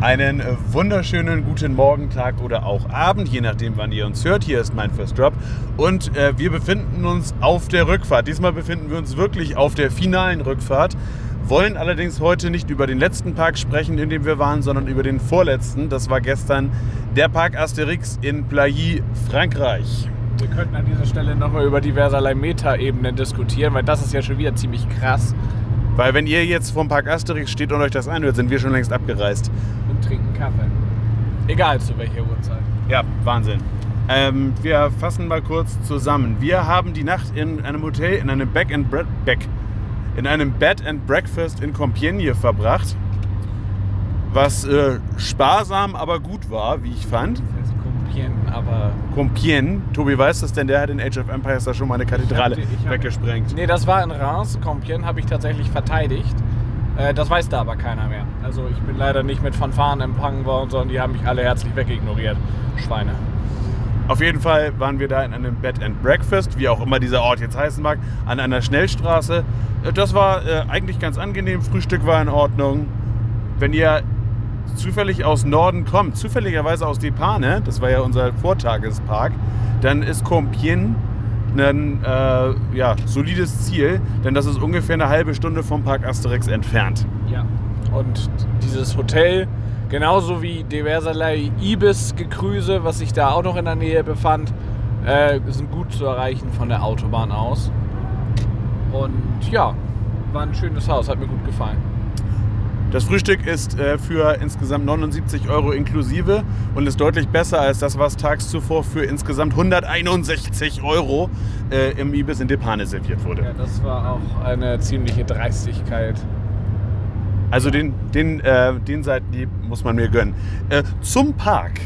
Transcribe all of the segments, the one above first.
Einen wunderschönen guten Morgen, Tag oder auch Abend, je nachdem, wann ihr uns hört. Hier ist mein First Drop und äh, wir befinden uns auf der Rückfahrt. Diesmal befinden wir uns wirklich auf der finalen Rückfahrt, wollen allerdings heute nicht über den letzten Park sprechen, in dem wir waren, sondern über den vorletzten. Das war gestern der Park Asterix in Plailly, Frankreich. Wir könnten an dieser Stelle nochmal über diverserlei Meta-Ebenen diskutieren, weil das ist ja schon wieder ziemlich krass. Weil wenn ihr jetzt vom Park Asterix steht und euch das anhört, sind wir schon längst abgereist. Kaffee. Egal zu welcher Uhrzeit. Ja, Wahnsinn. Ähm, wir fassen mal kurz zusammen. Wir haben die Nacht in einem Hotel, in einem Back and Bre Back, in einem Bed and Breakfast in Compiègne verbracht, was äh, sparsam, aber gut war, wie ich fand. Das heißt Compiègne, aber... Compiègne, Tobi weiß das, denn der hat in Age of Empires da schon mal eine Kathedrale Ich hab ich hab- weggesprengt. Nee, das war in Reims. Compiègne habe ich tatsächlich verteidigt. Äh, das weiß da aber keiner mehr. Also ich bin leider nicht mit Fanfaren empfangen worden, sondern die haben mich alle herzlich wegignoriert. Schweine. Auf jeden Fall waren wir da in einem Bed and Breakfast, wie auch immer dieser Ort jetzt heißen mag, an einer Schnellstraße. Äh, Das war äh, eigentlich ganz angenehm. Frühstück war in Ordnung. Wenn ihr zufällig aus Norden kommt, zufälligerweise aus Depane, das war ja unser Vortagespark, dann ist Compiègne ein äh, ja, solides Ziel, denn das ist ungefähr eine halbe Stunde vom Park Asterix entfernt. Ja. Und dieses Hotel, genauso wie diverserlei Ibis-Gekrüse, was sich da auch noch in der Nähe befand, äh, sind gut zu erreichen von der Autobahn aus. Und ja, war ein schönes Haus, hat mir gut gefallen. Das Frühstück ist äh, für insgesamt 79 Euro inklusive und ist deutlich besser als das, was tags zuvor für insgesamt 161 Euro äh, im Ibis in Depane serviert wurde. Ja, das war auch eine ziemliche Dreistigkeit. Also den, den, äh, den Seitenhieb muss man mir gönnen. Äh, zum Park.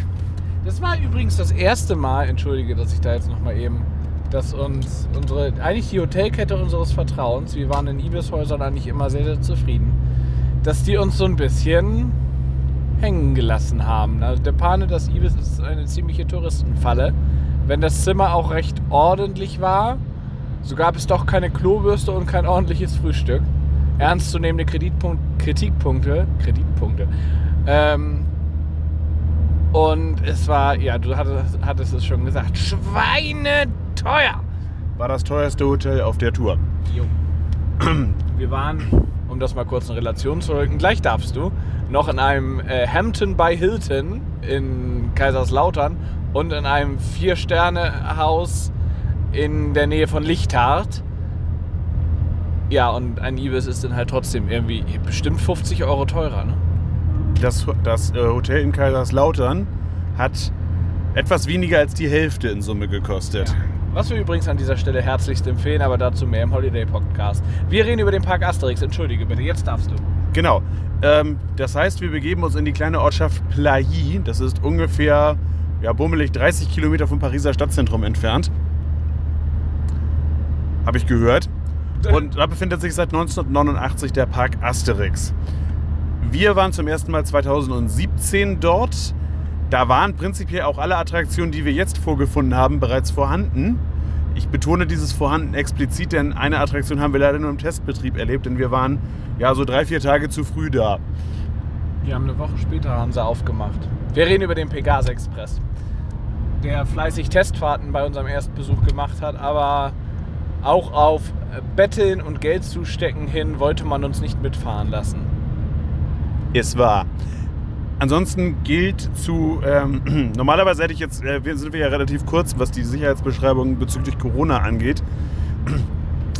Das war übrigens das erste Mal, entschuldige, dass ich da jetzt nochmal eben, dass uns unsere, eigentlich die Hotelkette unseres Vertrauens, wir waren in Ibishäusern eigentlich immer sehr, sehr zufrieden, dass die uns so ein bisschen hängen gelassen haben. Also der Pane, das Ibis ist eine ziemliche Touristenfalle. Wenn das Zimmer auch recht ordentlich war, so gab es doch keine Klobürste und kein ordentliches Frühstück. Ernstzunehmende Kreditpunkt, Kritikpunkte, Kreditpunkte. Ähm, und es war, ja, du hattest, hattest es schon gesagt, schweineteuer. War das teuerste Hotel auf der Tour. Wir waren, um das mal kurz in Relation zu rücken, gleich darfst du, noch in einem äh, Hampton by Hilton in Kaiserslautern und in einem Vier-Sterne-Haus in der Nähe von Lichthart. Ja, und ein Ibis ist dann halt trotzdem irgendwie bestimmt 50 Euro teurer, ne? Das, das äh, Hotel in Kaiserslautern hat etwas weniger als die Hälfte in Summe gekostet. Was wir übrigens an dieser Stelle herzlichst empfehlen, aber dazu mehr im Holiday Podcast. Wir reden über den Park Asterix. Entschuldige bitte, jetzt darfst du. Genau. Ähm, das heißt, wir begeben uns in die kleine Ortschaft Plailly. Das ist ungefähr ja, bummelig 30 Kilometer vom Pariser Stadtzentrum entfernt. Habe ich gehört. Und da befindet sich seit 1989 der Park Asterix. Wir waren zum ersten Mal 2017 dort. Da waren prinzipiell auch alle Attraktionen, die wir jetzt vorgefunden haben, bereits vorhanden. Ich betone dieses Vorhanden explizit, denn eine Attraktion haben wir leider nur im Testbetrieb erlebt, denn wir waren ja so drei, vier Tage zu früh da. Die haben eine Woche später haben sie aufgemacht. Wir reden über den Pegasus Express, der fleißig Testfahrten bei unserem Erstbesuch gemacht hat, aber auch auf Betteln und Geld zustecken hin wollte man uns nicht mitfahren lassen. Es war. Ansonsten gilt zu, ähm, normalerweise hätte ich jetzt, äh, sind wir ja relativ kurz, was die Sicherheitsbeschreibung bezüglich Corona angeht.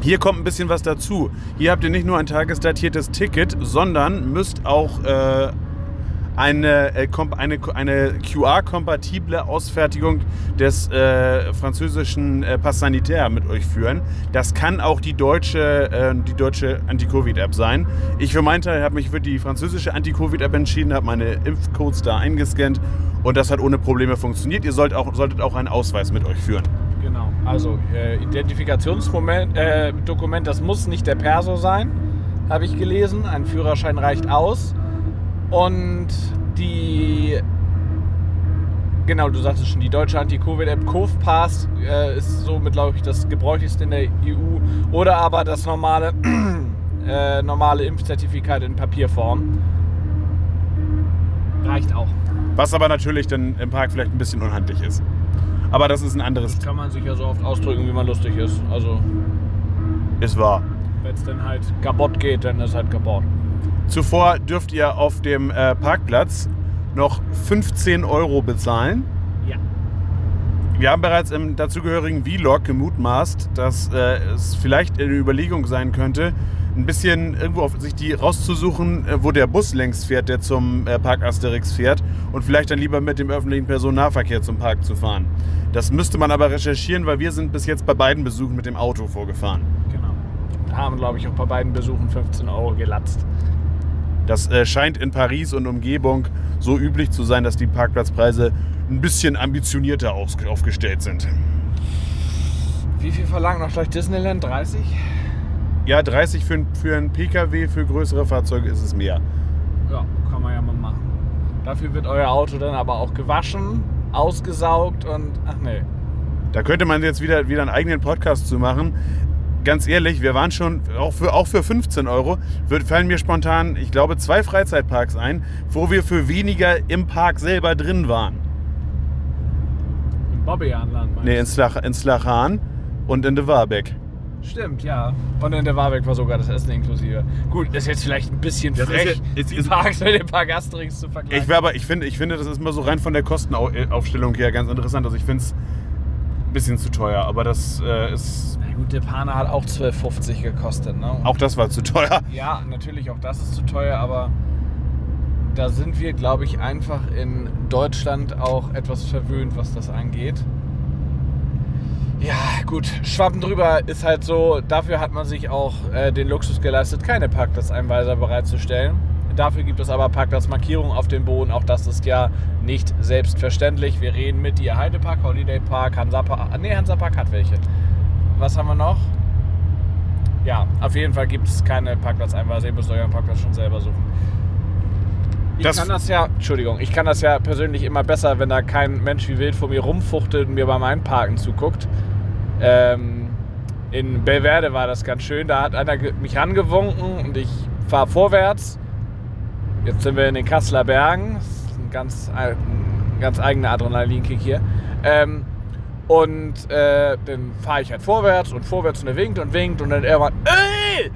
Hier kommt ein bisschen was dazu. Hier habt ihr nicht nur ein tagesdatiertes Ticket, sondern müsst auch äh, eine, äh, kom- eine, eine QR-kompatible Ausfertigung des äh, französischen äh, Pass Sanitaire mit euch führen. Das kann auch die deutsche, äh, deutsche Anti-Covid-App sein. Ich für meinen Teil habe mich für die französische Anti-Covid-App entschieden, habe meine Impfcodes da eingescannt und das hat ohne Probleme funktioniert. Ihr sollt auch, solltet auch einen Ausweis mit euch führen. Genau. Also äh, Identifikationsdokument, äh, das muss nicht der Perso sein, habe ich gelesen. Ein Führerschein reicht aus. Und die, genau, du sagtest schon, die deutsche Anti-Covid-App CoVPass äh, ist somit, glaube ich, das gebräuchlichste in der EU. Oder aber das normale, äh, normale Impfzertifikat in Papierform. Was aber natürlich dann im Park vielleicht ein bisschen unhandlich ist. Aber das ist ein anderes. Das kann man sich ja so oft ausdrücken, wie man lustig ist. Also, Ist wahr. wenn es dann halt kaputt geht, dann ist halt kaputt. Zuvor dürft ihr auf dem äh, Parkplatz noch 15 Euro bezahlen. Ja. Wir haben bereits im dazugehörigen Vlog gemutmaßt, dass äh, es vielleicht eine Überlegung sein könnte, ein bisschen irgendwo auf sich die rauszusuchen, äh, wo der Bus längs fährt, der zum äh, Park Asterix fährt und vielleicht dann lieber mit dem öffentlichen Personennahverkehr zum Park zu fahren. Das müsste man aber recherchieren, weil wir sind bis jetzt bei beiden Besuchen mit dem Auto vorgefahren. Genau. Da haben, glaube ich, auch bei beiden Besuchen 15 Euro gelatzt. Das äh, scheint in Paris und Umgebung so üblich zu sein, dass die Parkplatzpreise ein bisschen ambitionierter aufgestellt sind. Wie viel verlangt noch gleich Disneyland? 30? Ja, 30 für, ein- für einen Pkw, für größere Fahrzeuge ist es mehr. Ja, kann man ja mal machen. Dafür wird euer Auto dann aber auch gewaschen, ausgesaugt und. Ach nee. Da könnte man jetzt wieder, wieder einen eigenen Podcast zu machen. Ganz ehrlich, wir waren schon, auch für, auch für 15 Euro, wird, fallen mir spontan, ich glaube, zwei Freizeitparks ein, wo wir für weniger im Park selber drin waren. Im Bobbejahnland meinst Nee, in, Slach, in Slachan und in de Warbeck. Stimmt, ja. Und in der Warbeck war sogar das Essen inklusive. Gut, ist jetzt vielleicht ein bisschen Das frech, ja- ist- die ist- Parks mit dem Park Asterix zu vergleichen. Ich, aber, ich, finde, ich finde, das ist immer so rein von der Kostenaufstellung her ganz interessant. Also ich finde es ein bisschen zu teuer, aber das äh, ist, gut, der Pana hat auch 12,50 gekostet, ne? auch das war zu teuer. Ja, natürlich, auch das ist zu teuer, aber da sind wir, glaube ich, einfach in Deutschland auch etwas verwöhnt, was das angeht. Ja, gut, Schwappen drüber ist halt so, dafür hat man sich auch äh, den Luxus geleistet, keine Parkplatzeinweiser bereitzustellen. Dafür gibt es aber Parkplatzmarkierungen auf dem Boden. Auch das ist ja nicht selbstverständlich. Wir reden mit dir Heidepark, Holiday Park, Hansapark. Nee, Hansapark hat welche. Was haben wir noch? Ja, auf jeden Fall gibt es keine Parkplatzeinweise. Ihr müsst euren Parkplatz schon selber suchen. Ich Das- kann das ja, Entschuldigung, ich kann das ja persönlich immer besser, wenn da kein Mensch wie wild vor mir rumfuchtelt und mir beim Einparken zuguckt. Ähm, in Belverde war das ganz schön. Da hat einer mich angewunken und ich fahre vorwärts. Jetzt sind wir in den Kasseler Bergen. Das ist ein ganz, ein ganz eigener Adrenalinkick hier. Ähm, und äh, dann fahre ich halt vorwärts und vorwärts und er winkt und winkt und dann irgendwann, ey!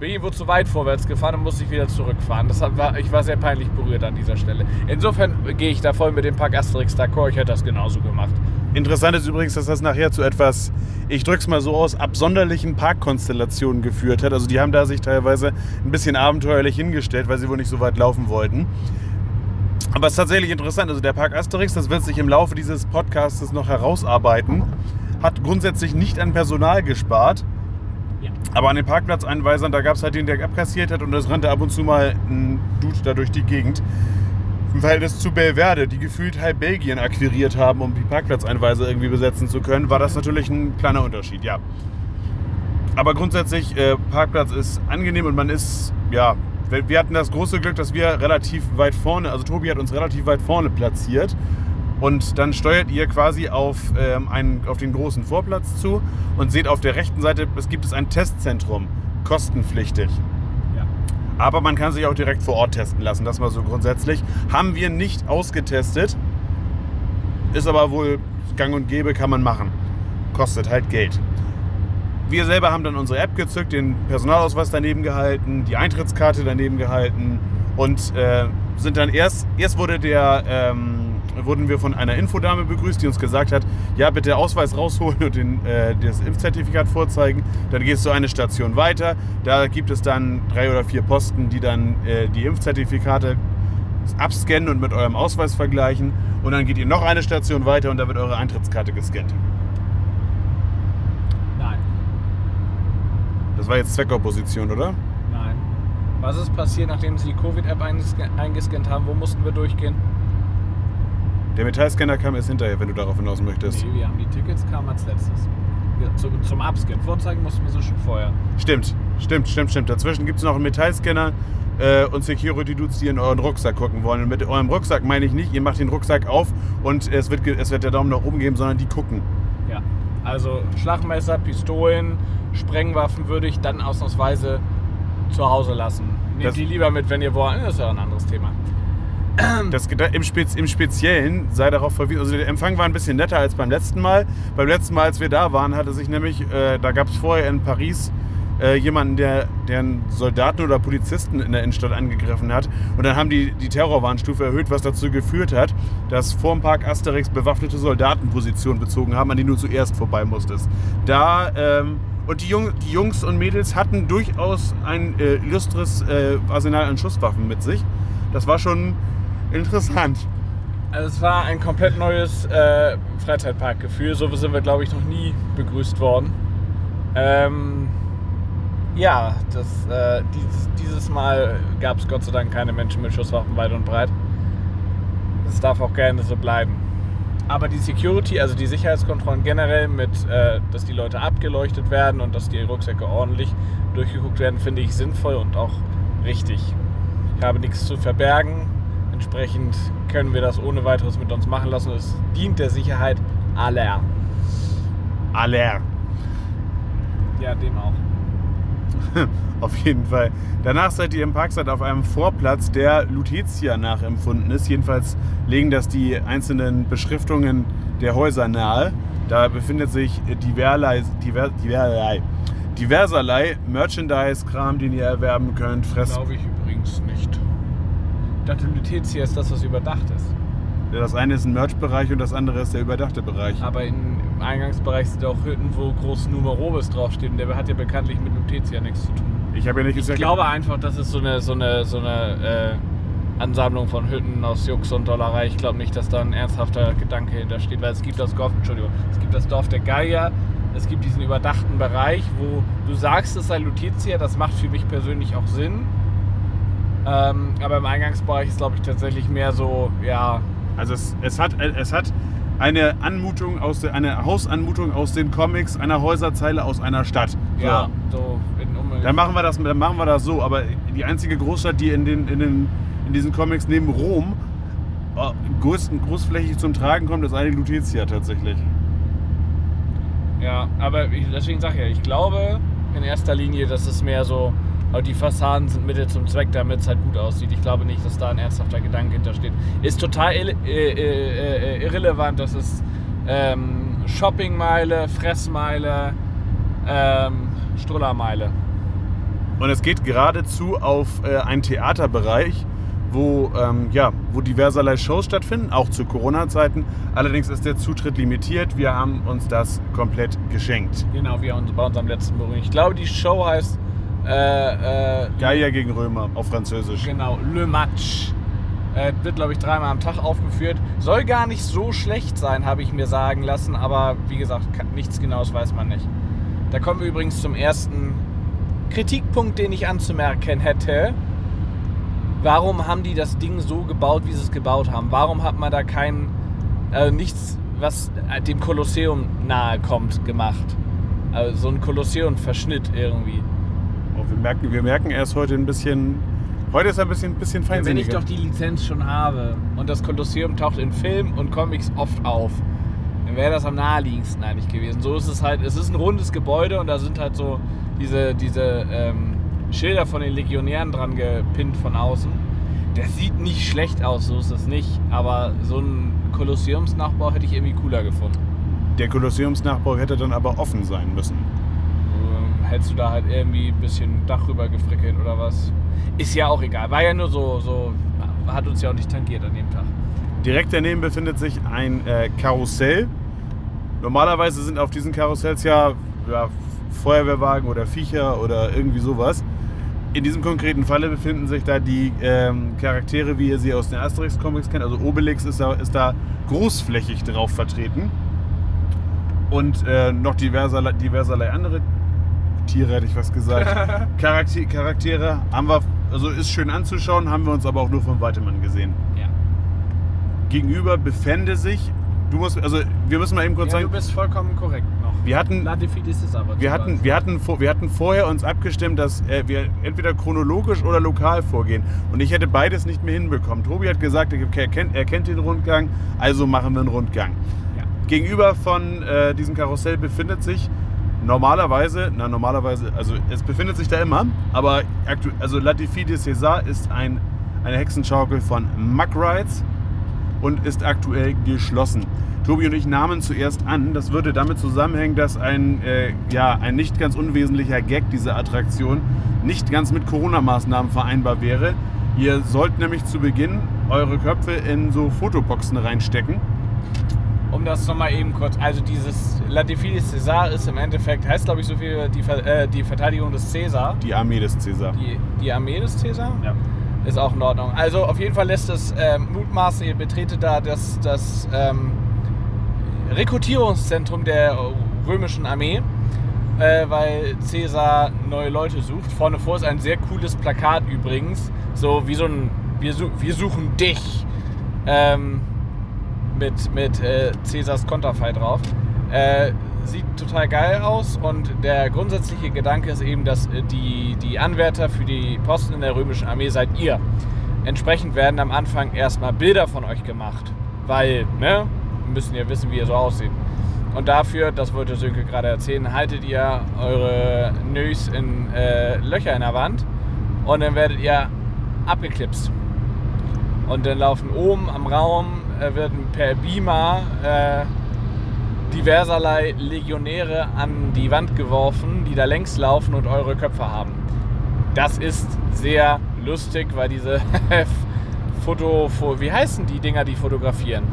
Bin ich wohl zu weit vorwärts gefahren und musste ich wieder zurückfahren. Das war, ich war sehr peinlich berührt an dieser Stelle. Insofern gehe ich da voll mit dem Park Asterix d'accord. Ich hätte das genauso gemacht. Interessant ist übrigens, dass das nachher zu etwas, ich drück's mal so aus, absonderlichen Parkkonstellationen geführt hat. Also die haben da sich teilweise ein bisschen abenteuerlich hingestellt, weil sie wohl nicht so weit laufen wollten. Aber es ist tatsächlich interessant. Also der Park Asterix, das wird sich im Laufe dieses Podcasts noch herausarbeiten, hat grundsätzlich nicht an Personal gespart. Ja. Aber an den Parkplatzeinweisern, da gab es halt den, der abkassiert hat und es rannte ab und zu mal ein Dude da durch die Gegend. Im Verhältnis zu Belverde, die gefühlt halb Belgien akquiriert haben, um die Parkplatzeinweiser irgendwie besetzen zu können, war das natürlich ein kleiner Unterschied, ja. Aber grundsätzlich, äh, Parkplatz ist angenehm und man ist, ja, wir hatten das große Glück, dass wir relativ weit vorne, also Tobi hat uns relativ weit vorne platziert. Und dann steuert ihr quasi auf, ähm, einen, auf den großen Vorplatz zu und seht auf der rechten Seite, es gibt es ein Testzentrum, kostenpflichtig. Ja. Aber man kann sich auch direkt vor Ort testen lassen, das mal so grundsätzlich. Haben wir nicht ausgetestet, ist aber wohl gang und gäbe, kann man machen. Kostet halt Geld. Wir selber haben dann unsere App gezückt, den Personalausweis daneben gehalten, die Eintrittskarte daneben gehalten und äh, sind dann erst, erst wurde der, ähm, wurden wir von einer Infodame begrüßt, die uns gesagt hat, ja bitte Ausweis rausholen und den, äh, das Impfzertifikat vorzeigen. Dann gehst du eine Station weiter, da gibt es dann drei oder vier Posten, die dann äh, die Impfzertifikate abscannen und mit eurem Ausweis vergleichen. Und dann geht ihr noch eine Station weiter und da wird eure Eintrittskarte gescannt. Nein. Das war jetzt Zweckopposition, oder? Nein. Was ist passiert, nachdem sie die Covid-App eingesca- eingescannt haben? Wo mussten wir durchgehen? Der Metallscanner kam erst hinterher, wenn du darauf hinaus möchtest. Nee, wir haben die Tickets, kam als letztes. Wir, zum, zum Abscannen. Vorzeigen mussten wir so schon vorher. Stimmt, stimmt, stimmt, stimmt. Dazwischen gibt es noch einen Metallscanner äh, und Security-Dudes, die in euren Rucksack gucken wollen. Und mit eurem Rucksack meine ich nicht, ihr macht den Rucksack auf und es wird, es wird der Daumen nach oben geben, sondern die gucken. Ja. Also Schlagmesser, Pistolen, Sprengwaffen würde ich dann ausnahmsweise zu Hause lassen. Nehmt Das- die lieber mit, wenn ihr wollt. Das ist ja ein anderes Thema. Das, im, Spez, Im Speziellen sei darauf verwiesen, also der Empfang war ein bisschen netter als beim letzten Mal. Beim letzten Mal, als wir da waren, hatte sich nämlich, äh, da gab es vorher in Paris äh, jemanden, der, der einen Soldaten oder Polizisten in der Innenstadt angegriffen hat. Und dann haben die die Terrorwarnstufe erhöht, was dazu geführt hat, dass vor dem Park Asterix bewaffnete Soldaten Position bezogen haben, an die du zuerst vorbei musstest. Da, ähm, und die, Jung, die, Jungs und Mädels hatten durchaus ein äh, illustres äh, Arsenal an Schusswaffen mit sich. Das war schon interessant. Also es war ein komplett neues äh, Freizeitparkgefühl. So sind wir, glaube ich, noch nie begrüßt worden. Ähm, ja, das, äh, dieses, dieses Mal gab es Gott sei Dank keine Menschen mit Schusswaffen weit und breit. Das darf auch gerne so bleiben. Aber die Security, also die Sicherheitskontrollen generell mit, äh, dass die Leute abgeleuchtet werden und dass die Rucksäcke ordentlich durchgeguckt werden, finde ich sinnvoll und auch richtig. Ich habe nichts zu verbergen. Entsprechend können wir das ohne weiteres mit uns machen lassen. Es dient der Sicherheit aller. Aller. Ja, dem auch. auf jeden Fall. Danach seid ihr im Parkstadt auf einem Vorplatz, der Lutetia nachempfunden ist. Jedenfalls legen das die einzelnen Beschriftungen der Häuser nahe. Da befindet sich diverlei, diver, diverlei, diverserlei Merchandise-Kram, den ihr erwerben könnt. Fress Glaube ich übrigens nicht. Ich dachte, Lutetia ist das, was überdacht ist. Das eine ist ein Merch-Bereich und das andere ist der überdachte Bereich. Aber im Eingangsbereich sind auch Hütten, wo groß Numerobis draufsteht. Und der hat ja bekanntlich mit Lutetia nichts zu tun. Ich habe ja nicht gesagt. Ich glaube einfach, das ist so eine, so eine, so eine äh, Ansammlung von Hütten aus Jux und Dollerei. Ich glaube nicht, dass da ein ernsthafter Gedanke hintersteht, weil es gibt das Dorf, Entschuldigung, es gibt das Dorf der Geier, es gibt diesen überdachten Bereich, wo du sagst, es sei Lutetia, das macht für mich persönlich auch Sinn. Ähm, aber im Eingangsbereich ist, glaube ich, tatsächlich mehr so, ja, also es, es, hat, es hat eine Anmutung aus der, eine Hausanmutung aus den Comics einer Häuserzeile aus einer Stadt. Ja, so in dann machen wir das, dann machen wir das so. Aber die einzige Großstadt, die in, den, in, den, in diesen Comics neben Rom äh, größten, großflächig zum Tragen kommt, ist eine Lutetia tatsächlich. Ja, aber ich, deswegen sage ich ja, ich glaube in erster Linie, dass es mehr so aber die Fassaden sind Mittel zum Zweck, damit es halt gut aussieht. Ich glaube nicht, dass da ein ernsthafter Gedanke hintersteht. Ist total äh, äh, äh, irrelevant. Das ist ähm, Shoppingmeile, Fressmeile, ähm, Strullermeile. Und es geht geradezu auf äh, einen Theaterbereich, wo, ähm, ja, wo diverserlei Shows stattfinden, auch zu Corona-Zeiten. Allerdings ist der Zutritt limitiert. Wir haben uns das komplett geschenkt. Genau, wie bei unserem letzten Berührung. Ich glaube, die Show heißt äh, äh, Geier gegen Römer auf Französisch. Genau, Le Match. Äh, wird, glaube ich, dreimal am Tag aufgeführt. Soll gar nicht so schlecht sein, habe ich mir sagen lassen, aber wie gesagt, nichts Genaues weiß man nicht. Da kommen wir übrigens zum ersten Kritikpunkt, den ich anzumerken hätte. Warum haben die das Ding so gebaut, wie sie es gebaut haben? Warum hat man da kein, äh, nichts, was dem Kolosseum nahe kommt, gemacht? Also so ein Kolosseum-Verschnitt irgendwie. Oh, wir, merken, wir merken erst heute ein bisschen. Heute ist er ein bisschen, bisschen feinsinniger. Wenn ich doch die Lizenz schon habe und das Kolosseum taucht in Film und Comics oft auf, dann wäre das am naheliegendsten eigentlich gewesen. So ist es halt. Es ist ein rundes Gebäude und da sind halt so diese, diese ähm, Schilder von den Legionären dran gepinnt von außen. Der sieht nicht schlecht aus, so ist es nicht. Aber so ein Kolosseumsnachbau hätte ich irgendwie cooler gefunden. Der Kolosseumsnachbau hätte dann aber offen sein müssen hättest du da halt irgendwie ein bisschen Dach rüber gefrickelt oder was. Ist ja auch egal. War ja nur so, so hat uns ja auch nicht tangiert an dem Tag. Direkt daneben befindet sich ein äh, Karussell. Normalerweise sind auf diesen Karussells ja, ja Feuerwehrwagen oder Viecher oder irgendwie sowas. In diesem konkreten Falle befinden sich da die ähm, Charaktere, wie ihr sie aus den Asterix-Comics kennt. Also Obelix ist da, ist da großflächig drauf vertreten. Und äh, noch diverserlei, diverserlei andere Tiere hätte ich was gesagt. Charakter, Charaktere haben wir, also ist schön anzuschauen, haben wir uns aber auch nur von weitem angesehen. Ja. Gegenüber befände sich, du musst, also wir müssen mal eben kurz ja, sagen. Du bist vollkommen korrekt noch. Wir hatten, wir hatten, wir hatten, wir hatten vorher uns abgestimmt, dass äh, wir entweder chronologisch oder lokal vorgehen. Und ich hätte beides nicht mehr hinbekommen. Tobi hat gesagt, er kennt, er kennt den Rundgang, also machen wir einen Rundgang. Ja. Gegenüber von äh, diesem Karussell befindet sich Normalerweise, na normalerweise, also es befindet sich da immer, aber also Latifi de César ist ein eine Hexenschaukel von Muck Rides und ist aktuell geschlossen. Tobi und ich nahmen zuerst an, das würde damit zusammenhängen, dass ein, äh, ja, ein nicht ganz unwesentlicher Gag dieser Attraktion nicht ganz mit Corona-Maßnahmen vereinbar wäre. Ihr sollt nämlich zu Beginn eure Köpfe in so Fotoboxen reinstecken. Um das nochmal eben kurz, also dieses La Défi des César ist im Endeffekt, heißt glaube ich so viel die, äh, die Verteidigung des Cäsar. Die Armee des Cäsar. Die, die Armee des Cäsar? Ja. Ist auch in Ordnung. Also auf jeden Fall lässt es ähm, mutmaßen, ihr betretet da das, das ähm, Rekrutierungszentrum der römischen Armee, äh, weil Caesar neue Leute sucht. Vorne vor ist ein sehr cooles Plakat übrigens, so wie so ein Wir, su wir suchen dich ähm, mit, mit äh, Caesars Konterfei drauf. Äh, sieht total geil aus und der grundsätzliche Gedanke ist eben, dass äh, die, die Anwärter für die Posten in der römischen Armee seid ihr. Entsprechend werden am Anfang erstmal Bilder von euch gemacht, weil, ne, müssen ja wissen, wie ihr so aussieht. Und dafür, das wollte Sönke gerade erzählen, haltet ihr eure Nös in äh, Löcher in der Wand und dann werdet ihr abgeklipst. Und dann laufen oben am Raum, werden per Beamer äh, diverserlei Legionäre an die Wand geworfen, die da längs laufen und eure Köpfe haben. Das ist sehr lustig, weil diese Foto, wie heißen die Dinger, die fotografieren?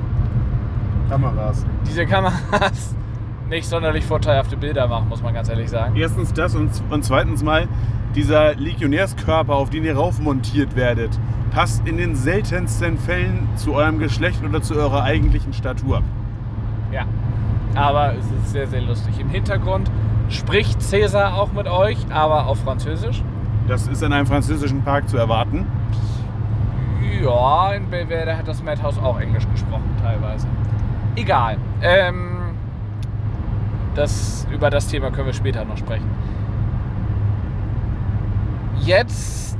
Kameras. Diese Kameras nicht sonderlich vorteilhafte Bilder machen, muss man ganz ehrlich sagen. Erstens das und, und zweitens mal, dieser Legionärskörper, auf den ihr raufmontiert werdet, passt in den seltensten Fällen zu eurem Geschlecht oder zu eurer eigentlichen Statur. Ja, aber es ist sehr, sehr lustig. Im Hintergrund spricht Cäsar auch mit euch, aber auf Französisch. Das ist in einem französischen Park zu erwarten. Ja, in Belvedere hat das Madhouse auch Englisch gesprochen, teilweise. Egal. Ähm, das, über das Thema können wir später noch sprechen. Jetzt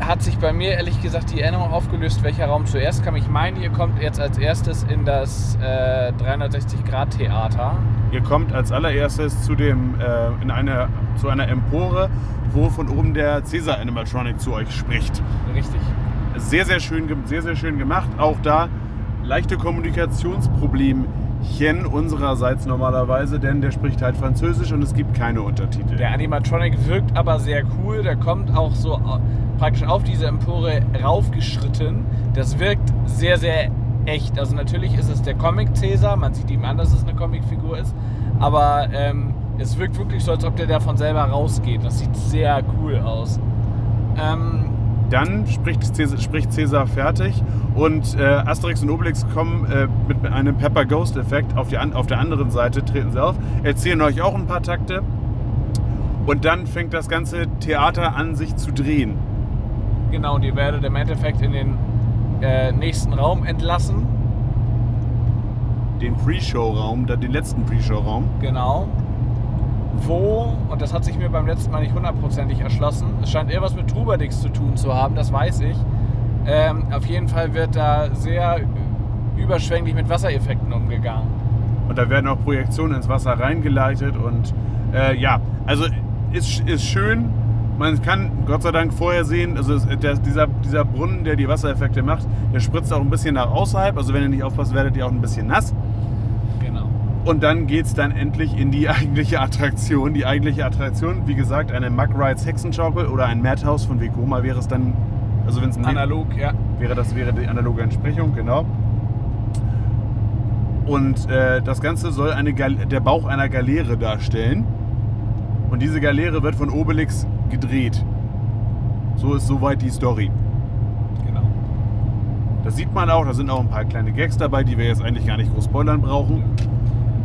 hat sich bei mir ehrlich gesagt die Erinnerung aufgelöst, welcher Raum zuerst kam. Ich meine, ihr kommt jetzt als erstes in das äh, 360-Grad-Theater. Ihr kommt als allererstes zu, dem, äh, in eine, zu einer Empore, wo von oben der Caesar Animatronic zu euch spricht. Richtig. Sehr, sehr schön, sehr, sehr schön gemacht. Auch da leichte Kommunikationsproblemchen unsererseits normalerweise, denn der spricht halt Französisch und es gibt keine Untertitel. Der Animatronic wirkt aber sehr cool. Der kommt auch so au- praktisch auf diese Empore raufgeschritten. Das wirkt sehr, sehr echt. Also natürlich ist es der Comic Cäsar. Man sieht ihm an, dass es eine Comicfigur ist. Aber ähm, es wirkt wirklich so, als ob der davon selber rausgeht. Das sieht sehr cool aus. Ähm, Dann spricht Cäsar, spricht Cäsar fertig und äh, Asterix und Obelix kommen äh, mit einem Pepper Ghost Effekt auf, die auf der anderen Seite, treten sie auf, erzählen euch auch ein paar Takte und dann fängt das ganze Theater an sich zu drehen. genau, und ihr werdet im Endeffekt in den äh, nächsten Raum entlassen. Den Pre-Show-Raum, den letzten Pre-Show-Raum. Genau. Wo, und das hat sich mir beim letzten Mal nicht hundertprozentig erschlossen, es scheint eher was mit Trubadix zu tun zu haben, das weiß ich. Ähm, auf jeden Fall wird da sehr überschwänglich mit Wassereffekten umgegangen. Und da werden auch Projektionen ins Wasser reingeleitet und äh, ja, also ist, ist schön. Man kann Gott sei Dank vorher sehen, also der, dieser, dieser Brunnen, der die Wassereffekte macht, der spritzt auch ein bisschen nach außerhalb. Also wenn ihr nicht aufpasst, werdet ihr auch ein bisschen nass. Und dann geht es dann endlich in die eigentliche Attraktion. Die eigentliche Attraktion, wie gesagt, eine Muck Rides Hexenschaukel oder ein Madhouse von Vekoma wäre es dann, also wenn es ein Analog, ja. wäre das wäre die analoge Entsprechung, genau. Und äh, das Ganze soll eine Gal der Bauch einer Galeere darstellen. Und diese Galeere wird von Obelix gedreht. So ist soweit die Story. Genau. Das sieht man auch, da sind auch ein paar kleine Gags dabei, die wir jetzt eigentlich gar nicht groß spoilern brauchen.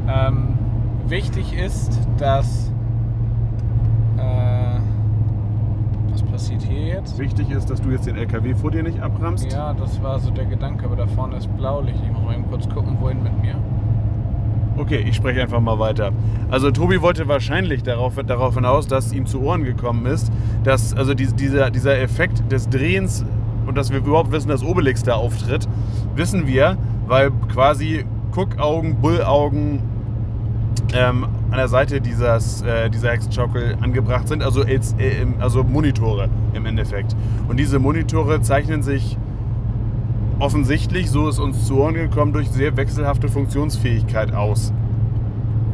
Ähm, wichtig ist, dass. Äh, was passiert hier jetzt? Wichtig ist, dass du jetzt den LKW vor dir nicht abrammst. Ja, das war so der Gedanke, aber da vorne ist Blaulicht. Ich muss mal eben kurz gucken, wohin mit mir. Okay, ich spreche einfach mal weiter. Also Tobi wollte wahrscheinlich darauf, darauf hinaus, dass ihm zu Ohren gekommen ist, dass also dies- dieser, dieser Effekt des Drehens und dass wir überhaupt wissen, dass Obelix da auftritt, wissen wir, weil quasi Guckaugen, Bullaugen ähm, an der Seite dieses, äh, dieser Hexenschaukel angebracht sind, also, äh, also Monitore im Endeffekt. Und diese Monitore zeichnen sich offensichtlich, so ist uns zu Ohren gekommen, durch sehr wechselhafte Funktionsfähigkeit aus.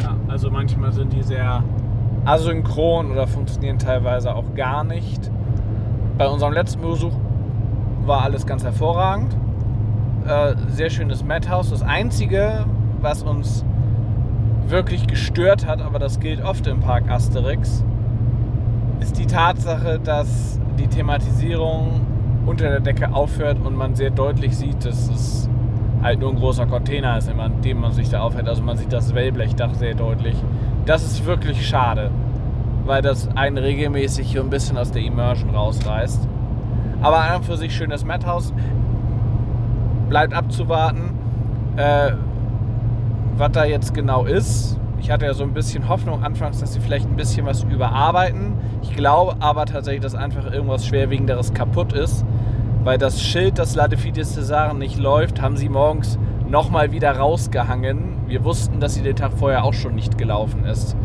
Ja, also manchmal sind die sehr asynchron oder funktionieren teilweise auch gar nicht. Bei unserem letzten Besuch war alles ganz hervorragend. Äh, sehr schönes Madhouse. Das Einzige, was uns wirklich gestört hat, aber das gilt oft im Park Asterix, ist die Tatsache, dass die Thematisierung unter der Decke aufhört und man sehr deutlich sieht, dass es halt nur ein großer Container ist, in dem man sich da aufhält. Also man sieht das Wellblechdach sehr deutlich. Das ist wirklich schade, weil das einen regelmäßig hier ein bisschen aus der Immersion rausreißt. Aber an und für sich schönes Madhouse. Bleibt abzuwarten, äh, was da jetzt genau ist. Ich hatte ja so ein bisschen Hoffnung anfangs, dass sie vielleicht ein bisschen was überarbeiten. Ich glaube aber tatsächlich, dass einfach irgendwas Schwerwiegenderes kaputt ist. Weil das Schild, das La Defie des César nicht läuft, haben sie morgens nochmal wieder rausgehangen. Wir wussten, dass sie den Tag vorher auch schon nicht gelaufen ist.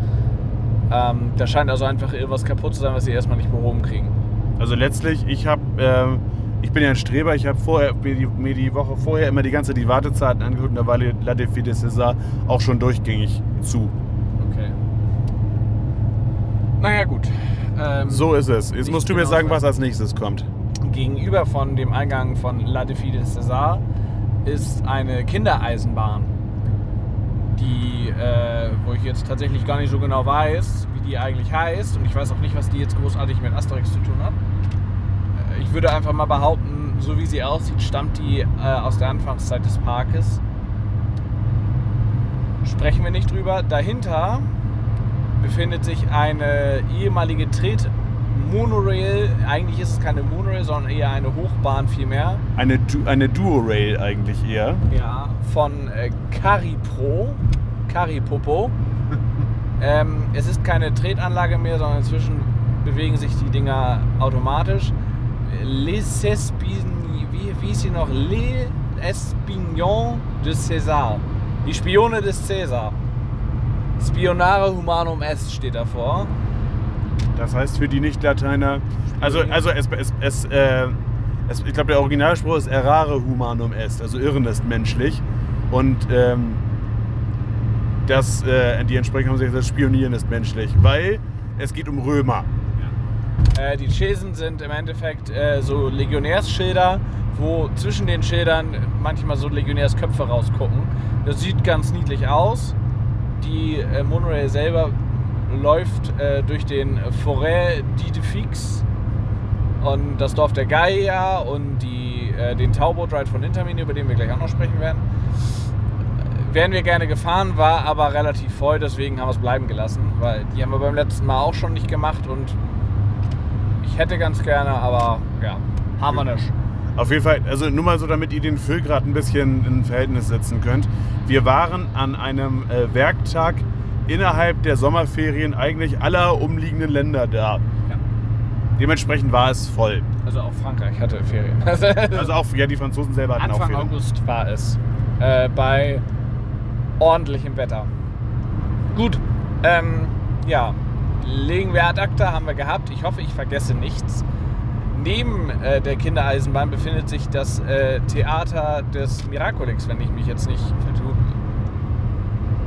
Ähm, da scheint also einfach irgendwas kaputt zu sein, was sie erstmal nicht behoben kriegen. Also letztlich, ich habe, äh, ich bin ja ein Streber, ich habe vorher mir die, mir die, Woche vorher immer die ganze die Wartezeiten angeguckt und da war La Defie des César auch schon durchgängig zu. Okay. Naja, gut. Ähm, so ist es. Jetzt musst du mir sagen, was als nächstes kommt. Gegenüber von dem Eingang von La Defie des César ist eine Kindereisenbahn, die, äh, wo ich jetzt tatsächlich gar nicht so genau weiß, wie die eigentlich heißt und ich weiß auch nicht, was die jetzt großartig mit Asterix zu tun hat. Ich würde einfach mal behaupten, so wie sie aussieht, stammt die äh, aus der Anfangszeit des Parkes. Sprechen wir nicht drüber. Dahinter befindet sich eine ehemalige Tret Monorail. Eigentlich ist es keine Monorail, sondern eher eine Hochbahn vielmehr. Eine, du eine Duo-Rail eigentlich eher. Ja, von äh, Caripro. Caripopo. ähm, es ist keine Tretanlage mehr, sondern inzwischen bewegen sich die Dinger automatisch. Les Espignes, wie, wie ist sie noch? Les Espignons de César. Die Spione des Cäsar. Spionare Humanum Est steht davor. Das heißt für die Nicht-Lateiner, also, also es, es, es, äh, es ich glaube der Originalspruch ist errare humanum est, also irren ist menschlich. Und ähm, das, äh, die entsprechend haben sie gesagt, Spionieren ist menschlich, weil es geht um Römer. Äh, die Chesen sind im Endeffekt äh, so Legionärsschilder, wo zwischen den Schildern manchmal so Legionärsköpfe rausgucken. Das sieht ganz niedlich aus die äh, Monorail selber läuft äh, durch den Forêt d'Idefix und das Dorf der Gaia und die, äh, den Tauboat Ride von Intermini, über den wir gleich auch noch sprechen werden. Wären wir gerne gefahren, war aber relativ voll, deswegen haben wir es bleiben gelassen, weil die haben wir beim letzten Mal auch schon nicht gemacht und ich hätte ganz gerne, aber ja, haben wir nicht. Auf jeden Fall, also nur mal so, damit ihr den Füllgrad ein bisschen in Verhältnis setzen könnt. Wir waren an einem äh, Werktag innerhalb der Sommerferien eigentlich aller umliegenden Länder da. Ja. Dementsprechend war es voll. Also auch Frankreich hatte Ferien. also auch, ja, die Franzosen selber hatten Anfang auch Ferien. August war es. Äh, bei ordentlichem Wetter. Gut, ähm, ja, legen wir ad acta, haben wir gehabt. Ich hoffe, ich vergesse nichts. Neben äh, der Kindereisenbahn befindet sich das äh, Theater des Miraculix, wenn ich mich jetzt nicht vertue.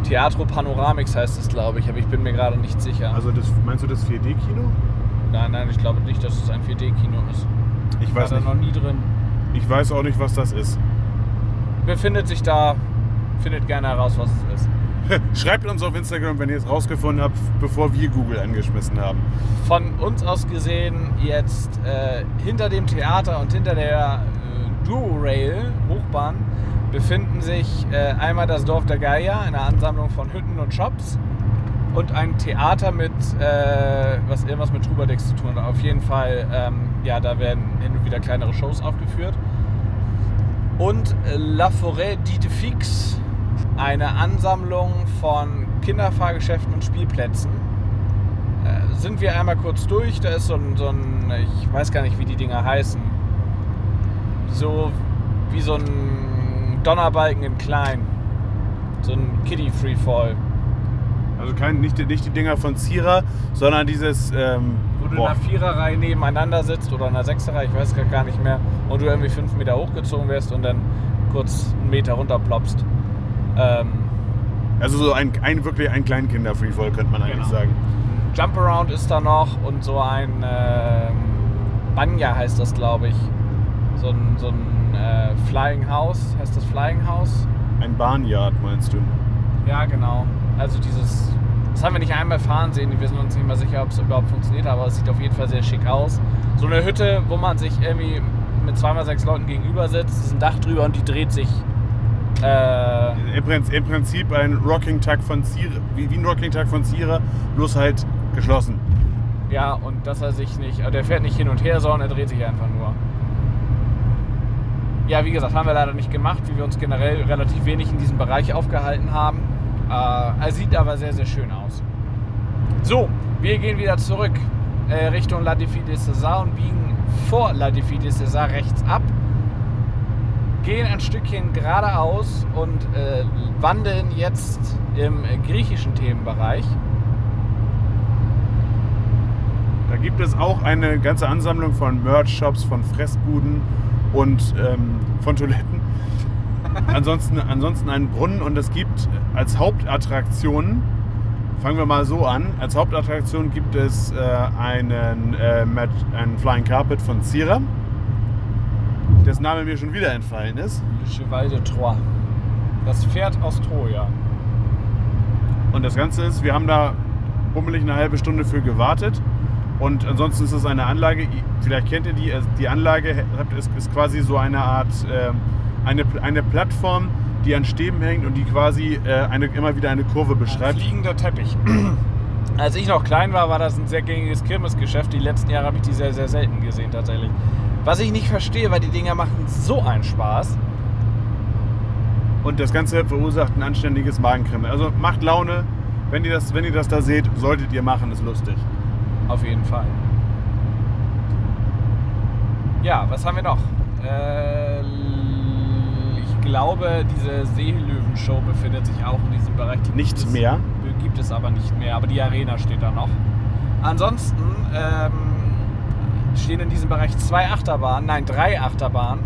Teatro Panoramix heißt es, glaube ich, aber ich bin mir gerade nicht sicher. Also das, meinst du das 4D-Kino? Nein, nein, ich glaube nicht, dass es ein 4D-Kino ist. Ich weiß War da noch nie drin. Ich weiß auch nicht, was das ist. Befindet sich da, findet gerne heraus, was es ist. Schreibt uns auf Instagram, wenn ihr es rausgefunden habt, bevor wir Google angeschmissen haben. Von uns aus gesehen jetzt äh, hinter dem Theater und hinter der äh, Duo-Rail, Hochbahn, befinden sich äh, einmal das Dorf der Geier, eine Ansammlung von Hütten und Shops und ein Theater mit, äh, was irgendwas mit Trubadex zu tun hat. Auf jeden Fall, ähm, ja, da werden hin und wieder kleinere Shows aufgeführt. Und La Forêt d'Idefix, eine Ansammlung von Kinderfahrgeschäften und Spielplätzen. Äh, sind wir einmal kurz durch, da ist so ein, so ein, ich weiß gar nicht, wie die Dinger heißen, so wie so ein Donnerbalken in klein, so ein Kiddie Freefall. Also kein, nicht, die- nicht die Dinger von Zierer, sondern dieses. Ähm, Wo du in boah, einer Viererreihe nebeneinander sitzt oder in einer Sechserreihe, ich weiß gar nicht mehr, und du irgendwie fünf Meter hochgezogen wirst und dann kurz einen Meter runterploppst. Ähm, also so ein, ein wirklich ein Kleinkinder-Freefall, könnte man eigentlich Genau. sagen. Jumparound ist da noch und so ein ähm, Banya heißt das, glaube ich. So ein, so ein äh, Flying House. Heißt das Flying House? Ein Barnyard, meinst du? Ja, genau. Also dieses. Das haben wir nicht einmal fahren sehen. Wir sind uns nicht mal sicher, ob es überhaupt funktioniert, aber es sieht auf jeden Fall sehr schick aus. So eine Hütte, wo man sich irgendwie mit zweimal sechs Leuten gegenüber sitzt, ist ein Dach drüber und die dreht sich. Äh, Im, Prinzip, ein Rocking Tag von Zierer, wie, ein Rocking Tag von Zierer, bloß halt geschlossen. Ja, und dass er sich nicht, äh, der fährt nicht hin und her, sondern er dreht sich einfach nur. Ja, wie gesagt, haben wir leider nicht gemacht, wie wir uns generell relativ wenig in diesem Bereich aufgehalten haben. Äh, er sieht aber sehr, sehr schön aus. So, wir gehen wieder zurück äh, Richtung La Défi des César und biegen vor La Défi des César rechts ab. Gehen ein Stückchen geradeaus und äh, wandeln jetzt im griechischen Themenbereich. Da gibt es auch eine ganze Ansammlung von Merch-Shops, von Fressbuden und ähm, von Toiletten. ansonsten, ansonsten einen Brunnen und es gibt als Hauptattraktion, fangen wir mal so an, als Hauptattraktion gibt es äh, einen, äh, einen Flying Carpet von Zierer, dessen Name mir schon wieder entfallen ist. Cheval de Troyes. Das Pferd aus Troja. Und das Ganze ist, wir haben da bummelig eine halbe Stunde für gewartet. Und ansonsten ist es eine Anlage, vielleicht kennt ihr die, also die Anlage ist, ist quasi so eine Art, ähm, eine, eine Plattform, die an Stäben hängt und die quasi äh, eine, immer wieder eine Kurve Ein beschreibt. fliegender Teppich. Als ich noch klein war, war das ein sehr gängiges Kirmesgeschäft. Die letzten Jahre habe ich die sehr, sehr selten gesehen tatsächlich. Was ich nicht verstehe, weil die Dinger machen so einen Spaß. Und das Ganze verursacht ein anständiges Magenkribbeln. Also macht Laune. Wenn ihr, das, wenn ihr das da seht, solltet ihr machen, ist lustig. Auf jeden Fall. Ja, was haben wir noch? Äh, ich glaube, diese Seelöwen-Show befindet sich auch in diesem Bereich. Die Nicht gibt es- mehr. Gibt es aber nicht mehr, aber die Arena steht da noch. Ansonsten ähm, stehen in diesem Bereich zwei Achterbahnen, nein, drei Achterbahnen.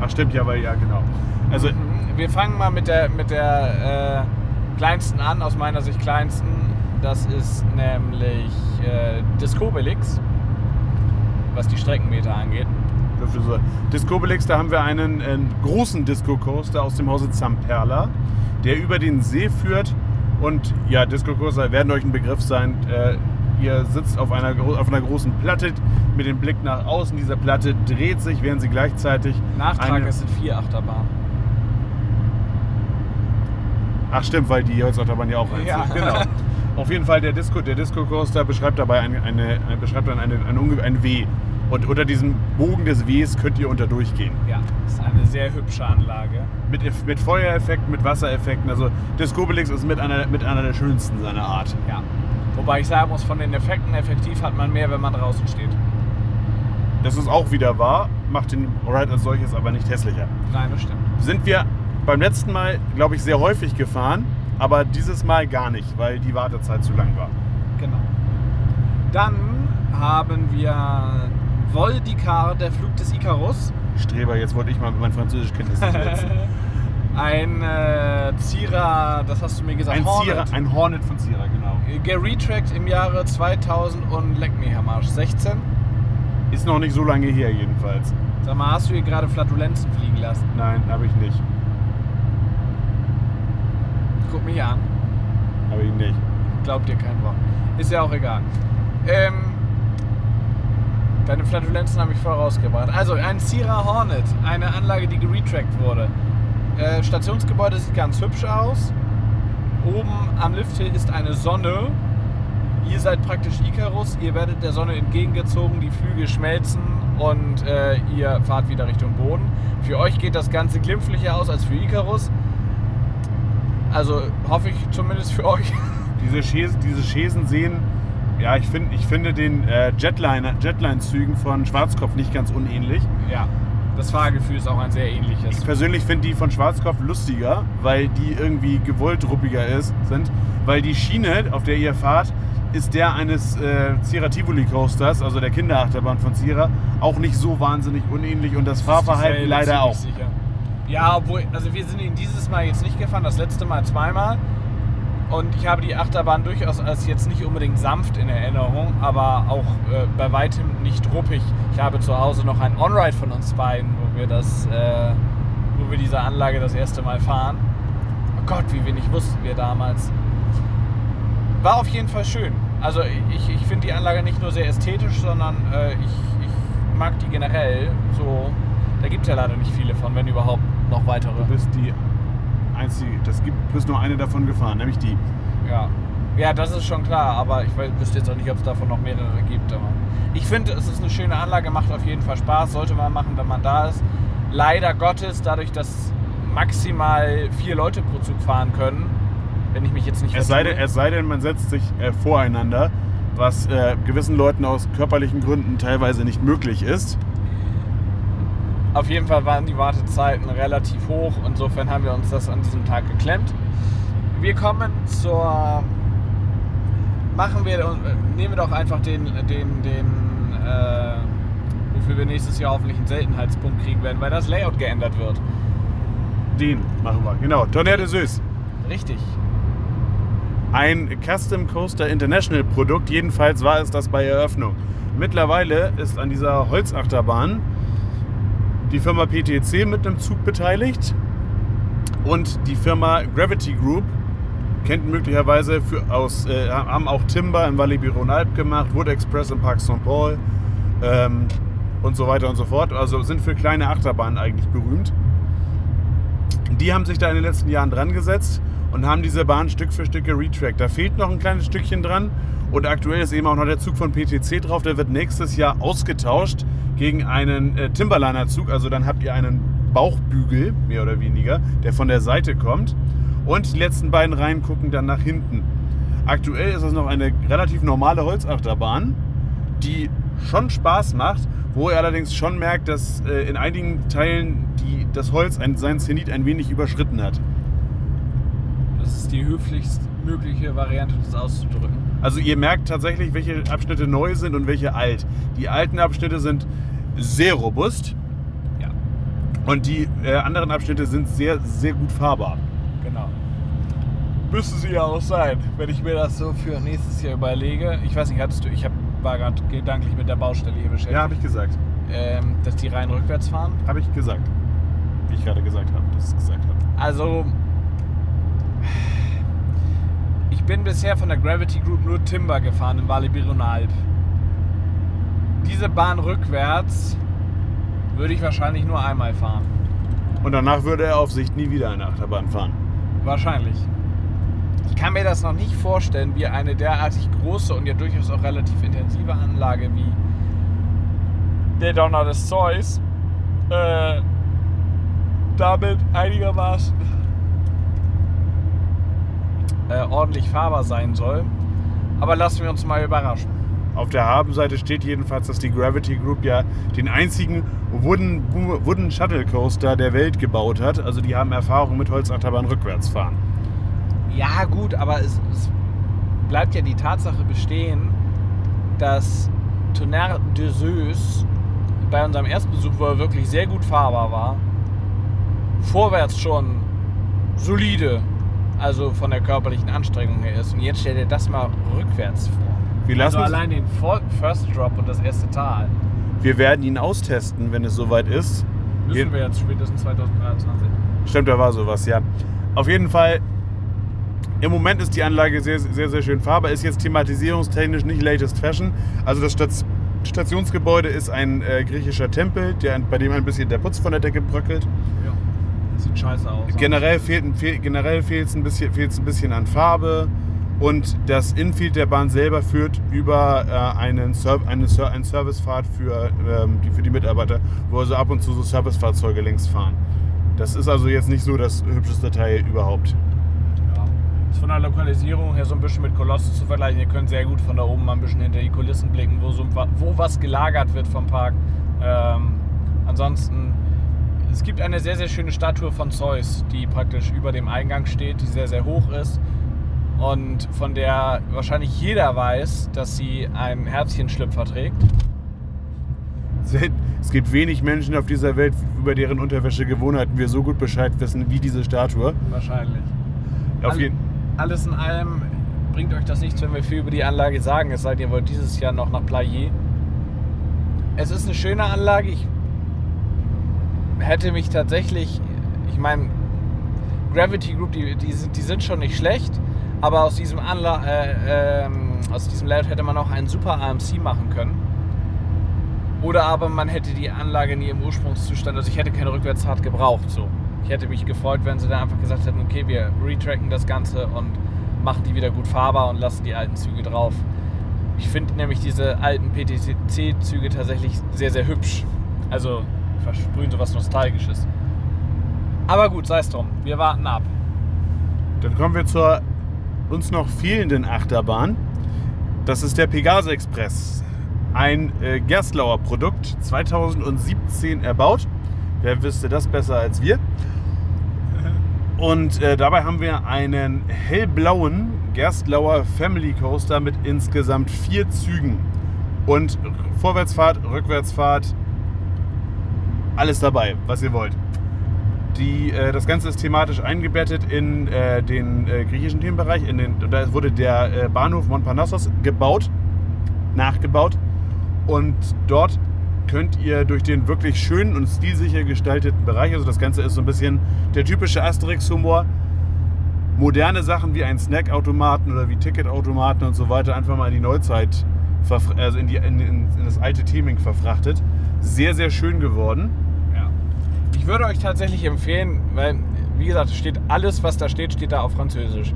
Ach stimmt, ja, weil ja, genau. Also Mhm. Wir fangen mal mit der, mit der äh, kleinsten an, aus meiner Sicht kleinsten. Das ist nämlich äh, Discobelix, was die Streckenmeter angeht. Discobelix, da haben wir einen, äh, großen Disco-Coaster aus dem Hause Zamperla, der über den See führt. Und ja, Disco-Coaster werden euch ein Begriff sein. Äh, ihr sitzt auf einer, auf einer großen Platte mit dem Blick nach außen. Diese Platte dreht sich, während sie gleichzeitig. Nachtrag, eine- es sind vier Achterbahnen. Ach stimmt, weil die Holzachterbahn ja auch eins Ja. Genau. Auf jeden Fall, der Disco, der Disco Coaster beschreibt dabei eine, eine, eine, beschreibt dann eine, ein, unge- ein W. Und unter diesem Bogen des Ws könnt ihr unter durchgehen. Ja, ist eine sehr hübsche Anlage. Mit, mit Feuereffekten, mit Wassereffekten. Also Discobelix ist mit einer, mit einer der schönsten seiner Art. Ja. Wobei ich sagen muss, von den Effekten effektiv hat man mehr, wenn man draußen steht. Das ist auch wieder wahr, macht den Ride als solches aber nicht hässlicher. Nein, das stimmt. Sind wir beim letzten Mal, glaube ich, sehr häufig gefahren, aber dieses Mal gar nicht, weil die Wartezeit zu lang war. Genau. Dann haben wir Voldicar, der Flug des Icarus. Streber, jetzt wollte ich mal mit meinen Französischkenntnissen setzen. Ein äh, Zierer, das hast du mir gesagt, Ein, Hornet. Zierer, ein Hornet von Zierer, genau. Geretrackt im Jahre 2000 und leck mich am Arsch. 16. Ist noch nicht so lange her jedenfalls. Sag mal, hast du hier gerade Flatulenzen fliegen lassen? Nein, habe ich nicht. Guck mich an. Habe ich nicht. Glaubt dir kein Wort. Ist ja auch egal. Ähm, deine Flatulenzen habe ich voll rausgebracht. Also, ein Sierra Hornet, eine Anlage, die geretrackt wurde. Äh, Stationsgebäude sieht ganz hübsch aus. Oben am Lifthill ist eine Sonne. Ihr seid praktisch Icarus, ihr werdet der Sonne entgegengezogen, die Flügel schmelzen und äh, ihr fahrt wieder Richtung Boden. Für euch geht das Ganze glimpflicher aus als für Icarus. Also hoffe ich zumindest für euch. Diese, Schäsen, diese Schäsen sehen, ja, ich, find, ich finde den äh, Jetliner, Jetline-Zügen von Schwarzkopf nicht ganz unähnlich. Ja. Das Fahrgefühl ist auch ein sehr ähnliches. Ich persönlich finde die von Schwarzkopf lustiger, weil die irgendwie gewollt ruppiger ist, sind. Weil die Schiene, auf der ihr fahrt, ist der eines äh, Zira Tivoli Coasters, also der Kinderachterbahn von Zira, auch nicht so wahnsinnig unähnlich und das Fahrverhalten Dieselbe, leider auch. Sicher. Ja, obwohl, also wir sind ihn dieses Mal jetzt nicht gefahren, das letzte Mal zweimal. Und ich habe die Achterbahn durchaus als jetzt nicht unbedingt sanft in Erinnerung, aber auch äh, bei weitem nicht ruppig. Ich habe zu Hause noch ein On-Ride von uns beiden, wo wir das, äh, wo wir diese Anlage das erste Mal fahren. Oh Gott, wie wenig wussten wir damals. War auf jeden Fall schön. Also ich, ich finde die Anlage nicht nur sehr ästhetisch, sondern äh, ich, ich mag die generell. So, da gibt es ja leider nicht viele von, wenn überhaupt noch weitere. Du bist die einzige, das gibt, du bist nur eine davon gefahren, nämlich die. Ja. Ja, das ist schon klar, aber ich weiß- wüsste jetzt auch nicht, ob es davon noch mehrere gibt. Aber ich finde, es ist eine schöne Anlage, macht auf jeden Fall Spaß, sollte man machen, wenn man da ist. Leider Gottes, dadurch, dass maximal vier Leute pro Zug fahren können, wenn ich mich jetzt nicht Es sei, denn, es sei denn, man setzt sich äh, voreinander, was äh, gewissen Leuten aus körperlichen Gründen teilweise nicht möglich ist. Auf jeden Fall waren die Wartezeiten relativ hoch. Insofern haben wir uns das an diesem Tag geklemmt. Wir kommen zur. Machen wir. Nehmen wir doch einfach den. den, den äh, wofür wir nächstes Jahr hoffentlich einen Seltenheitspunkt kriegen werden, weil das Layout geändert wird. Den machen wir. Genau, Tonnerre de Süß. Richtig. Ein Custom Coaster International Produkt, jedenfalls war es das bei Eröffnung. Mittlerweile ist an dieser Holzachterbahn die Firma PTC mit einem Zug beteiligt und die Firma Gravity Group kennt möglicherweise für, aus, äh, haben auch Timber im Valley Biron Alp gemacht, Wood Express im Parc St. Paul ähm, und so weiter und so fort. Also sind für kleine Achterbahnen eigentlich berühmt. Die haben sich da in den letzten Jahren dran gesetzt und haben diese Bahn Stück für Stück geretrackt. Da fehlt noch ein kleines Stückchen dran und aktuell ist eben auch noch der Zug von PTC drauf. Der wird nächstes Jahr ausgetauscht gegen einen äh, Timberliner-Zug. Also dann habt ihr einen Bauchbügel, mehr oder weniger, der von der Seite kommt. Und die letzten beiden Reihen gucken dann nach hinten. Aktuell ist es noch eine relativ normale Holzachterbahn, die schon Spaß macht, wo ihr allerdings schon merkt, dass äh, in einigen Teilen die, das Holz ein, sein Zenit ein wenig überschritten hat. Das ist die höflichst mögliche Variante, das auszudrücken. Also ihr merkt tatsächlich, welche Abschnitte neu sind und welche alt. Die alten Abschnitte sind sehr robust Ja, und die äh, anderen Abschnitte sind sehr, sehr gut fahrbar. genau. Müsste sie ja auch sein, wenn ich mir das so für nächstes Jahr überlege. Ich weiß nicht, hattest du, ich hab, war gerade gedanklich mit der Baustelle hier beschäftigt. Ja, habe ich gesagt. ähm, dass die rein rückwärts fahren. Habe ich gesagt. Wie ich gerade gesagt habe, dass ich es gesagt habe. Also, ich bin bisher von der Gravity Group nur Timber gefahren im Valle Bironalp. Diese Bahn rückwärts würde ich wahrscheinlich nur einmal fahren. Und danach würde er auf Sicht nie wieder eine Achterbahn fahren. Wahrscheinlich. Ich kann mir das noch nicht vorstellen, wie eine derartig große und ja durchaus auch relativ intensive Anlage wie der Donner des Zeus äh, damit einigermaßen äh, ordentlich fahrbar sein soll. Aber lassen wir uns mal überraschen. Auf der Habenseite steht jedenfalls, dass die Gravity Group ja den einzigen Wooden, Wooden Shuttle Coaster der Welt gebaut hat. Also die haben Erfahrung mit Holzachterbahn rückwärts fahren. Ja, gut, aber es, es bleibt ja die Tatsache bestehen, dass Tonnerre de Zeus bei unserem Erstbesuch, wo er wirklich sehr gut fahrbar war, vorwärts schon solide, also von der körperlichen Anstrengung her ist. Und jetzt stellt er das mal rückwärts vor. Wir, Also lassen allein den First Drop und das erste Tal wir werden ihn austesten, wenn es soweit ist. müssen wir jetzt spätestens 2023. Stimmt, da war sowas, ja. Auf jeden Fall, im Moment ist die Anlage sehr, sehr, sehr schön fahrbar. Ist jetzt thematisierungstechnisch nicht latest fashion. Also das Stat- Stationsgebäude ist ein äh, griechischer Tempel, der, bei dem ein bisschen der Putz von der Decke bröckelt. Ja. Sieht scheiße aus. Generell fehlt fehl, generell fehlt's ein bisschen, fehlt's ein bisschen an Farbe. Und das Infield der Bahn selber führt über äh, einen, Ser eine Ser einen Servicefahrt für, ähm, die, für die Mitarbeiter, wo also ab und zu so Servicefahrzeuge längs fahren. Das ist also jetzt nicht so das hübscheste Teil überhaupt. Von der Lokalisierung her so ein bisschen mit Kolossus zu vergleichen. Ihr könnt sehr gut von da oben mal ein bisschen hinter die Kulissen blicken, wo, so, wo was gelagert wird vom Park. Ähm, ansonsten es gibt eine sehr, sehr schöne Statue von Zeus, die praktisch über dem Eingang steht, die sehr, sehr hoch ist und von der wahrscheinlich jeder weiß, dass sie einen Herzchenschlüpfer trägt. Es gibt wenig Menschen auf dieser Welt, über deren Unterwäschegewohnheiten wir so gut Bescheid wissen wie diese Statue. Wahrscheinlich. Auf All- jeden Alles in allem bringt euch das nichts, wenn wir viel über die Anlage sagen, es sei denn, ihr wollt dieses Jahr noch nach Playé. Es ist eine schöne Anlage. Ich hätte mich tatsächlich, ich meine, Gravity Group, die, die, die sind schon nicht schlecht, aber aus diesem, Anla äh, ähm, aus diesem Layout hätte man auch einen super AMC machen können. Oder aber man hätte die Anlage nie im Ursprungszustand, also ich hätte keine Rückwärtsfahrt gebraucht. So. Ich hätte mich gefreut, wenn sie dann einfach gesagt hätten, okay, wir retracken das Ganze und machen die wieder gut fahrbar und lassen die alten Züge drauf. Ich finde nämlich diese alten PTC-Züge tatsächlich sehr, sehr hübsch. Also versprühen so was Nostalgisches. Aber gut, sei es drum. Wir warten ab. Dann kommen wir zur uns noch fehlenden Achterbahn. Das ist der Pegase Express. Ein äh, Gerstlauer Produkt, 2017 erbaut. Wer wüsste das besser als wir? Und äh, dabei haben wir einen hellblauen Gerstlauer Family Coaster mit insgesamt vier Zügen. Und Vorwärtsfahrt, Rückwärtsfahrt, alles dabei, was ihr wollt. Die, äh, das Ganze ist thematisch eingebettet in äh, den äh, griechischen Themenbereich. In den, da wurde der äh, Bahnhof Montparnassos gebaut, nachgebaut. Und dort könnt ihr durch den wirklich schönen und stilsicher gestalteten Bereich, also das Ganze ist so ein bisschen der typische Asterix-Humor, moderne Sachen wie ein Snackautomaten oder wie Ticketautomaten und so weiter einfach mal in die Neuzeit, also in, die, in, in, in das alte Theming verfrachtet. Sehr, sehr schön geworden. Ich würde euch tatsächlich empfehlen, weil, wie gesagt, es steht alles, was da steht, steht da auf Französisch.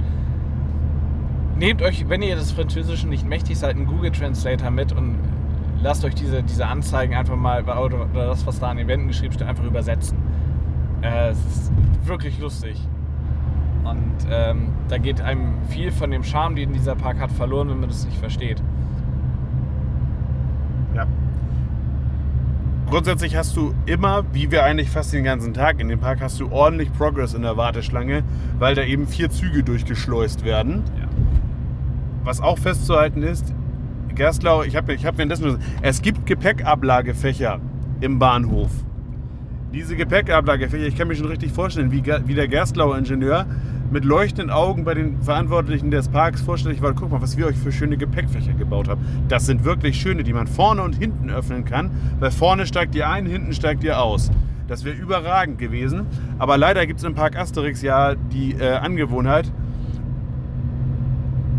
Nehmt euch, wenn ihr das Französische nicht mächtig seid, einen Google Translator mit und lasst euch diese, diese Anzeigen einfach mal, oder oder das, was da an den Wänden geschrieben steht, einfach übersetzen. Äh, es ist wirklich lustig. Und ähm, da geht einem viel von dem Charme, den dieser Park hat, verloren, wenn man das nicht versteht. Ja. Grundsätzlich hast du immer, wie wir eigentlich fast den ganzen Tag in dem Park, hast du ordentlich Progress in der Warteschlange, weil da eben vier Züge durchgeschleust werden. Ja. Was auch festzuhalten ist, Gerstlau, ich habe ich hab währenddessen, es gibt Gepäckablagefächer im Bahnhof. Diese Gepäckablagefächer, ich kann mir schon richtig vorstellen, wie, wie der Gerstlauer Ingenieur mit leuchtenden Augen bei den Verantwortlichen des Parks vorstellig war, guck mal, was wir euch für schöne Gepäckfächer gebaut haben. Das sind wirklich schöne, die man vorne und hinten öffnen kann, weil vorne steigt ihr ein, hinten steigt ihr aus. Das wäre überragend gewesen. Aber leider gibt es im Park Asterix ja die äh, Angewohnheit,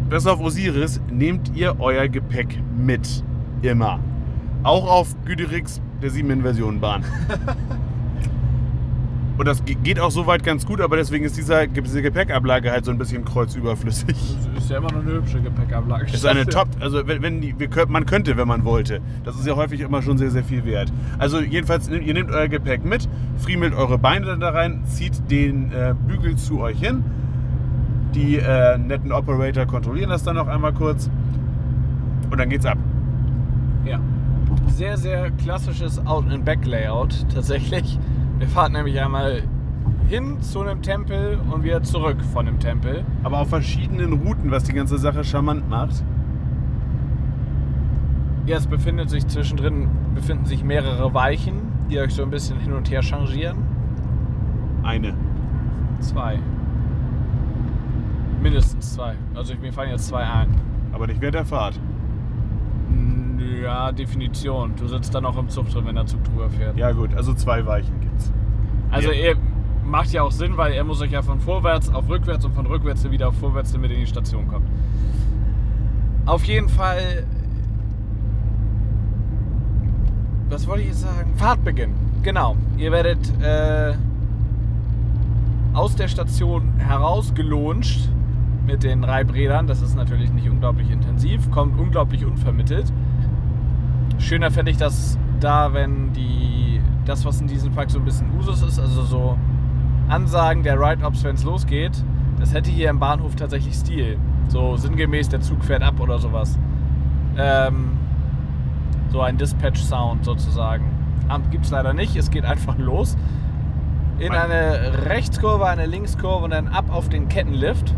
bis auf Osiris nehmt ihr euer Gepäck mit. Immer. Auch auf Güderix der 7-Inversion-Bahn. Und das ge- geht auch soweit ganz gut, aber deswegen ist dieser, diese Gepäckablage halt so ein bisschen kreuzüberflüssig. Das ist ja immer noch eine hübsche Gepäckablage. Das ist eine Top, also wenn, wenn die, wir, man könnte, wenn man wollte. Das ist ja häufig immer schon sehr, sehr viel wert. Also jedenfalls, ihr nehmt euer Gepäck mit, friemelt eure Beine dann da rein, zieht den äh, Bügel zu euch hin. Die äh, netten Operator kontrollieren das dann noch einmal kurz. Und dann geht's ab. Ja. Sehr, sehr klassisches Out-and-Back-Layout tatsächlich. Wir fahren nämlich einmal hin zu einem Tempel und wieder zurück von dem Tempel. Aber auf verschiedenen Routen, was die ganze Sache charmant macht. Ja, es befindet sich zwischendrin befinden sich mehrere Weichen, die euch so ein bisschen hin und her changieren. Eine. Zwei. Mindestens zwei. Also mir fallen jetzt zwei ein. Aber nicht während der Fahrt. Ja, Definition. Du sitzt dann auch im Zug drin, wenn der Zug drüber fährt. Ja gut, also zwei Weichen. Also Ja. er macht ja auch Sinn, weil er muss euch ja von vorwärts auf rückwärts und von rückwärts wieder auf vorwärts, damit ihr in die Station kommt. Auf jeden Fall. Was wollte ich jetzt sagen? Fahrtbeginn. Genau. Ihr werdet äh, aus der Station heraus gelauncht mit den Reibrädern. Das ist natürlich nicht unglaublich intensiv, kommt unglaublich unvermittelt. Schöner fände ich das da, wenn die das, was in diesem Park so ein bisschen Usus ist, also so Ansagen der Ride-Ops, wenn es losgeht, das hätte hier im Bahnhof tatsächlich Stil. So sinngemäß, der Zug fährt ab oder sowas. Ähm, so ein Dispatch-Sound sozusagen. Gibt es leider nicht, es geht einfach los. in eine Rechtskurve, eine Linkskurve und dann ab auf den Kettenlift.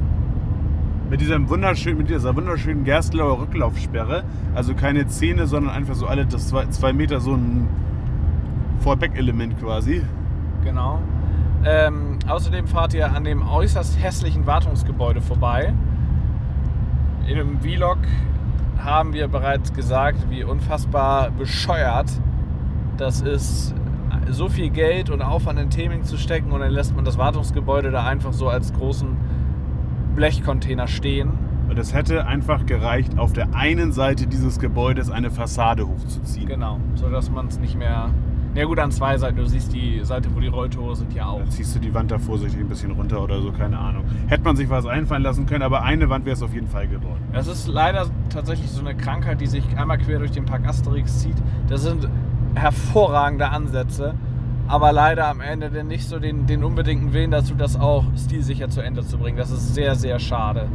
Mit, diesem wunderschönen, mit dieser wunderschönen Gerstlauer Rücklaufsperre. Also keine Zähne, sondern einfach so alle das zwei, zwei Meter so ein Vorback-Element quasi. Genau. Ähm, außerdem fahrt ihr an dem äußerst hässlichen Wartungsgebäude vorbei. In einem Vlog haben wir bereits gesagt, wie unfassbar bescheuert das ist, so viel Geld und Aufwand in Theming zu stecken und dann lässt man das Wartungsgebäude da einfach so als großen Blechcontainer stehen. Und es hätte einfach gereicht, auf der einen Seite dieses Gebäudes eine Fassade hochzuziehen. Genau, so dass man es nicht mehr. Ja gut, an zwei Seiten. Du siehst die Seite, wo die Rolltore sind, ja auch. Dann ziehst du die Wand da vorsichtig ein bisschen runter oder so, keine Ahnung. Hätte man sich was einfallen lassen können, aber eine Wand wäre es auf jeden Fall geworden. Es ist leider tatsächlich so eine Krankheit, die sich einmal quer durch den Park Asterix zieht. Das sind hervorragende Ansätze, aber leider am Ende dann nicht so den, den unbedingten Willen dazu, das auch stilsicher zu Ende zu bringen. Das ist sehr, sehr schade.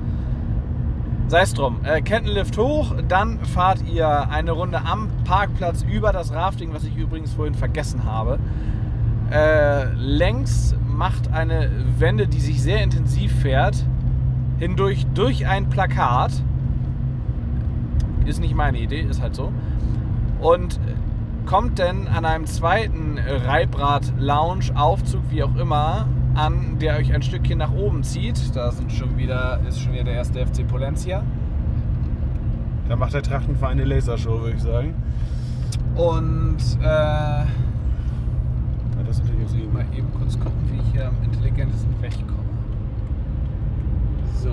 Sei es drum. Äh, Kettenlift hoch, dann fahrt ihr eine Runde am Parkplatz über das Rafting, was ich übrigens vorhin vergessen habe. Äh, längs macht eine Wende, die sich sehr intensiv fährt, hindurch durch ein Plakat. Ist nicht meine Idee, ist halt so. Und kommt dann an einem zweiten Reibrad-Lounge-Aufzug, wie auch immer, an, der euch ein Stückchen nach oben zieht. Da sind schon wieder, ist schon wieder der erste FC Polencia. Da macht der Trachtenverein eine Lasershow, würde ich sagen. Und äh, Ja, das ist muss ich mal eben kurz gucken, wie ich hier am intelligentesten wegkomme. So.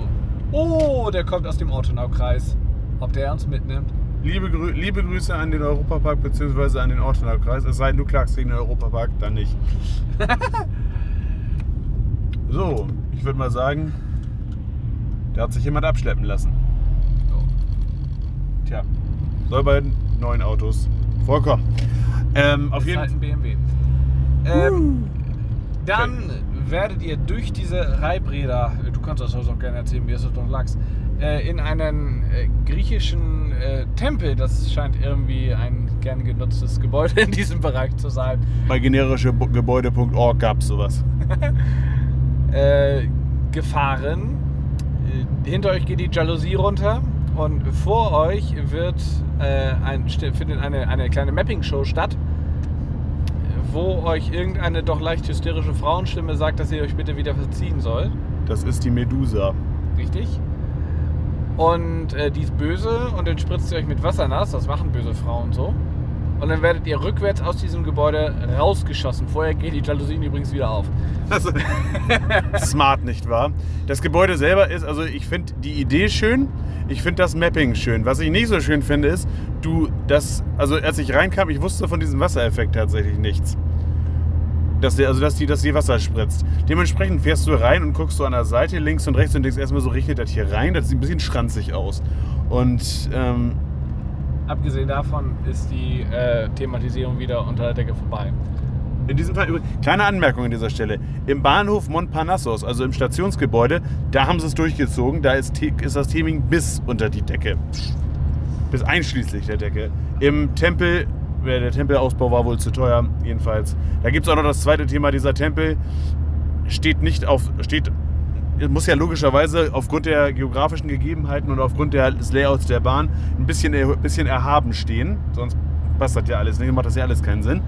Oh, der kommt aus dem Ortenaukreis. Ob der uns mitnimmt? Liebe, Grü liebe Grüße an den Europapark bzw. an den Ortenaukreis. Es sei denn, du klagst gegen den Europapark, dann nicht. so, ich würde mal sagen, da hat sich jemand abschleppen lassen. Tja, soll bei neuen Autos vorkommen. Ähm, auf Ist jeden halt ein BMW. Ähm, dann werdet ihr durch diese Reibräder, du kannst das auch gerne erzählen, mir ist das doch Lachs, äh, in einen äh, griechischen äh, Tempel, das scheint irgendwie ein gern genutztes Gebäude in diesem Bereich zu sein, bei generischegebäude.org gab es sowas. äh, gefahren. Äh, hinter euch geht die Jalousie runter und vor euch wird äh, ein, findet eine, eine kleine Mapping-Show statt, wo euch irgendeine doch leicht hysterische Frauenstimme sagt, dass ihr euch bitte wieder verziehen sollt. Das ist die Medusa. Richtig? Und äh, die ist böse und dann spritzt ihr euch mit Wasser nass. Das machen böse Frauen so. Und dann werdet ihr rückwärts aus diesem Gebäude rausgeschossen. Vorher gehen die Jalousien übrigens wieder auf. Also, smart, nicht wahr? Das Gebäude selber ist, also ich finde die Idee schön, ich finde das Mapping schön. Was ich nicht so schön finde, ist, du, das, also als ich reinkam, ich wusste von diesem Wassereffekt tatsächlich nichts. Dass der, also dass die, dass die Wasser spritzt. Dementsprechend fährst du rein und guckst so an der Seite links und rechts und denkst erstmal so, regnet das hier rein? Das sieht ein bisschen schranzig aus. Und ähm, Abgesehen davon ist die äh, Thematisierung wieder unter der Decke vorbei. In diesem Fall, kleine Anmerkung an dieser Stelle. Im Bahnhof Montparnassos, also im Stationsgebäude, da haben sie es durchgezogen. Da ist, ist das Theming bis unter die Decke. Bis einschließlich der Decke. Im Tempel, äh, der Tempelausbau war wohl zu teuer, jedenfalls. Da gibt es auch noch das zweite Thema. Dieser Tempel steht nicht auf, steht, muss ja logischerweise aufgrund der geografischen Gegebenheiten und aufgrund der, des Layouts der Bahn ein bisschen, bisschen erhaben stehen. Sonst passt das ja alles nicht, macht das ja alles keinen Sinn.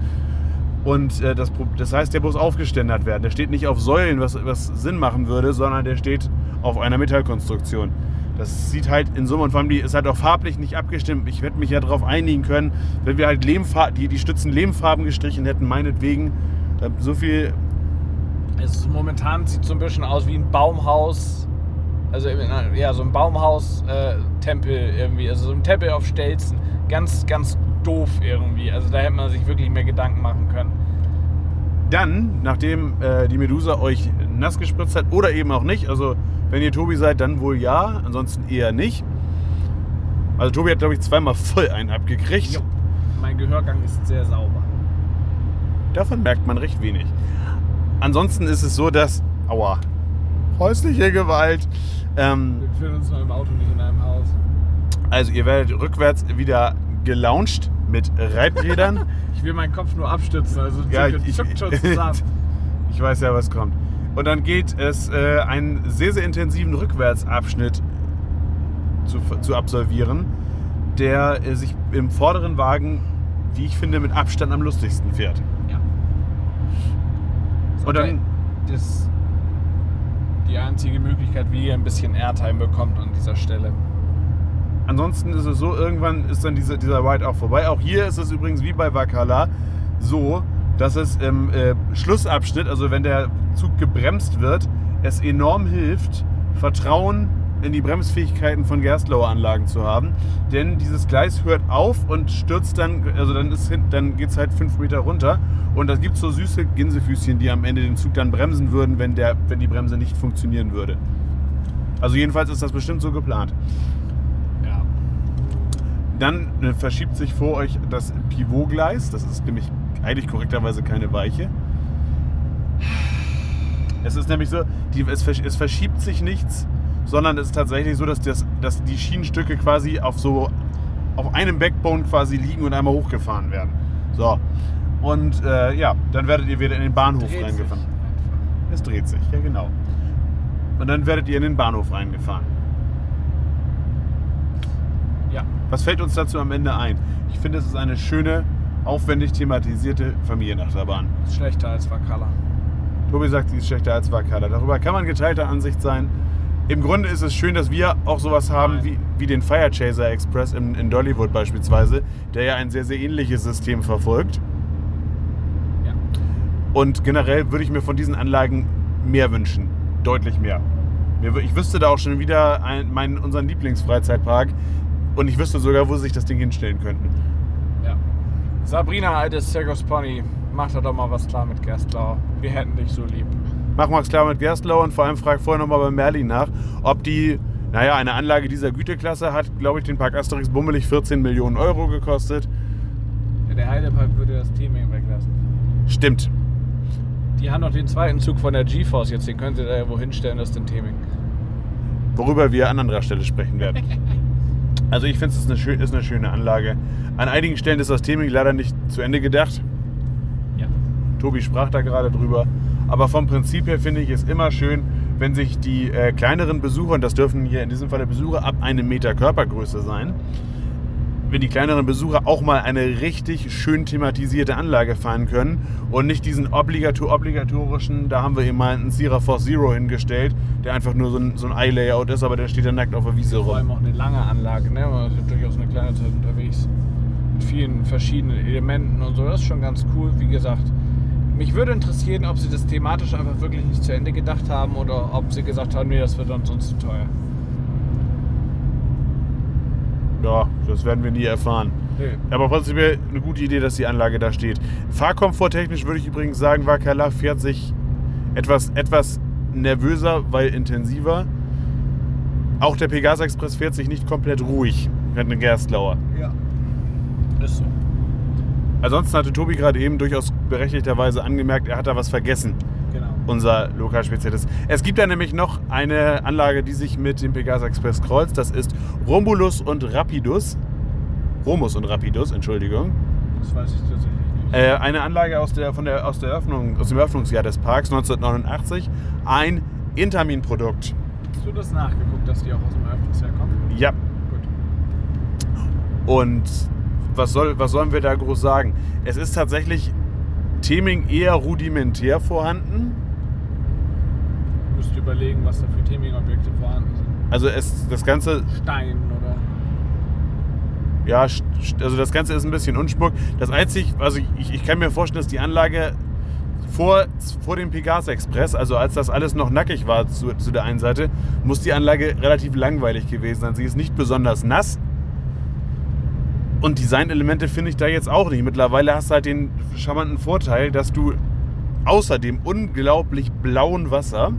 Und äh, das, das heißt, der muss aufgeständert werden. Der steht nicht auf Säulen, was, was Sinn machen würde, sondern der steht auf einer Metallkonstruktion. Das sieht halt in Summe und vor allem die ist halt auch farblich nicht abgestimmt. Ich hätte mich ja darauf einigen können, wenn wir halt Lehmfar die, die Stützen Lehmfarben gestrichen hätten, meinetwegen. Da so viel. Es momentan sieht so ein bisschen aus wie ein Baumhaus. Also ja, so ein Baumhaus-Tempel irgendwie. Also so ein Tempel auf Stelzen. Ganz, ganz doof irgendwie. Also da hätte man sich wirklich mehr Gedanken machen können. Dann, nachdem äh, die Medusa euch nass gespritzt hat oder eben auch nicht, also wenn ihr Tobi seid, dann wohl ja, ansonsten eher nicht. Also Tobi hat, glaube ich, zweimal voll einen abgekriegt. Jo. Mein Gehörgang ist sehr sauber. Davon merkt man recht wenig. Ansonsten ist es so, dass. Aua. Häusliche Gewalt. Ähm, Wir befinden uns noch im Auto, nicht in einem Haus. also, ihr werdet rückwärts wieder gelauncht mit Reibrädern. Ich will meinen Kopf nur abstützen, also Ja, zuckt, ich- zuckt schon zusammen. Ich weiß ja, was kommt. Und dann geht es äh, einen sehr, sehr intensiven Rückwärtsabschnitt zu, zu absolvieren, der äh, sich im vorderen Wagen, wie ich finde, mit Abstand am lustigsten fährt. Dann, Das ist die einzige Möglichkeit, wie ihr ein bisschen Airtime bekommt an dieser Stelle. ansonsten ist es so, irgendwann ist dann diese, dieser Ride auch vorbei. Auch hier ist es übrigens wie bei Vakala so, dass es im äh, Schlussabschnitt, also wenn der Zug gebremst wird, es enorm hilft, Vertrauen in die Bremsfähigkeiten von Gerstlauer Anlagen zu haben. Denn dieses Gleis hört auf und stürzt dann, also dann, ist dann geht es halt fünf Meter runter. Und da gibt es so süße Gänsefüßchen, die am Ende den Zug dann bremsen würden, wenn, der, wenn die Bremse nicht funktionieren würde. Also jedenfalls ist das bestimmt so geplant. Ja. Dann äh, verschiebt sich vor euch das Pivotgleis. Das ist nämlich eigentlich korrekterweise keine Weiche. Es ist nämlich so, die, es, es verschiebt sich nichts, sondern es ist tatsächlich so, dass, das, dass die Schienenstücke quasi auf so auf einem Backbone quasi liegen und einmal hochgefahren werden. So. Und äh, ja, dann werdet ihr wieder in den Bahnhof Dreht reingefahren. Es dreht sich, ja genau. Und dann werdet ihr in den Bahnhof reingefahren. Ja. Was fällt uns dazu am Ende ein? Ich finde, es ist eine schöne, aufwendig thematisierte Familienachterbahn. Ist schlechter als Vakala. Tobi sagt, sie ist schlechter als Vakala. Darüber kann man geteilter Ansicht sein. Im Grunde ist es schön, dass wir auch sowas haben wie, wie den Fire Chaser Express in, in Dollywood beispielsweise, der ja ein sehr, sehr ähnliches System verfolgt. Ja. Und generell würde ich mir von diesen Anlagen mehr wünschen. Deutlich mehr. Ich wüsste da auch schon wieder ein, meinen, unseren Lieblingsfreizeitpark und ich wüsste sogar, wo sie sich das Ding hinstellen könnten. ja. Sabrina, altes Circus Pony, mach da doch mal was klar mit Gerstlau. Wir hätten dich so lieb. Mach mal klar mit Gerstlau und vor allem frag vorher nochmal bei Merlin nach, ob die, naja, eine Anlage dieser Güteklasse hat, glaube ich, den Park Asterix bummelig 14 Millionen Euro gekostet. Ja, der Heidepark würde das Theming weglassen. Stimmt. Die haben noch den zweiten Zug von der GeForce jetzt, den können sie da irgendwo hinstellen, das ist den Theming. Worüber wir an anderer Stelle sprechen werden. Also ich finde es ist eine, schö- ist eine schöne Anlage. An einigen Stellen ist das Theming leider nicht zu Ende gedacht. Ja. Tobi sprach da gerade drüber. Aber vom Prinzip her finde ich es immer schön, wenn sich die äh, kleineren Besucher, und das dürfen hier in diesem Fall Besucher ab einem Meter Körpergröße sein, wenn die kleineren Besucher auch mal eine richtig schön thematisierte Anlage fahren können und nicht diesen obligator obligatorischen, da haben wir eben mal einen Sierra Force Zero hingestellt, der einfach nur so ein, so ein Eye-Layout ist, aber der steht dann nackt auf der Wiese Vor allem rum. auch eine lange Anlage, ne? Man ist durchaus eine kleine Zeit unterwegs. Mit vielen verschiedenen Elementen und so. Das ist schon ganz cool, wie gesagt. Mich würde interessieren, ob sie das thematisch einfach wirklich nicht zu Ende gedacht haben oder ob sie gesagt haben, nee, das wird dann sonst zu teuer. Ja, das werden wir nie erfahren. Nee. Aber prinzipiell eine gute Idee, dass die Anlage da steht. Fahrkomforttechnisch würde ich übrigens sagen, Wakala fährt sich etwas, etwas nervöser, weil intensiver. Auch der Pegasus Express fährt sich nicht komplett ruhig. Fährt eine Gerstlauer. Ja. Ist so. Ansonsten hatte Tobi gerade eben durchaus berechtigterweise angemerkt, er hat da was vergessen, Genau. unser Lokalspezialist. Es gibt da nämlich noch eine Anlage, die sich mit dem Pegasus Express kreuzt. Das ist Romulus und Rapidus. Romus und Rapidus, Entschuldigung. Das weiß ich tatsächlich nicht. Äh, eine Anlage aus, der, von der, aus, der Eröffnung, aus dem Eröffnungsjahr des Parks 1989. Ein Intermin-Produkt. Hast du das nachgeguckt, dass die auch aus dem Eröffnungsjahr kommen? Ja. Gut. Und was, soll, was sollen wir da groß sagen? Es ist tatsächlich Theming eher rudimentär vorhanden. Müsst ihr überlegen, was da für Theming-Objekte vorhanden sind. Also es, das Ganze, Stein oder. ja, also das Ganze ist ein bisschen Unschmuck. Das einzig, also ich, ich kann mir vorstellen, dass die Anlage vor, vor dem Pegasus Express, also als das alles noch nackig war zu, zu der einen Seite, muss die Anlage relativ langweilig gewesen sein. Sie ist nicht besonders nass. Und Designelemente finde ich da jetzt auch nicht. Mittlerweile hast du halt den charmanten Vorteil, dass du außer dem unglaublich blauen Wasser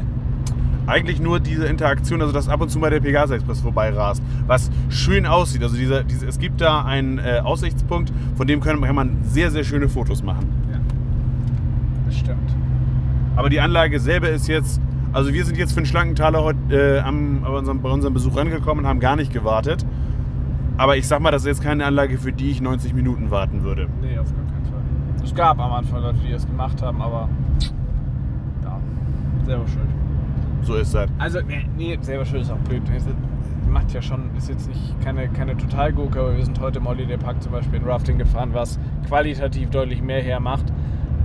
eigentlich nur diese Interaktion, also dass ab und zu mal der Pegasus Express vorbeirast, was schön aussieht. Also dieser, diese, es gibt da einen äh, Aussichtspunkt, von dem können, kann man sehr, sehr schöne Fotos machen. Ja. Das stimmt. Aber die Anlage selber ist jetzt, also wir sind jetzt für den Schlankentaler heute äh, am, bei, unserem, bei unserem Besuch rangekommen und haben gar nicht gewartet. Aber ich sag mal, das ist jetzt keine Anlage, für die ich 90 Minuten warten würde. Nee, auf gar keinen Fall. Es gab am Anfang Leute, die das gemacht haben, aber ja, selber schuld. So ist das. Also, nee, nee selber schuld ist auch blöd. Macht ja schon, ist jetzt nicht keine, keine Totalgurke, aber wir sind heute im Holiday Park zum Beispiel in Rafting gefahren, was qualitativ deutlich mehr hermacht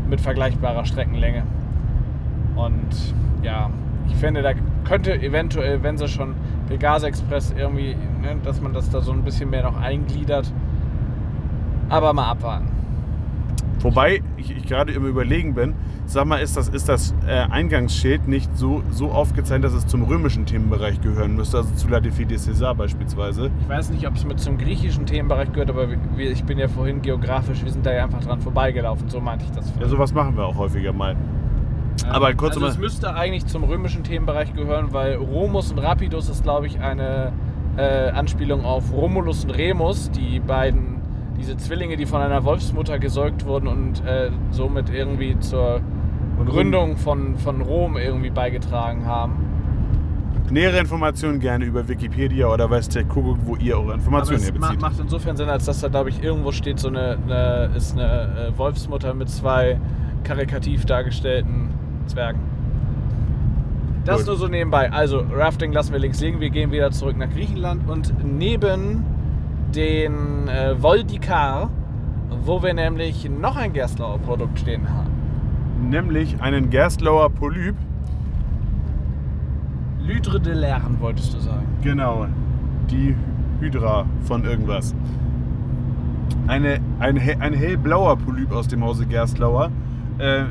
mit vergleichbarer Streckenlänge. Und ja, ich finde, da könnte eventuell, wenn sie schon Pegasus Express irgendwie, ne, dass man das da so ein bisschen mehr noch eingliedert. Aber mal abwarten. Wobei ich, ich gerade im Überlegen bin, sag mal, ist das, ist das äh, Eingangsschild nicht so, so aufgezeichnet, dass es zum römischen Themenbereich gehören müsste, also zu La des César beispielsweise? Ich weiß nicht, ob es mit zum griechischen Themenbereich gehört, aber wir, ich bin ja vorhin geografisch, wir sind da ja einfach dran vorbeigelaufen, so meinte ich das. Ja, sowas machen wir auch häufiger mal. Ähm, aber kurz also mal- es müsste eigentlich zum römischen Themenbereich gehören, weil Romus und Rapidus ist, glaube ich, eine äh, Anspielung auf Romulus und Remus, die beiden, diese Zwillinge, die von einer Wolfsmutter gesäugt wurden und äh, somit irgendwie zur Und Gründung von, von Rom irgendwie beigetragen haben. Nähere Informationen gerne über Wikipedia oder weiß der Kuckuck, wo ihr eure Informationen es ma herbezieht. macht insofern Sinn, als dass da, glaube ich, irgendwo steht, so eine, eine ist eine äh, Wolfsmutter mit zwei karikativ dargestellten Zwergen. Das Gut. nur so nebenbei. Also, Rafting lassen wir links liegen. Wir gehen wieder zurück nach Griechenland und neben den äh, Voldikar, wo wir nämlich noch ein Gerstlauer Produkt stehen haben. Nämlich einen Gerstlauer Polyp. Lydre de Lern, wolltest du sagen. Genau. Die Hydra von irgendwas. Eine, ein, ein hellblauer Polyp aus dem Hause Gerstlauer. Äh,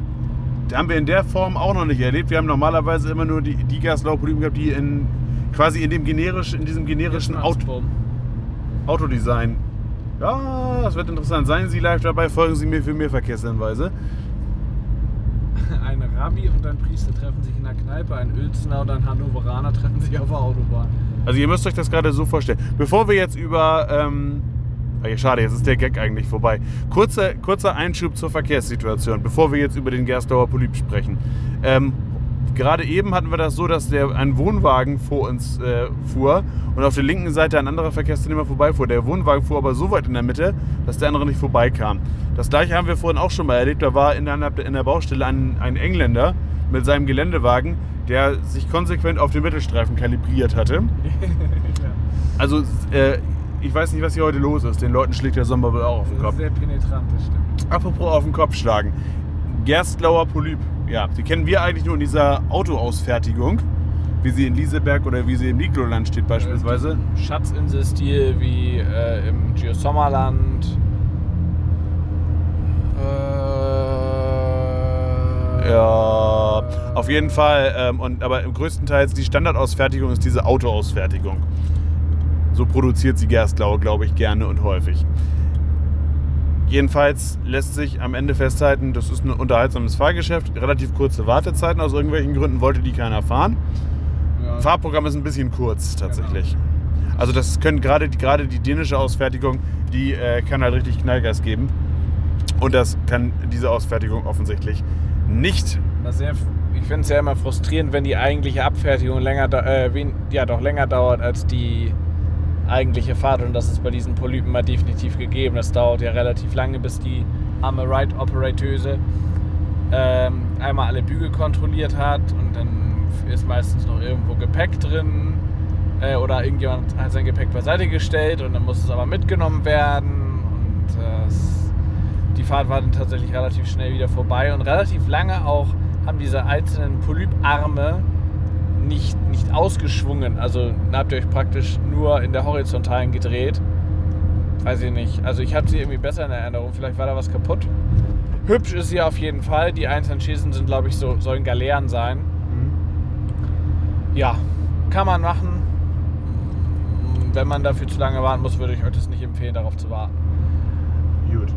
haben wir in der Form auch noch nicht erlebt. Wir haben normalerweise immer nur die, die Gerstlauer Polypen gehabt, die in quasi in dem generisch, in diesem generischen Auto, Auto. Autodesign. Ja, das wird interessant. Seien Sie live dabei, folgen Sie mir für mehr Verkehrshinweise. Ein Rabbi und ein Priester treffen sich in der Kneipe, ein Uelzener und ein Hannoveraner treffen sich auf der Autobahn. Also ihr müsst euch das gerade so vorstellen. Bevor wir jetzt über... Ähm, schade, jetzt ist der Gag eigentlich vorbei. Kurzer, kurzer Einschub zur Verkehrssituation, bevor wir jetzt über den Gerstlauer Polyp sprechen. Ähm, gerade eben hatten wir das so, dass der, ein Wohnwagen vor uns äh, fuhr und auf der linken Seite ein anderer Verkehrsteilnehmer vorbeifuhr. Der Wohnwagen fuhr aber so weit in der Mitte, dass der andere nicht vorbeikam. Das gleiche haben wir vorhin auch schon mal erlebt. Da war in der, in der Baustelle ein, ein Engländer mit seinem Geländewagen, der sich konsequent auf den Mittelstreifen kalibriert hatte. Also, äh, ich weiß nicht, was hier heute los ist. Den Leuten schlägt der Sommer wohl auch auf den Kopf. sehr penetrant, das stimmt. Apropos auf den Kopf schlagen. Gerstlauer Polyp. Ja, die kennen wir eigentlich nur in dieser Autoausfertigung. Wie sie in Lieseberg oder wie sie im Nikloland steht beispielsweise. Schatzinsel-Stil wie äh, im Geo Sommerland. Äh, Ja, auf jeden Fall. Ähm, und, aber größtenteils die Standardausfertigung ist diese Autoausfertigung. So produziert sie Gerstlauer, glaube ich, gerne und häufig. Jedenfalls lässt sich am Ende festhalten, das ist ein unterhaltsames Fahrgeschäft, relativ kurze Wartezeiten, aus irgendwelchen Gründen wollte die keiner fahren. ja. Fahrprogramm ist ein bisschen kurz tatsächlich. Also das können gerade die, gerade die dänische Ausfertigung, die äh, kann halt richtig Knallgas geben. Und das kann diese Ausfertigung offensichtlich nicht. Sehr, ich finde es ja immer frustrierend, wenn die eigentliche Abfertigung länger, äh, wen, ja, doch länger dauert als die eigentliche Fahrt. Und das ist bei diesen Polypen mal definitiv gegeben. Das dauert ja relativ lange, bis die arme Ride-Operateuse ähm, einmal alle Bügel kontrolliert hat. Und dann ist meistens noch irgendwo Gepäck drin. Äh, oder irgendjemand hat sein Gepäck beiseite gestellt und dann muss es aber mitgenommen werden. Und äh, die Fahrt war dann tatsächlich relativ schnell wieder vorbei und relativ lange auch haben diese einzelnen Polyparme nicht, nicht ausgeschwungen. Also habt ihr euch praktisch nur in der Horizontalen gedreht. Weiß ich nicht. Also ich hatte sie irgendwie besser in Erinnerung. Vielleicht war da was kaputt. Hübsch ist sie auf jeden Fall. Die einzelnen Schäsen sind, glaube ich, so, sollen Galeeren sein. Ja, kann man machen. Wenn man dafür zu lange warten muss, würde ich euch das nicht empfehlen, darauf zu warten. Gut.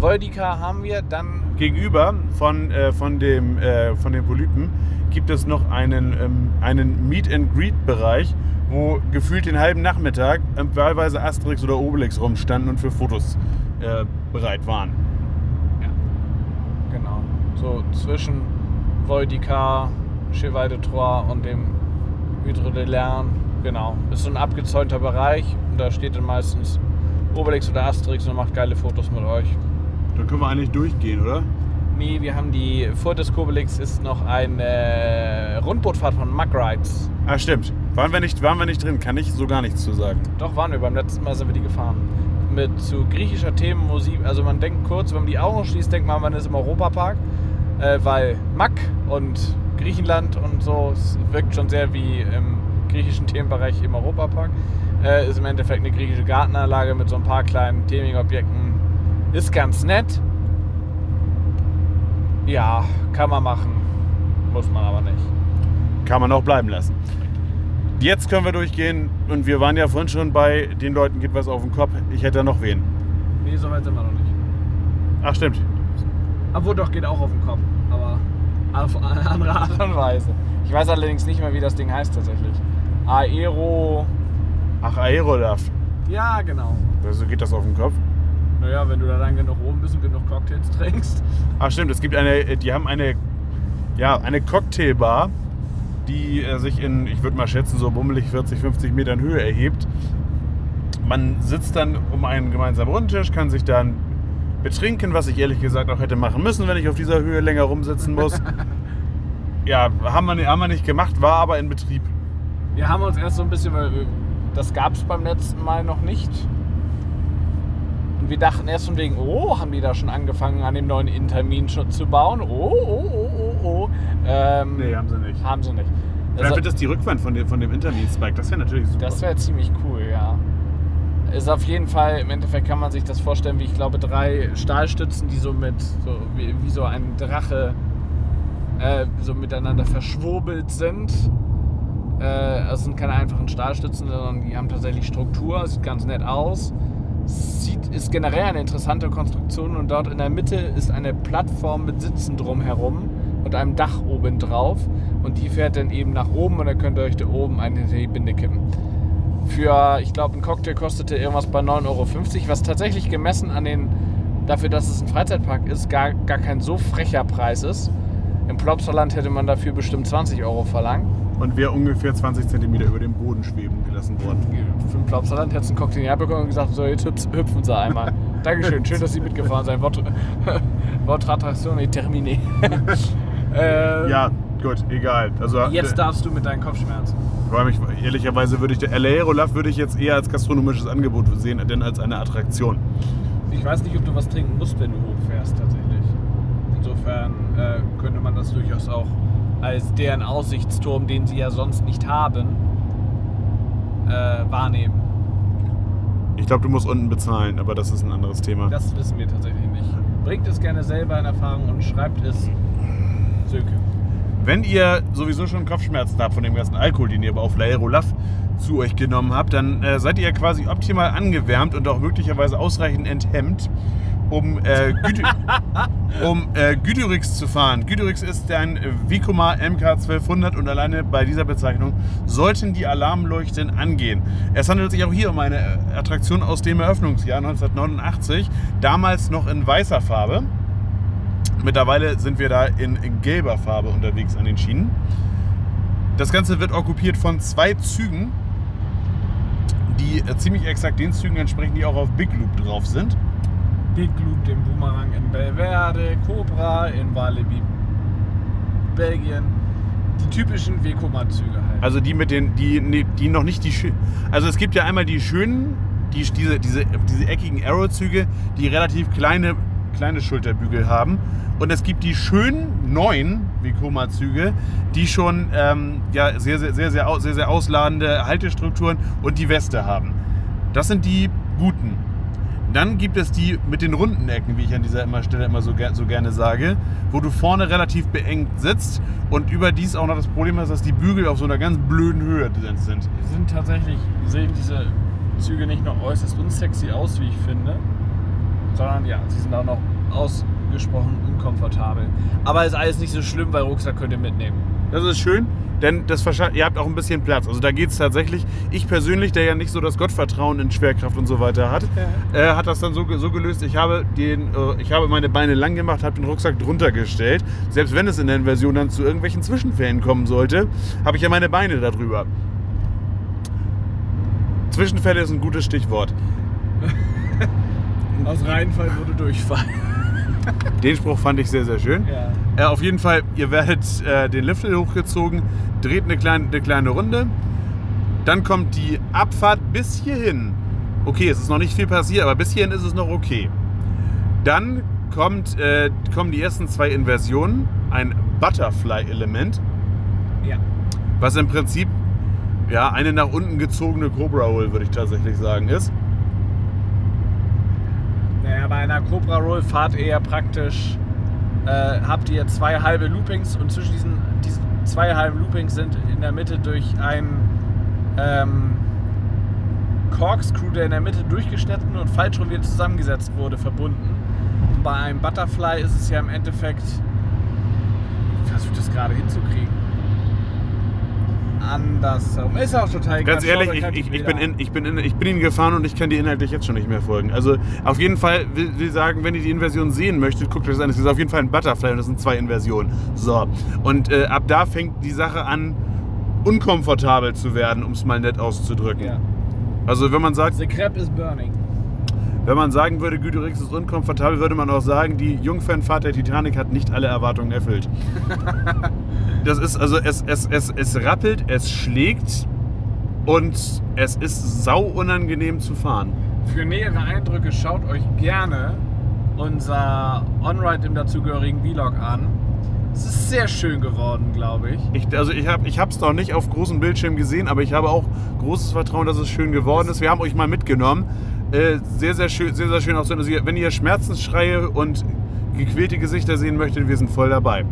Voldika haben wir, dann Gegenüber von, äh, von, dem, äh, von den Polypen gibt es noch einen, ähm, einen Meet-and-Greet-Bereich, wo gefühlt den halben Nachmittag ähm, wahlweise Asterix oder Obelix rumstanden und für Fotos äh, bereit waren. Ja, genau. So zwischen Voldika, Cheval de Troyes und dem Hydre de Lern. Genau. Ist so ein abgezäunter Bereich und da steht dann meistens Obelix oder Asterix und macht geile Fotos mit euch. Dann können wir eigentlich durchgehen, oder? Nee, wir haben die, vor des Kobelix ist noch eine Rundbootfahrt von Mack Rides. Ah, stimmt. Waren wir, nicht, waren wir nicht drin, kann ich so gar nichts zu sagen. Doch, waren wir. Beim letzten Mal sind wir die gefahren. Mit zu griechischer Themenmusik. Also man denkt kurz, wenn man die Augen schließt, denkt man, man ist im Europapark. Äh, weil Mack und Griechenland und so, es wirkt schon sehr wie im griechischen Themenbereich im Europapark. Äh, ist im Endeffekt eine griechische Gartenanlage mit so ein paar kleinen Theming-Objekten. Ist ganz nett. Ja, kann man machen. Muss man aber nicht. Kann man auch bleiben lassen. Jetzt können wir durchgehen und wir waren ja vorhin schon bei den Leuten geht was auf den Kopf. Ich hätte da noch wen. Nee, so weit sind wir noch nicht. Ach stimmt. Obwohl doch, geht auch auf den Kopf. Aber auf eine andere Art und Weise. Ich weiß allerdings nicht mehr, wie das Ding heißt tatsächlich. Aero. Ach, Aerolaf. Ja, genau. Also geht das auf den Kopf? Naja, wenn du da dann genug oben bist und genug Cocktails trinkst. Ach stimmt, es gibt eine, die haben eine, ja, eine Cocktailbar, die äh, sich in, ich würde mal schätzen, so bummelig 40, 50 Metern Höhe erhebt. Man sitzt dann um einen gemeinsamen Rundtisch, kann sich dann betrinken, was ich ehrlich gesagt auch hätte machen müssen, wenn ich auf dieser Höhe länger rumsitzen muss. ja, haben wir, haben wir nicht gemacht, war aber in Betrieb. Wir haben uns erst so ein bisschen, weil wir- das gab es beim letzten Mal noch nicht. Und wir dachten erst von wegen, oh, haben die da schon angefangen, an dem neuen Intermin schon zu bauen? Oh, oh, oh, oh, oh. Ähm, Nee, haben sie nicht. Haben sie nicht. Vielleicht Also, wird das die Rückwand von dem, von dem Intermin-Spike. Das wäre natürlich super. das wäre ziemlich cool, ja. Ist auf jeden Fall, im Endeffekt kann man sich das vorstellen, wie ich glaube, drei Stahlstützen, die so mit, so wie, wie so ein Drache, äh, so miteinander verschwurbelt sind. Äh, es sind keine einfachen Stahlstützen, sondern die haben tatsächlich Struktur, sieht ganz nett aus. Sieht, ist generell eine interessante Konstruktion und dort in der Mitte ist eine Plattform mit Sitzen drumherum und einem Dach oben drauf. Und die fährt dann eben nach oben und dann könnt ihr euch da oben die Binde kippen. Für, ich glaube, ein Cocktail kostete irgendwas bei 9,50 Euro, was tatsächlich gemessen an den, dafür, dass es ein Freizeitpark ist, gar, gar kein so frecher Preis ist. Im Plopsaland hätte man dafür bestimmt 20 Euro verlangt. Und wäre ungefähr 20 Zentimeter über dem Boden schweben gelassen worden. Für den Plopsaland hätte es einen Cocktail herbekommen und gesagt, so jetzt hüpf, hüpfen Sie einmal. Dankeschön, schön, dass Sie mitgefahren sind. Wort, Wortrattraktion terminé. äh, Ja, gut, egal. Also, Jetzt äh, darfst du mit deinen Kopfschmerzen. mich, ehrlicherweise würde ich, der Aerolaf würde ich jetzt eher als gastronomisches Angebot sehen, denn als eine Attraktion. Ich weiß nicht, ob du was trinken musst, wenn du hochfährst, tatsächlich. Insofern äh, könnte man das durchaus auch als deren Aussichtsturm, den sie ja sonst nicht haben, äh, wahrnehmen. Ich glaube, du musst unten bezahlen, aber das ist ein anderes Thema. Das wissen wir tatsächlich nicht. Bringt es gerne selber in Erfahrung und schreibt es Söke. Wenn ihr sowieso schon Kopfschmerzen habt von dem ganzen Alkohol, den ihr aber auf Laerolaf zu euch genommen habt, dann äh, seid ihr quasi optimal angewärmt und auch möglicherweise ausreichend enthemmt, um, äh, Güte, um äh, Güterix zu fahren. Güterix ist ein Vicoma MK 1200 und alleine bei dieser Bezeichnung sollten die Alarmleuchten angehen. Es handelt sich auch hier um eine äh, Attraktion aus dem Eröffnungsjahr 1989, damals noch in weißer Farbe. Mittlerweile sind wir da in, in gelber Farbe unterwegs an den Schienen. Das Ganze wird okkupiert von zwei Zügen, die äh, ziemlich exakt den Zügen entsprechen, die auch auf Big Loop drauf sind. Big Loop, den Boomerang in Belverde, Cobra in Walibi, Belgien. Die typischen Vekoma-Züge halt. Also die mit den, die, die noch nicht die schönen. Also es gibt ja einmal die schönen, die, diese, diese, diese eckigen Arrow-Züge, die relativ kleine, kleine Schulterbügel haben. Und es gibt die schönen neuen Vekoma-Züge, die schon ähm, ja, sehr, sehr, sehr, sehr, sehr, sehr ausladende Haltestrukturen und die Weste haben. Das sind die guten. Dann gibt es die mit den runden Ecken, wie ich an dieser Stelle immer so, so gerne sage, wo du vorne relativ beengt sitzt und überdies auch noch das Problem hast, dass die Bügel auf so einer ganz blöden Höhe sind. Sind tatsächlich, sehen diese Züge nicht nur äußerst unsexy aus, wie ich finde, sondern ja, sie sind auch noch ausgesprochen unkomfortabel. Aber ist alles nicht so schlimm, weil Rucksack könnt ihr mitnehmen. Das ist schön, denn das ihr habt auch ein bisschen Platz. Also da geht es tatsächlich, ich persönlich, der ja nicht so das Gottvertrauen in Schwerkraft und so weiter hat, äh, hat das dann so, so gelöst, ich habe, den, äh, ich habe meine Beine lang gemacht, habe den Rucksack drunter gestellt. Selbst wenn es in der Inversion dann zu irgendwelchen Zwischenfällen kommen sollte, habe ich ja meine Beine darüber. Zwischenfälle ist ein gutes Stichwort. Aus Rheinfall wurde Durchfall. Den Spruch fand ich sehr, sehr schön. Ja. Äh, auf jeden Fall, ihr werdet äh, den Lift hochgezogen, dreht eine kleine, eine kleine Runde. Dann kommt die Abfahrt bis hierhin. Okay, es ist noch nicht viel passiert, aber bis hierhin ist es noch okay. Dann kommt, äh, kommen die ersten zwei Inversionen. Ein Butterfly-Element, ja. was im Prinzip ja, eine nach unten gezogene Cobra Roll, würde ich tatsächlich sagen, ist. Bei einer Cobra Roll fahrt ihr praktisch, äh, habt ihr zwei halbe Loopings und zwischen diesen, diesen zwei halben Loopings sind in der Mitte durch ein ähm, Corkscrew, der in der Mitte durchgeschnitten und falsch rum wieder zusammengesetzt wurde, verbunden. Und bei einem Butterfly ist es ja im Endeffekt, ich versuche das gerade hinzukriegen. Andersherum. Ist auch total Ganz ehrlich, ich, halt die ich, ich, bin in, ich, bin in, ich bin Ihnen gefahren und ich kann dir inhaltlich jetzt schon nicht mehr folgen. Also auf jeden Fall will, will sagen, wenn ihr die Inversion sehen möchtet, guckt euch das an. Es ist auf jeden Fall ein Butterfly und das sind zwei Inversionen. So. Und äh, ab da fängt die Sache an, unkomfortabel zu werden, um es mal nett auszudrücken. Ja. Also wenn man sagt, The crap is burning. wenn man sagen würde, Güterix ist unkomfortabel, würde man auch sagen, die Jungfernfahrt der Titanic hat nicht alle Erwartungen erfüllt. das ist also, es, es, es, es rappelt, es schlägt und es ist sau unangenehm zu fahren. Für nähere Eindrücke schaut euch gerne unser On-Ride im dazugehörigen Vlog an. Es ist sehr schön geworden, glaube ich. Ich, also ich habe es noch nicht auf großen Bildschirm gesehen, aber ich habe auch großes Vertrauen, dass es schön geworden ist. Wir haben euch mal mitgenommen. Äh, sehr, sehr schön, sehr, sehr schön auch so. Also wenn ihr Schmerzensschreie und gequälte Gesichter sehen möchtet, wir sind voll dabei.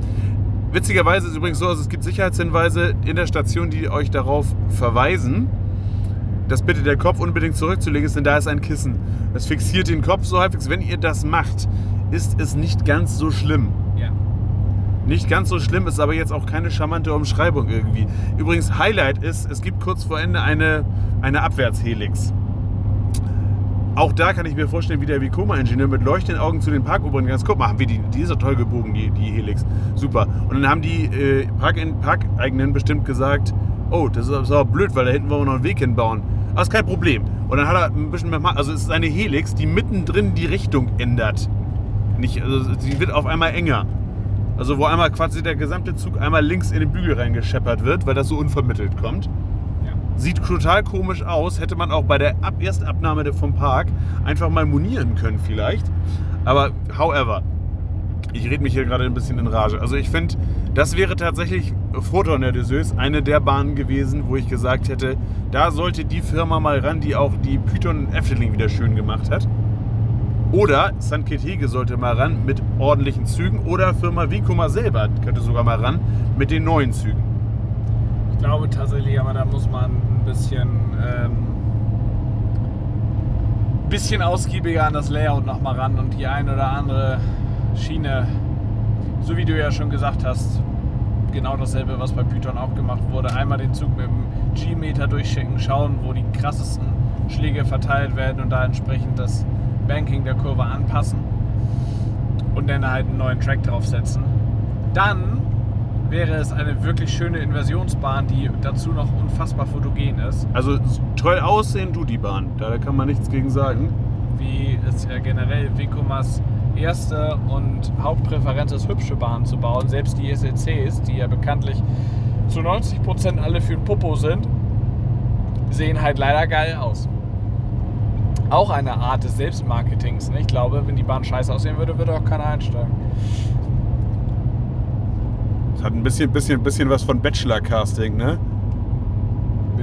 Witzigerweise ist es übrigens so, also es gibt Sicherheitshinweise in der Station, die euch darauf verweisen, dass bitte der Kopf unbedingt zurückzulegen ist, denn da ist ein Kissen. Das fixiert den Kopf so halbwegs. Wenn ihr das macht, ist es nicht ganz so schlimm. Ja. Nicht ganz so schlimm, ist aber jetzt auch keine charmante Umschreibung irgendwie. Übrigens, Highlight ist, es gibt kurz vor Ende eine, eine Abwärtshelix. Auch da kann ich mir vorstellen, wie der Vicoma-Ingenieur mit leuchtenden Augen zu den Parkoberen ganz guck mal, haben wir die, die ist doch toll gebogen, die, die Helix. Super. Und dann haben die äh, Park Parkeigenen bestimmt gesagt, oh, das ist aber blöd, weil da hinten wollen wir noch einen Weg hinbauen. Aber ist kein Problem. Und dann hat er ein bisschen mehr, also es ist eine Helix, die mittendrin die Richtung ändert. Nicht, also sie wird auf einmal enger. Also wo einmal quasi der gesamte Zug einmal links in den Bügel reingescheppert wird, weil das so unvermittelt kommt. Sieht total komisch aus. Hätte man auch bei der Ab Erstabnahme vom Park einfach mal monieren können vielleicht. Aber however, ich rede mich hier gerade ein bisschen in Rage. Also ich finde, das wäre tatsächlich Photon der Dessous eine der Bahnen gewesen, wo ich gesagt hätte, da sollte die Firma mal ran, die auch die Python Efteling wieder schön gemacht hat. Oder St. Ketege sollte mal ran mit ordentlichen Zügen. Oder Firma Vicoma selber könnte sogar mal ran mit den neuen Zügen. Ich glaube tatsächlich, aber da muss man ein bisschen, ähm, bisschen ausgiebiger an das Layout nochmal ran und die ein oder andere Schiene, so wie du ja schon gesagt hast, genau dasselbe, was bei Python auch gemacht wurde. Einmal den Zug mit dem G-Meter durchschicken, schauen, wo die krassesten Schläge verteilt werden und da entsprechend das Banking der Kurve anpassen und dann halt einen neuen Track draufsetzen. Dann wäre es eine wirklich schöne Inversionsbahn, die dazu noch unfassbar fotogen ist, Also toll aussehen tut die Bahn. Da kann man nichts gegen sagen. wie es ja generell Vekomas erste und Hauptpräferenz ist, hübsche Bahnen zu bauen. Selbst die SECs, die ja bekanntlich zu 90% alle für den Popo sind, sehen halt leider geil aus. Auch eine Art des Selbstmarketings. Ne? Ich glaube, wenn die Bahn scheiße aussehen würde, würde auch keiner einsteigen. Es hat ein bisschen, bisschen, bisschen was von Bachelor-Casting, ne?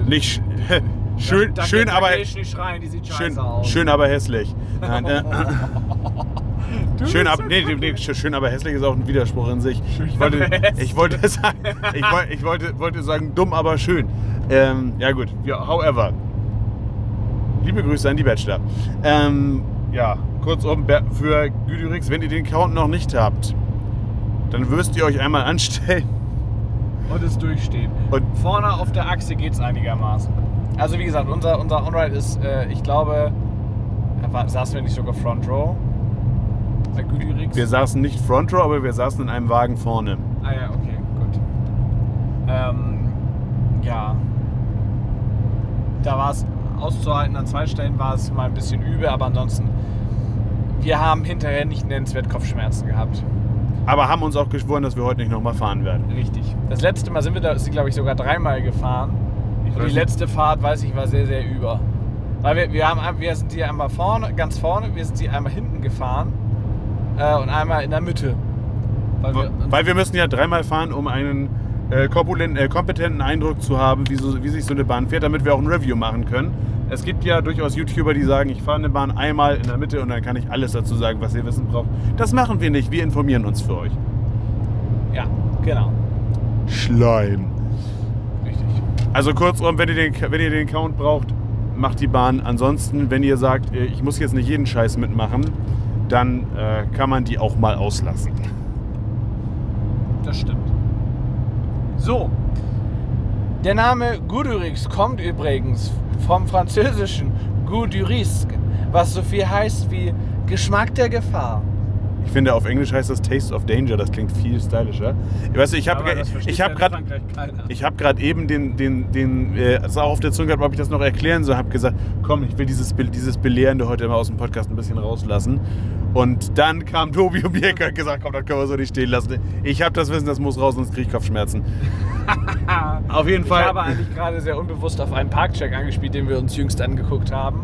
Nicht sch schön, Da- da schön, aber schreien, schön, schön, aber hässlich. Nein, äh, schön, ab, nee, nee, nee, sch- schön, aber hässlich ist auch ein Widerspruch in sich. Ich wollte, ich wollte sagen, ich wollte, ich wollte, wollte sagen, dumm, aber schön. Ähm, ja gut, ja, however. Liebe Grüße an die Bachelor. Ähm, ja, kurzum, für Güdürix, wenn ihr den Count noch nicht habt, dann müsst ihr euch einmal anstellen. und es durchstehen. Und Vorne auf der Achse geht es einigermaßen. Also wie gesagt, unser, unser On-Ride ist, äh, ich glaube, äh, saßen wir nicht sogar Front Row? Wir saßen nicht Front Row, aber wir saßen in einem Wagen vorne. Ah ja, okay, gut. Ähm, ja. Da war es auszuhalten, an zwei Stellen war es mal ein bisschen übel, aber ansonsten wir haben hinterher nicht nennenswert Kopfschmerzen gehabt. Aber haben uns auch geschworen, dass wir heute nicht nochmal fahren werden. Richtig. Das letzte Mal sind wir da, ist sie, glaube ich, sogar dreimal gefahren. Und die letzte Fahrt, weiß ich, war sehr, sehr über. Weil wir, wir, haben, wir sind sie einmal vorne, ganz vorne, wir sind sie einmal hinten gefahren äh, und einmal in der Mitte. Weil wir, Weil wir müssen ja dreimal fahren, um einen äh, kompetenten Eindruck zu haben, wie, so, wie sich so eine Bahn fährt, damit wir auch ein Review machen können. Es gibt ja durchaus YouTuber, die sagen, ich fahre eine Bahn einmal in der Mitte und dann kann ich alles dazu sagen, was ihr wissen braucht. Das machen wir nicht, wir informieren uns für euch. ja, genau. Schleim. Richtig. Also kurzum, wenn ihr, den, wenn ihr den Count braucht, macht die Bahn. Ansonsten, wenn ihr sagt, äh, ich muss jetzt nicht jeden Scheiß mitmachen, dann äh, kann man die auch mal auslassen. Das stimmt. So. Der Name Gudurix kommt übrigens vom französischen Goût du risque, was so viel heißt wie Geschmack der Gefahr. Ich finde, auf Englisch heißt das Taste of Danger, das klingt viel stylischer. Weißt du, ich habe ich hab gerade ich habe gerade eben den, den, den äh, auch auf der Zunge gehabt, ob ich das noch erklären soll. Habe gesagt, komm, ich will dieses, dieses Belehrende heute mal aus dem Podcast ein bisschen rauslassen. Und dann kam Tobi um die Ecke und hat gesagt, komm, das können wir so nicht stehen lassen. Ich habe das Wissen, das muss raus, sonst kriege ich Kopfschmerzen. Auf jeden Ich Fall. habe eigentlich gerade sehr unbewusst auf einen Parkcheck angespielt, den wir uns jüngst angeguckt haben.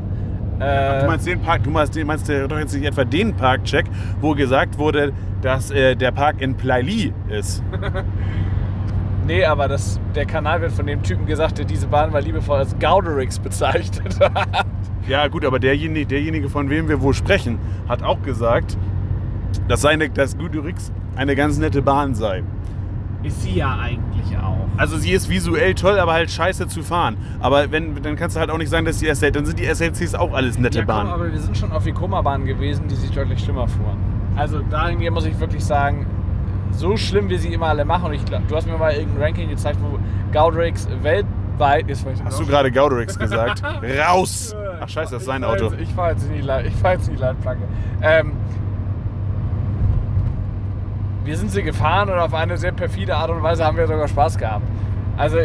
Äh, Du meinst den Park, du meinst, den, meinst doch jetzt nicht etwa den Parkcheck, wo gesagt wurde, dass äh, der Park in Plailly ist. nee, aber das, der Kanal wird von dem Typen gesagt, der diese Bahn mal liebevoll als Gauderix bezeichnet hat. Ja, gut, aber derjenige, derjenige, von wem wir wohl sprechen, hat auch gesagt, dass, seine, dass Gudurix eine ganz nette Bahn sei. Ist sie ja eigentlich auch. Also sie ist visuell toll, aber halt scheiße zu fahren. Aber wenn, dann kannst du halt auch nicht sagen, dass die SL, dann sind die SLCs auch alles nette Ja, komm, Bahnen. aber wir sind schon auf Vekoma-Bahnen gewesen, die sich deutlich schlimmer fuhren. Also dahingehend muss ich wirklich sagen, so schlimm wie sie immer alle machen. Und ich glaub, du hast mir mal irgendein Ranking gezeigt, wo Gauderix weltweit ist. Hast du gerade Gaudurix gesagt? Raus! Ach scheiße, das ist sein Auto. Jetzt, ich fahre jetzt in die, Le- ich fahr jetzt in die Leitplanke. Ähm, wir sind sie gefahren und auf eine sehr perfide Art und Weise haben wir sogar Spaß gehabt. Also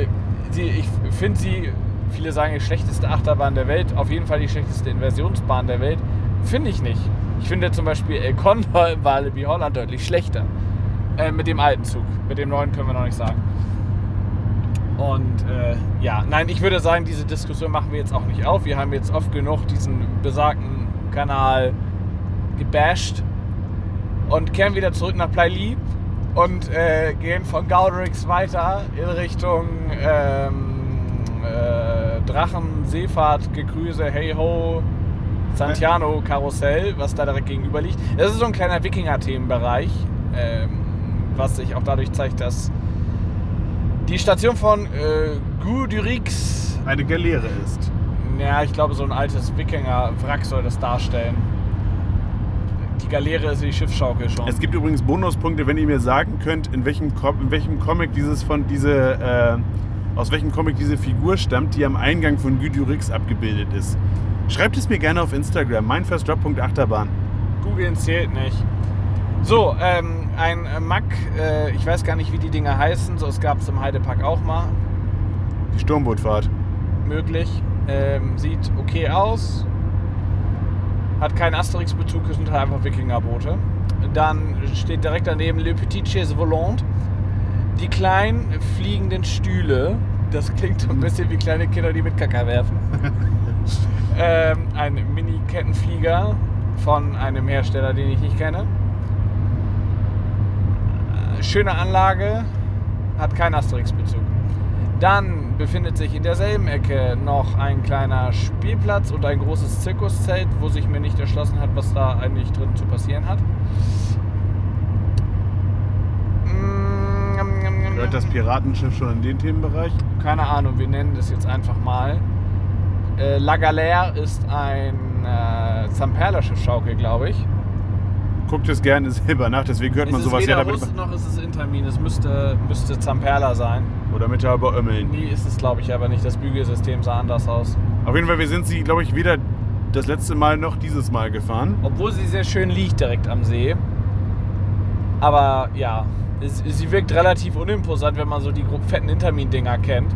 die, ich finde sie, viele sagen die schlechteste Achterbahn der Welt, auf jeden Fall die schlechteste Inversionsbahn der Welt. Finde ich nicht. Ich finde zum Beispiel El Condor im Walibi Holland deutlich schlechter. Äh, mit dem alten Zug. Mit dem neuen können wir noch nicht sagen. Und äh, ja, nein, ich würde sagen, diese Diskussion machen wir jetzt auch nicht auf. Wir haben jetzt oft genug diesen besagten Kanal gebasht und kehren wieder zurück nach Plailly und äh, gehen von Gauderix weiter in Richtung ähm, äh, Drachen, Seefahrt, Gegrüße, Hey Ho, Santiano Karussell, was da direkt gegenüber liegt. Das ist so ein kleiner Wikinger-Themenbereich, ähm, was sich auch dadurch zeigt, dass die Station von äh, Gudurix, Eine Galeere ist. ja, ich glaube, so ein altes Wikinger-Wrack soll das darstellen. Die Galeere ist die Schiffsschaukel schon. Es gibt übrigens Bonuspunkte, wenn ihr mir sagen könnt, in welchem, Com in welchem Comic dieses von diese, äh, aus welchem Comic diese Figur stammt, die am Eingang von Gudurix abgebildet ist. Schreibt es mir gerne auf Instagram, meinfirstdrop.achterbahn. Googeln zählt nicht. So, ähm, ein Mack, äh, ich weiß gar nicht, wie die Dinger heißen, so es gab es im Heidepark auch mal, Die Sturmbootfahrt. möglich. Ähm, sieht okay aus. Hat keinen Asterix-Bezug, sind halt einfach Wikingerboote. Dann steht direkt daneben Le Petit Chaise Volante. Die kleinen fliegenden Stühle. Das klingt so ein bisschen wie kleine Kinder, die mit Kacker werfen. ähm, ein Mini-Kettenflieger von einem Hersteller, den ich nicht kenne. Äh, Schöne Anlage, hat keinen Asterix-Bezug. Dann befindet sich in derselben Ecke noch ein kleiner Spielplatz und ein großes Zirkuszelt, wo sich mir nicht erschlossen hat, was da eigentlich drin zu passieren hat. Mm, Gehört das Piratenschiff schon in den Themenbereich? Keine Ahnung, wir nennen das jetzt einfach mal. Äh, La Galère ist ein äh, Zamperla-Schiffschaukel, glaube ich. Guckt es gerne selber nach, deswegen hört man sowas ja damit. Russ noch ist es Intermin, es müsste, müsste Zamperla sein. Oder mit aber Ömmeln. Nie ist es, glaube ich, aber nicht. Das Bügelsystem sah anders aus. Auf jeden Fall, wir sind sie, glaube ich, weder das letzte Mal noch dieses Mal gefahren. Obwohl sie sehr schön liegt direkt am See. Aber ja, es, sie wirkt relativ unimposant, wenn man so die fetten Intermin-Dinger kennt.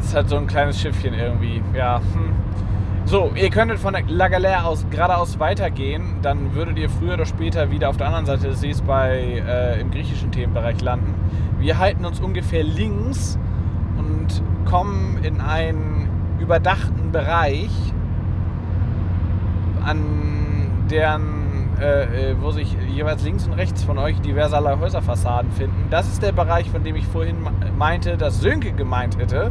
Es ist halt so ein kleines Schiffchen irgendwie. Ja, hm. So, ihr könntet von der La Galère aus geradeaus weitergehen, dann würdet ihr früher oder später wieder auf der anderen Seite des Sees bei, äh, im griechischen Themenbereich landen. Wir halten uns ungefähr links und kommen in einen überdachten Bereich, an deren, äh, äh, wo sich jeweils links und rechts von euch diverserlei Häuserfassaden finden. Das ist der Bereich, von dem ich vorhin meinte, dass Sönke gemeint hätte.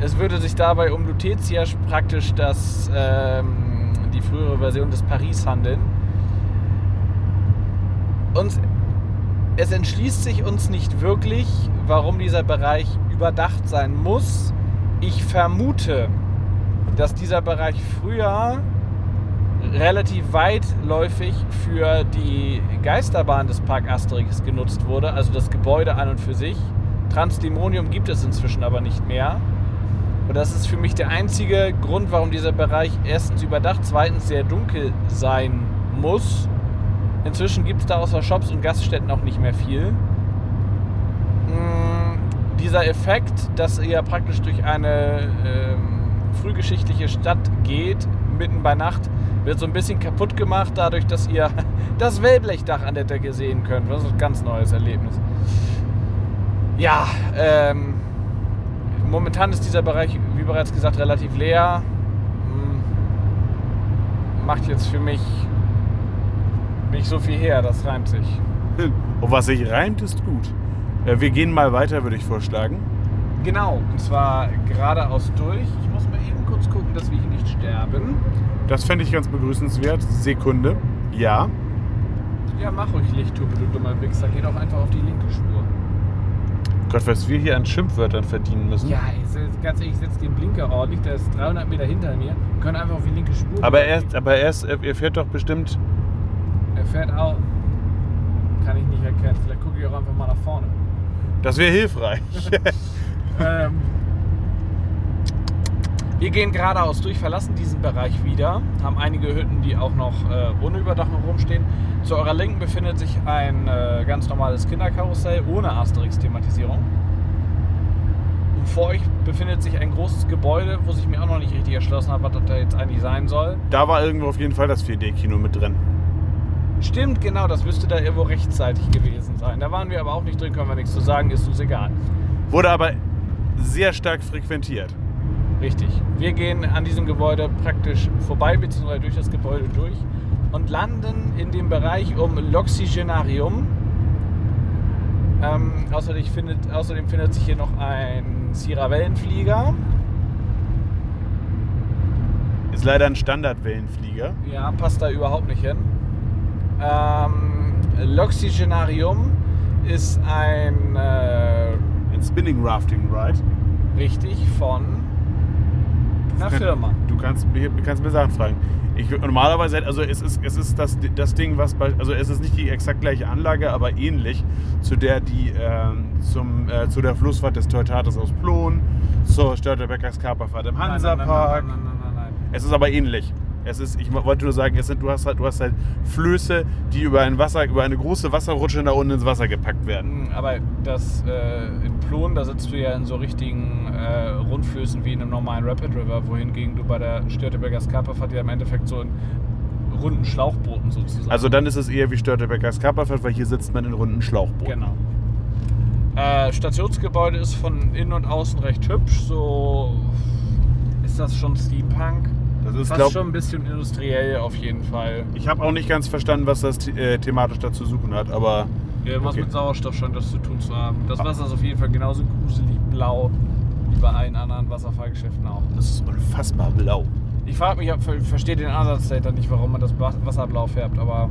Es würde sich dabei um Lutetia praktisch das, ähm, die frühere Version des Paris handeln. Und es entschließt sich uns nicht wirklich, warum dieser Bereich überdacht sein muss. Ich vermute, dass dieser Bereich früher relativ weitläufig für die Geisterbahn des Park Asterix genutzt wurde, also das Gebäude an und für sich. Transdemonium gibt es inzwischen aber nicht mehr. Und das ist für mich der einzige Grund, warum dieser Bereich erstens überdacht, zweitens sehr dunkel sein muss. Inzwischen gibt es da außer Shops und Gaststätten auch nicht mehr viel. Mm, dieser Effekt, dass ihr praktisch durch eine ähm, frühgeschichtliche Stadt geht, mitten bei Nacht, wird so ein bisschen kaputt gemacht, dadurch, dass ihr das Wellblechdach an der Decke sehen könnt. Das ist ein ganz neues Erlebnis. Ja, ähm, momentan ist dieser Bereich, wie bereits gesagt, relativ leer. Hm, macht jetzt für mich nicht so viel her, das reimt sich. Und was sich reimt, ist gut. Äh, wir gehen mal weiter, würde ich vorschlagen. Genau, und zwar geradeaus durch. Ich muss mal eben kurz gucken, dass wir hier nicht sterben. Das fände ich ganz begrüßenswert. Sekunde. Ja. Ja, mach ruhig Lichthupe, du dummer Wichser. Geh doch einfach auf die linke Spur. Gott, was wir hier an Schimpfwörtern verdienen müssen. Ja, ich, ganz ehrlich, ich setze den Blinker ordentlich, der ist 300 Meter hinter mir. Wir können einfach auf die linke Spur. Aber er, aber er, ist, er fährt doch bestimmt. Er fährt auch. Kann ich nicht erkennen. Vielleicht gucke ich auch einfach mal nach vorne. Das wäre hilfreich. ähm, wir gehen geradeaus durch, verlassen diesen Bereich wieder, haben einige Hütten, die auch noch äh, ohne Überdachung rumstehen. Zu eurer Linken befindet sich ein äh, ganz normales Kinderkarussell ohne Asterix-Thematisierung. Und vor euch befindet sich ein großes Gebäude, wo sich mir auch noch nicht richtig erschlossen hat, was das da jetzt eigentlich sein soll. Da war irgendwo auf jeden Fall das 4D-Kino mit drin. Stimmt, genau, das müsste da irgendwo rechtzeitig gewesen sein. Da waren wir aber auch nicht drin, können wir nichts zu sagen, ist uns egal. Wurde aber sehr stark frequentiert. Richtig. Wir gehen an diesem Gebäude praktisch vorbei, beziehungsweise durch das Gebäude durch und landen in dem Bereich um L'Oxygenarium. Ähm, außerdem, findet, außerdem findet sich hier noch ein Sierra-Wellenflieger. Ist leider ein Standardwellenflieger. Ja, passt da überhaupt nicht hin. Ähm, L'Oxygenarium ist ein, äh, ein Spinning Rafting Ride. Richtig, von einer Firma. Du kannst, kannst mir Sachen fragen. Ich, normalerweise, also es ist, es ist das, das Ding, was bei, also es ist nicht die exakt gleiche Anlage, aber ähnlich zu der, die äh, zum, äh, zu der Flussfahrt des Teutates aus Plon, zur Störtebeckers Kaperfahrt im Hansapark. Nein, nein, nein, nein, nein, nein. Es ist aber ähnlich. Es ist, ich wollte nur sagen, es sind, du, hast halt, du hast halt Flöße, die über ein Wasser, über eine große Wasserrutsche nach unten ins Wasser gepackt werden. Hm, Aber das äh, in Plon, da sitzt du ja in so richtigen äh, Rundflößen wie in einem normalen Rapid River, wohingegen du bei der Störteberger Skaperfahrt ja im Endeffekt so in runden Schlauchbooten sozusagen. Also dann ist es eher wie Störtebeckers Kaperfahrt, weil hier sitzt man in runden Schlauchbooten. Genau. Äh, Stationsgebäude ist von innen und außen recht hübsch. So ist das schon Steampunk. Das ist, Fast glaub, schon ein bisschen industriell auf jeden Fall. ich habe auch nicht ganz verstanden, was das äh, thematisch da zu suchen hat, aber Irgendwas Okay. mit Sauerstoff scheint das zu tun zu haben. Das Wasser ist auf jeden Fall genauso gruselig blau wie bei allen anderen Wasserfallgeschäften auch. das ist unfassbar blau. Ich frage mich, ich verstehe den Ansatz dahinter nicht, warum man das Wasser blau färbt, aber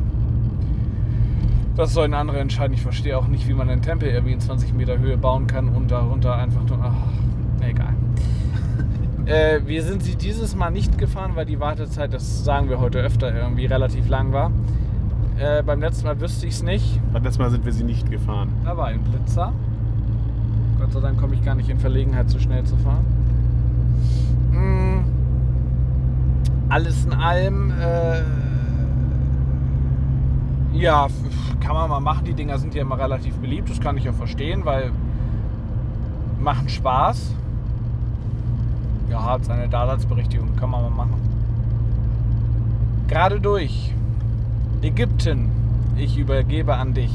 das sollen andere entscheiden. Ich verstehe auch nicht, wie man einen Tempel irgendwie in 20 Meter Höhe bauen kann und darunter einfach nur. Ach, egal. Äh, wir sind sie dieses Mal nicht gefahren, weil die Wartezeit, das sagen wir heute öfter, irgendwie relativ lang war. Äh, beim letzten Mal wüsste ich es nicht. Beim letzten Mal sind wir sie nicht gefahren. Da war ein Blitzer. Gott sei Dank komme ich gar nicht in Verlegenheit, so schnell zu fahren. Mm. Alles in allem, äh, ja, kann man mal machen. Die Dinger sind ja immer relativ beliebt. Das kann ich auch verstehen, weil machen Spaß. Ja, hat seine Daseinsberechtigung, kann man mal machen. Gerade durch. Ägypten, ich übergebe an dich.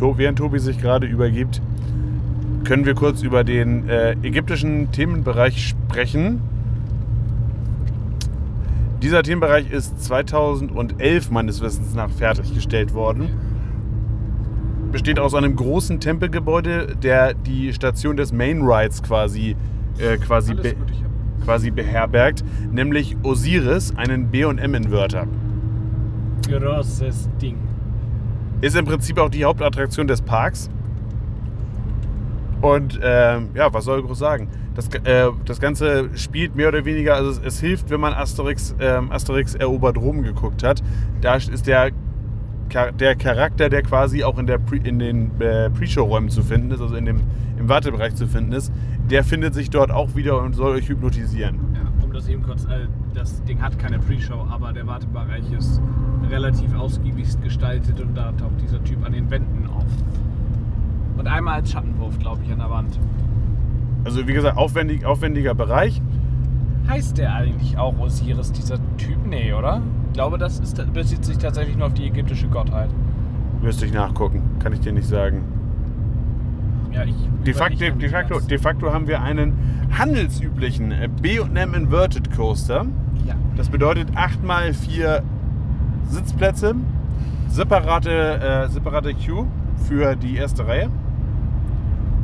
Während Tobi sich gerade übergibt, können wir kurz über den äh, ägyptischen Themenbereich sprechen. Dieser Themenbereich ist 2011 meines Wissens nach fertiggestellt worden. Besteht aus einem großen Tempelgebäude, der die Station des Main Rides quasi, äh, quasi, be gut, quasi beherbergt, nämlich Osiris, einen B&M-Inverter. großes Ding. Ist im Prinzip auch die Hauptattraktion des Parks. Und ähm, ja, was soll ich groß sagen? Das, äh, das Ganze spielt mehr oder weniger, also es, es hilft, wenn man Asterix, ähm, Asterix erobert Rom geguckt hat. Da ist der, der Charakter, der quasi auch in, der Pre, in den äh, Pre-Show-Räumen zu finden ist, also in dem, im Wartebereich zu finden ist, der findet sich dort auch wieder und soll euch hypnotisieren. Ja, um das eben kurz, äh, das Ding hat keine Pre-Show, aber der Wartebereich ist relativ ausgiebigst gestaltet und da taucht dieser Typ an den Wänden auf. Und einmal als Schattenwurf, glaube ich, an der Wand. Also wie gesagt, aufwendig, aufwendiger Bereich. Heißt der eigentlich auch Osiris, dieser Typ? Nee, oder? Ich glaube, das ist, bezieht sich tatsächlich nur auf die ägyptische Gottheit. Müsste ich nachgucken, kann ich dir nicht sagen. Ja, ich. De facto, de, facto, de facto haben wir einen handelsüblichen äh, B&M Inverted Coaster. Ja. Das bedeutet 8x4 Sitzplätze, separate, äh, separate Queue für die erste Reihe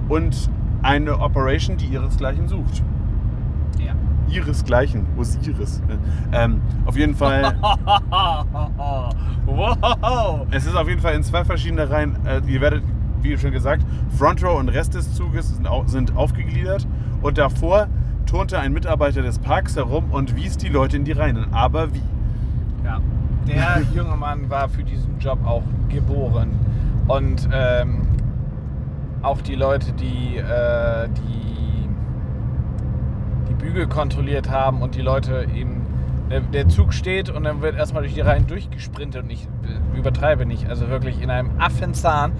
und eine Operation, die ihresgleichen sucht. Ja. Ihresgleichen, Osiris. Äh, Ähm, auf jeden Fall, wow! es ist auf jeden Fall in zwei verschiedene Reihen. Äh, ihr werdet, wie schon gesagt, Front Row und Rest des Zuges sind, au sind aufgegliedert und davor turnte ein Mitarbeiter des Parks herum und wies die Leute in die Reihen. Aber wie? Ja, der junge Mann war für diesen Job auch geboren. Und ähm, auch die Leute, die, äh, die die Bügel kontrolliert haben und die Leute eben. Der, Zug steht und dann wird erstmal durch die Reihen durchgesprintet und ich äh, übertreibe nicht. Also wirklich in einem Affenzahn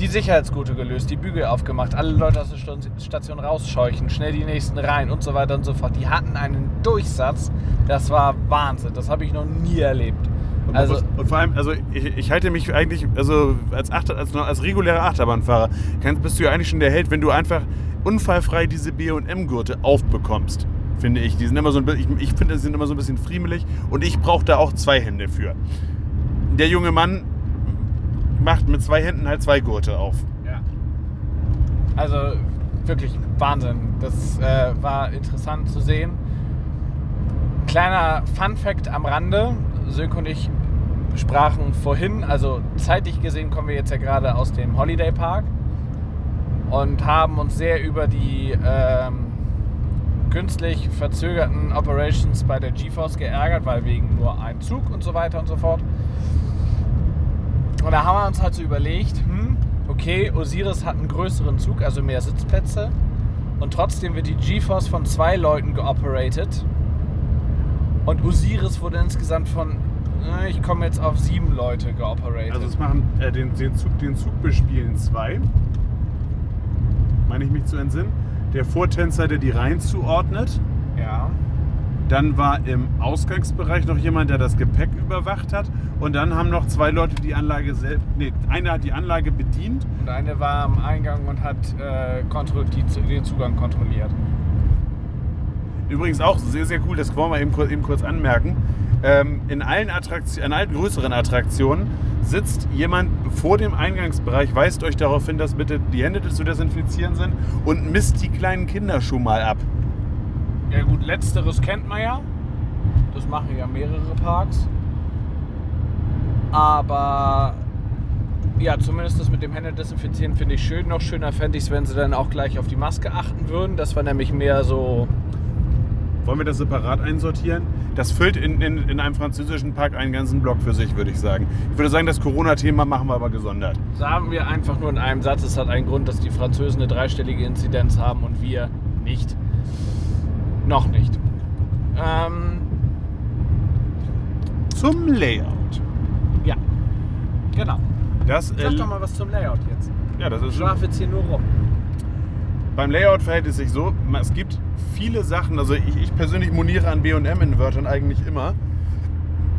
die Sicherheitsgurte gelöst, die Bügel aufgemacht, alle Leute aus der Station rausscheuchen, schnell die nächsten rein und so weiter und so fort. Die hatten einen Durchsatz, das war Wahnsinn. Das habe ich noch nie erlebt. Und, Also, muss, und vor allem, also ich, ich halte mich eigentlich, also als, Achter, als, als regulärer Achterbahnfahrer, kannst, bist du ja eigentlich schon der Held, wenn du einfach unfallfrei diese B&M-Gurte aufbekommst, finde ich. Die sind immer so ein, ich, ich finde, sie sind immer so ein bisschen friemelig und ich brauche da auch zwei Hände für. Der junge Mann macht mit zwei Händen halt zwei Gurte auf. Ja. Also wirklich Wahnsinn. Das äh, war interessant zu sehen. Kleiner Fun Fact am Rande. Sönke und ich sprachen vorhin, also zeitlich gesehen kommen wir jetzt ja gerade aus dem Holiday Park und haben uns sehr über die ähm, künstlich verzögerten Operations bei der GeForce geärgert, weil wegen nur ein Zug und so weiter und so fort. Und da haben wir uns halt so überlegt, hm, okay, Osiris hat einen größeren Zug, also mehr Sitzplätze. Und trotzdem wird die GeForce von zwei Leuten geoperated. Und Osiris wurde insgesamt von, äh, ich komme jetzt auf sieben Leute geoperated. Also es machen äh, den, den, Zug, den Zug bespielen zwei. Meine ich mich zu entsinnen. Der Vortänzer, der die Reihen zuordnet. ja. Dann war im Ausgangsbereich noch jemand, der das Gepäck überwacht hat. Und dann haben noch zwei Leute die Anlage selbst. Nee, einer hat die Anlage bedient. Und eine war am Eingang und hat äh, den Zugang kontrolliert. Übrigens auch sehr, sehr cool, das wollen wir eben, kur- eben kurz anmerken. Ähm, in, allen Attraktion, in allen größeren Attraktionen sitzt jemand vor dem Eingangsbereich, weist euch darauf hin, dass bitte die Hände zu desinfizieren sind und misst die kleinen Kinder schon mal ab. Ja gut, letzteres kennt man ja. Das machen ja mehrere Parks. Aber ja, zumindest das mit dem Hände desinfizieren finde ich schön. Noch schöner fände ich es, wenn sie dann auch gleich auf die Maske achten würden. Das war nämlich mehr so. Wollen wir das separat einsortieren? Das füllt in, in, in einem französischen Park einen ganzen Block für sich, würde ich sagen. Ich würde sagen, das Corona-Thema machen wir aber gesondert. Sagen wir einfach nur in einem Satz, es hat einen Grund, dass die Französen eine dreistellige Inzidenz haben und wir nicht. Noch nicht. Ähm, Zum Layout. ja, genau. Das, Sag äh, doch mal was zum Layout jetzt. ja, das ist Ich schlafe jetzt hier nur rum. beim Layout verhält es sich so, es gibt viele Sachen, also ich, ich persönlich moniere an B&M-Invertern eigentlich immer,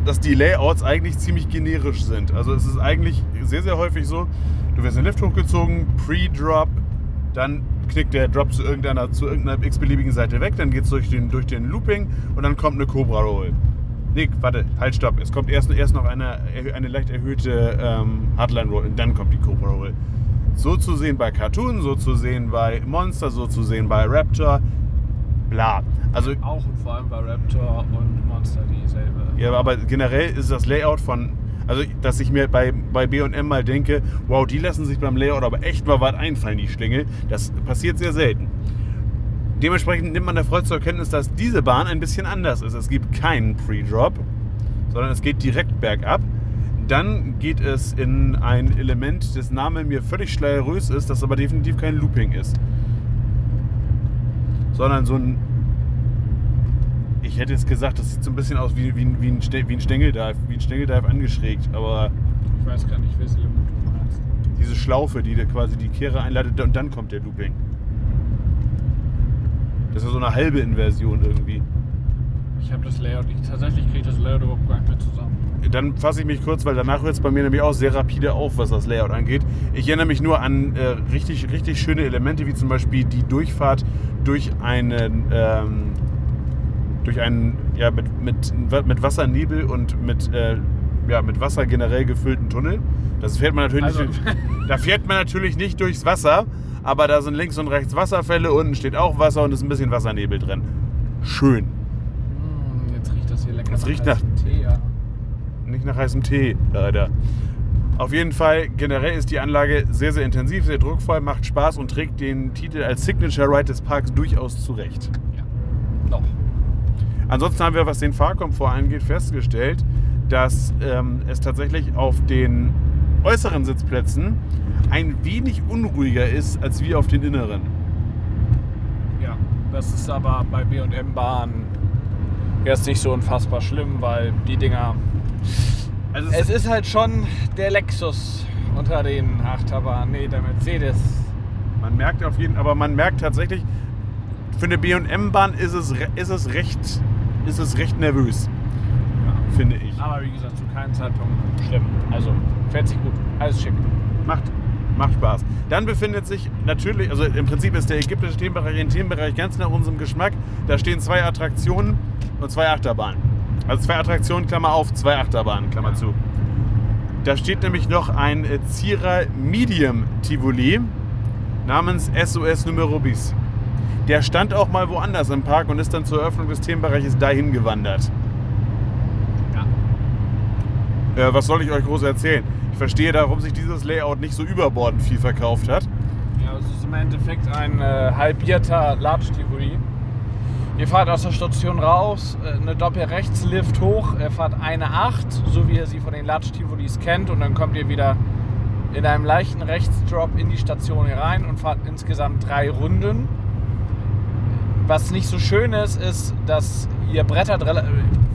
dass die Layouts eigentlich ziemlich generisch sind. Also es ist eigentlich sehr, sehr häufig so, du wirst in den Lift hochgezogen, Pre-Drop, dann knickt der Drop zu irgendeiner, zu irgendeiner x-beliebigen Seite weg, dann geht es durch den, durch den Looping und dann kommt eine Cobra Roll. Nee, warte, halt, stopp. Es kommt erst, erst noch eine, eine leicht erhöhte ähm, Hardline Roll und dann kommt die Cobra Roll. So zu sehen bei Cartoon, so zu sehen bei Monster, so zu sehen bei Raptor, bla. Also, Auch und vor allem bei Raptor und Monster dieselbe. ja, aber generell ist das Layout von, also dass ich mir bei, bei B&M mal denke, wow, die lassen sich beim Layout aber echt mal was einfallen, die Schlingel. Das passiert sehr selten. Dementsprechend nimmt man der Freude zur Kenntnis, dass diese Bahn ein bisschen anders ist. Es gibt keinen Pre-Drop, sondern es geht direkt bergab. Dann geht es in ein Element, das Name mir völlig schleierös ist, das aber definitiv kein Looping ist. Sondern so ein. Ich hätte jetzt gesagt, das sieht so ein bisschen aus wie, wie, ein- wie, ein, Ste- wie ein Stängeldive, wie ein Stängeldive angeschrägt, aber Ich weiß gar nicht, welches Element du meinst. diese Schlaufe, die da quasi die Kehre einleitet und dann kommt der Looping. Das ist so eine halbe Inversion irgendwie. Ich habe das Layout nicht. Tatsächlich kriege ich das Layout überhaupt gar nicht mehr zusammen. Dann fasse ich mich kurz, weil danach hört es bei mir nämlich auch sehr rapide auf, was das Layout angeht. Ich erinnere mich nur an äh, richtig, richtig schöne Elemente, wie zum Beispiel die Durchfahrt durch einen, ähm, durch einen, ja, mit, mit, mit Wassernebel und mit, äh, ja, mit Wasser generell gefüllten Tunnel. Das fährt man natürlich Also- nicht, da fährt man natürlich nicht durchs Wasser, aber da sind links und rechts Wasserfälle, unten steht auch Wasser und ist ein bisschen Wassernebel drin. Schön. Hm, jetzt riecht das hier lecker. Das riecht nach- heißem Tee, ja. Nicht nach heißem Tee, leider. Auf jeden Fall, generell ist die Anlage sehr, sehr intensiv, sehr druckvoll, macht Spaß und trägt den Titel als Signature Ride des Parks durchaus zurecht. ja. Noch. Ansonsten haben wir, was den Fahrkomfort angeht, festgestellt, dass ähm, es tatsächlich auf den äußeren Sitzplätzen ein wenig unruhiger ist als wie auf den inneren. Ja. Das ist aber bei B&M-Bahnen jetzt nicht so unfassbar schlimm, weil die Dinger... Also Es ist halt schon der Lexus unter den Achterbahnen. Nee, der Mercedes. man merkt auf jeden, aber man merkt tatsächlich, für eine B&M-Bahn ist es, ist es recht, ist es recht nervös, Ja. finde ich. Aber wie gesagt, zu keinem Zeitpunkt schlimm. Also, fährt sich gut. Alles schick. Macht, macht Spaß. Dann befindet sich natürlich, also im Prinzip ist der ägyptische Themenbereich ein Themenbereich ganz nach unserem Geschmack. Da stehen zwei Attraktionen und zwei Achterbahnen. Also zwei Attraktionen, Klammer auf, zwei Achterbahnen, Klammer zu. Da steht nämlich noch ein äh, Zierer Medium Tivoli namens SOS Numero Bis. Der stand auch mal woanders im Park und ist dann zur Eröffnung des Themenbereiches dahin gewandert. Ja. Äh, was soll ich euch groß erzählen? Ich verstehe, warum sich dieses Layout nicht so überbordend viel verkauft hat. Ja, es ist im Endeffekt ein äh, halbierter Latsch-Tivoli. Ihr fahrt aus der Station raus, äh, eine Doppel-Rechts-Lift hoch, ihr fahrt eine 8, so wie ihr sie von den Latsch-Tivolis kennt, und dann kommt ihr wieder in einem leichten Rechtsdrop in die Station rein und fahrt insgesamt drei Runden. Was nicht so schön ist, ist, dass ihr brettert rela-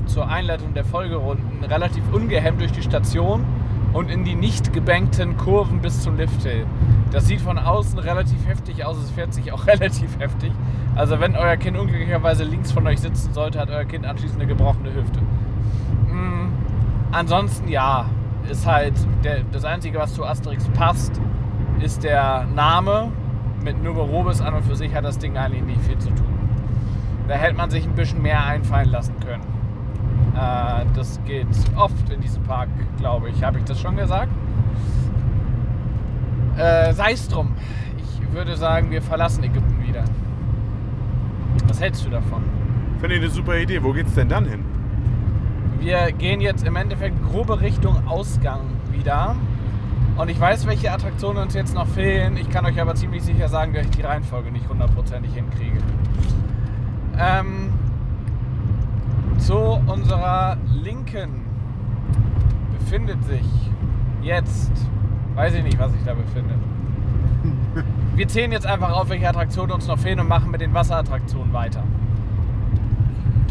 zur Einleitung der Folgerunden relativ ungehemmt durch die Station und in die nicht gebankten Kurven bis zum Lifthill. Das sieht von außen relativ heftig aus, es fährt sich auch relativ heftig. Also wenn euer Kind unglücklicherweise links von euch sitzen sollte, hat euer Kind anschließend eine gebrochene Hüfte. Mm, ansonsten ja, ist halt der, das Einzige, was zu Asterix passt, ist der Name. Mit Numerobis an und für sich hat das Ding eigentlich nicht viel zu tun. Da hätte man sich ein bisschen mehr einfallen lassen können. Äh, das geht oft in diesem Park, glaube ich. Habe ich das schon gesagt? Äh, Sei es drum. Ich würde sagen, wir verlassen Ägypten wieder. Was hältst du davon? Finde ich eine super Idee. Wo geht's denn dann hin? Wir gehen jetzt im Endeffekt grobe Richtung Ausgang wieder. Und ich weiß, welche Attraktionen uns jetzt noch fehlen. Ich kann euch aber ziemlich sicher sagen, dass ich die Reihenfolge nicht hundertprozentig hinkriege. Ähm, zu unserer Linken befindet sich jetzt, weiß ich nicht, was sich da befindet. Wir zählen jetzt einfach auf, welche Attraktionen uns noch fehlen und machen mit den Wasserattraktionen weiter.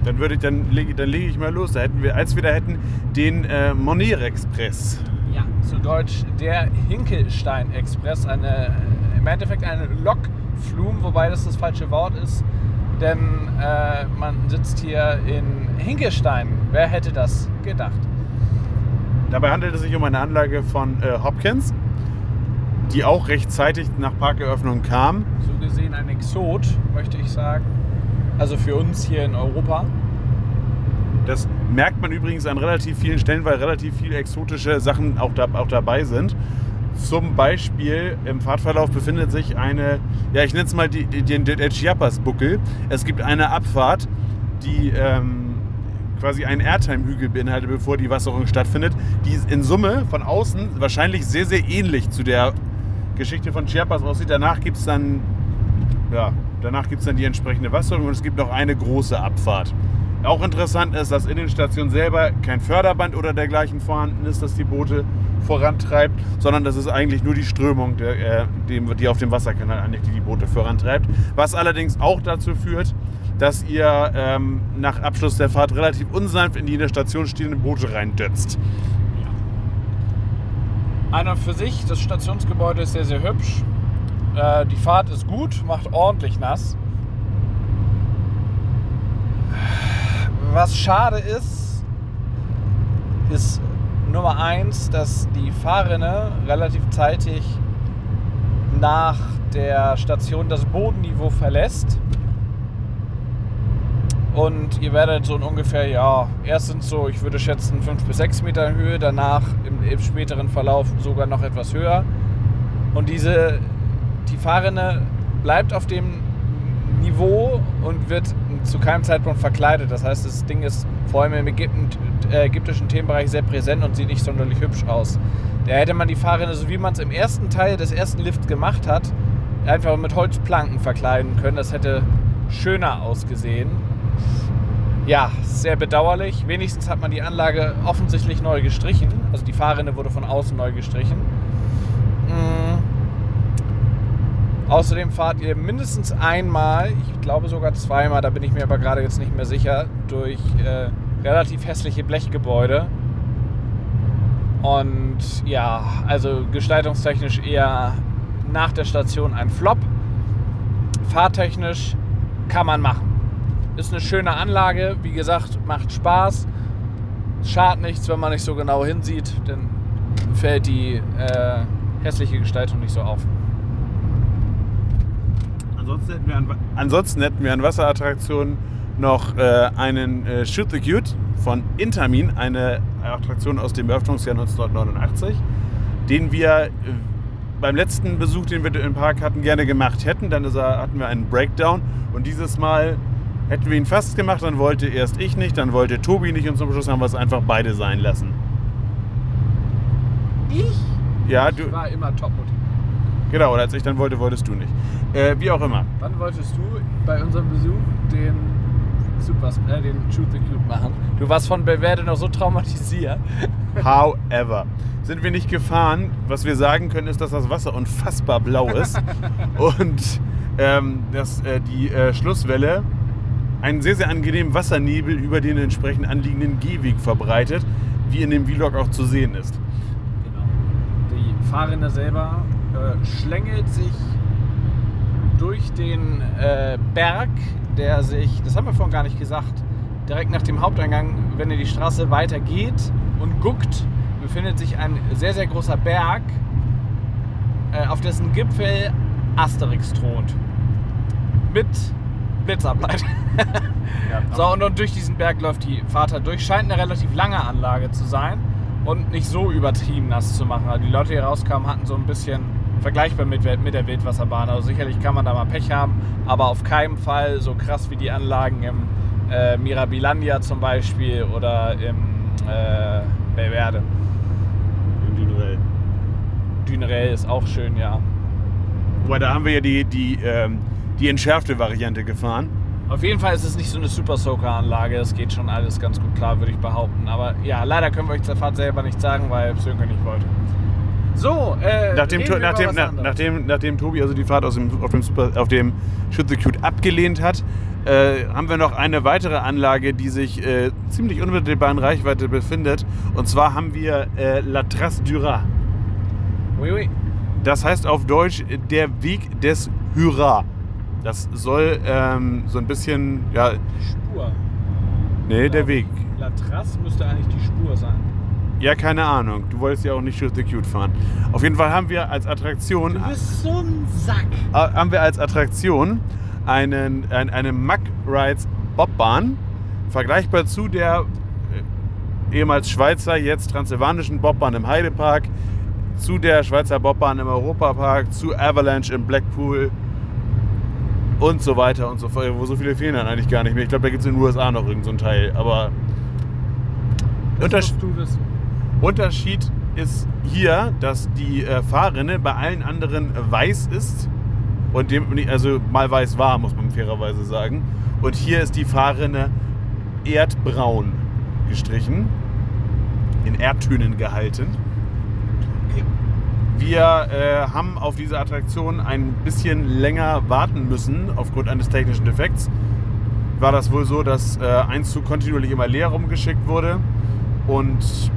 Dann würde ich, dann lege, dann lege ich mal los. Da hätten wir, als wir da hätten, den äh, Monir Express. Ja, zu Deutsch der Hinkelstein Express, eine, im Endeffekt eine Lok Flum, wobei das das falsche Wort ist, denn äh, man sitzt hier in Hinkestein. Wer hätte das gedacht? Dabei handelt es sich um eine Anlage von äh, Hopkins, die auch rechtzeitig nach Parkeröffnung kam. So gesehen ein Exot, möchte ich sagen. Also für uns hier in Europa. Das merkt man übrigens an relativ vielen Stellen, weil relativ viele exotische Sachen auch, da, auch dabei sind. Zum Beispiel im Fahrtverlauf befindet sich eine, ja, ich nenne es mal die, die, den, Chiapas-Buckel. Es gibt eine Abfahrt, die ähm, quasi einen Airtime-Hügel beinhaltet, bevor die Wasserung stattfindet, die in Summe von außen wahrscheinlich sehr, sehr ähnlich zu der Geschichte von Chiapas aussieht. Danach gibt es dann, ja, danach gibt es dann die entsprechende Wasserung und es gibt noch eine große Abfahrt. Auch interessant ist, dass in den Stationen selber kein Förderband oder dergleichen vorhanden ist, das die Boote vorantreibt, sondern das ist eigentlich nur die Strömung, äh, die auf dem Wasserkanal anliegt, die die Boote vorantreibt. Was allerdings auch dazu führt, dass ihr ähm, nach Abschluss der Fahrt relativ unsanft in die in der Station stehenden Boote reindötzt. Einer für sich, das Stationsgebäude ist sehr, sehr hübsch. Äh, die Fahrt ist gut, macht ordentlich nass. Was schade ist, ist Nummer eins, dass die Fahrrinne relativ zeitig nach der Station das Bodenniveau verlässt. Und ihr werdet so in ungefähr, ja, erstens so, ich würde schätzen, 5 bis 6 Meter Höhe, danach im, im späteren Verlauf sogar noch etwas höher. Und diese, die Fahrrinne bleibt auf dem Niveau und wird zu keinem Zeitpunkt verkleidet. Das heißt, das Ding ist vor allem im äh, ägyptischen Themenbereich sehr präsent und sieht nicht sonderlich hübsch aus. Da hätte man die Fahrrinne, so wie man es im ersten Teil des ersten Lifts gemacht hat, einfach mit Holzplanken verkleiden können. Das hätte schöner ausgesehen. Ja, sehr bedauerlich. Wenigstens hat man die Anlage offensichtlich neu gestrichen. Also die Fahrrinne wurde von außen neu gestrichen. Mhm. Außerdem fahrt ihr mindestens einmal, ich glaube sogar zweimal, da bin ich mir aber gerade jetzt nicht mehr sicher, durch äh, relativ hässliche Blechgebäude. Und ja, also gestaltungstechnisch eher nach der Station ein Flop. Fahrtechnisch kann man machen. Ist eine schöne Anlage, wie gesagt, macht Spaß. Schadet nichts, wenn man nicht so genau hinsieht, dann fällt die äh, hässliche Gestaltung nicht so auf. Ansonsten hätten wir an, ansonsten hätten wir an Wasserattraktionen noch äh, einen äh, Shoot the Cute von Intermin, eine Attraktion aus dem Eröffnungsjahr 1989, den wir äh, beim letzten Besuch, den wir im Park hatten, gerne gemacht hätten. Dann er, hatten wir einen Breakdown und dieses Mal hätten wir ihn fast gemacht, dann wollte erst ich nicht, dann wollte Tobi nicht und zum Schluss haben wir es einfach beide sein lassen. Ich? Ja, du. Ich war immer top motiviert. Genau, oder als ich dann wollte, wolltest du nicht. Äh, wie auch immer. Wann wolltest du bei unserem Besuch den Super, äh, den Shoot the Cute machen? Du warst von Belverde noch so traumatisiert. However, sind wir nicht gefahren. Was wir sagen können, ist, dass das Wasser unfassbar blau ist und ähm, dass äh, die äh, Schlusswelle einen sehr, sehr angenehmen Wassernebel über den entsprechend anliegenden Gehweg verbreitet, wie in dem Vlog auch zu sehen ist. Genau. Die Fahrrinne selber äh, schlängelt sich durch den äh, Berg, der sich, das haben wir vorhin gar nicht gesagt, direkt nach dem Haupteingang, wenn ihr die Straße weiter geht und guckt, befindet sich ein sehr, sehr großer Berg, äh, auf dessen Gipfel Asterix thront. Mit Blitzableiter. so, und, und durch diesen Berg läuft die Fahrt halt durch. Scheint eine relativ lange Anlage zu sein und nicht so übertrieben nass zu machen. Also die Leute, die rauskamen, hatten so ein bisschen vergleichbar mit, mit der Wildwasserbahn. Also sicherlich kann man da mal Pech haben, aber auf keinen Fall so krass wie die Anlagen im äh, Mirabilandia zum Beispiel oder im äh, Belverde. Im Dünerell. Dünerell ist auch schön, ja. Wobei, da haben wir ja die, die, ähm, die entschärfte Variante gefahren. Auf jeden Fall ist es nicht so eine Super Soaker-Anlage. Das geht schon alles ganz gut klar, würde ich behaupten. Aber ja, leider können wir euch zur Fahrt selber nicht sagen, weil Sönke nicht wollte. So, äh, nachdem, nachdem, nach, nachdem, nachdem Tobi also die Fahrt aus dem, auf dem, Super, auf dem Shoot the Cute abgelehnt hat, äh, haben wir noch eine weitere Anlage, die sich äh, ziemlich unmittelbar in Reichweite befindet. Und zwar haben wir äh, La Trace du Rat. Oui, oui. Das heißt auf Deutsch der Weg des Hurra. Das soll ähm, so ein bisschen, ja, Spur. nee, der Weg. La Trace müsste eigentlich die Spur sein. Ja, keine Ahnung. Du wolltest ja auch nicht Shoot the Cute fahren. Auf jeden Fall haben wir als Attraktion, bist so ein Sack. äh, haben wir als Attraktion einen, ein, eine Mack Rides Bobbahn, vergleichbar zu der äh, ehemals Schweizer, jetzt transsilvanischen Bobbahn im Heidepark, zu der Schweizer Bobbahn im Europapark, zu Avalanche im Blackpool und so weiter und so fort. Wo so viele fehlen dann eigentlich gar nicht mehr. Ich glaube, da gibt es in den USA noch irgendeinen so einen Teil. Aber Das musst du wissen. Unterschied ist hier, dass die äh, Fahrrinne bei allen anderen weiß ist und dem, also mal weiß war, muss man fairerweise sagen. Und hier ist die Fahrrinne erdbraun gestrichen, in Erdtönen gehalten. Wir äh, haben auf diese Attraktion ein bisschen länger warten müssen aufgrund eines technischen Defekts. War das wohl so, dass äh, ein Zug kontinuierlich immer leer rumgeschickt wurde und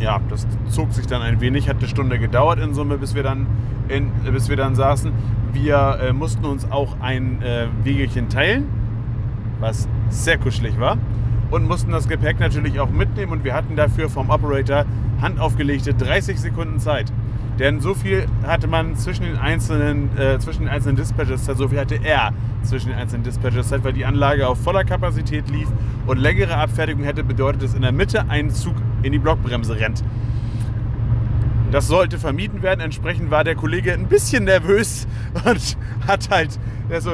ja, das zog sich dann ein wenig, hat eine Stunde gedauert in Summe, bis wir dann, in, bis wir dann saßen. Wir äh, mussten uns auch ein äh, Wegelchen teilen, was sehr kuschelig war. Und mussten das Gepäck natürlich auch mitnehmen und wir hatten dafür vom Operator handaufgelegte 30 Sekunden Zeit. Denn so viel hatte man zwischen den einzelnen, äh, zwischen den einzelnen Dispatches so viel hatte er zwischen den einzelnen Dispatches weil die Anlage auf voller Kapazität lief und längere Abfertigung hätte bedeutet, dass in der Mitte ein Zug in die Blockbremse rennt. Das sollte vermieden werden. Entsprechend war der Kollege ein bisschen nervös und hat halt also,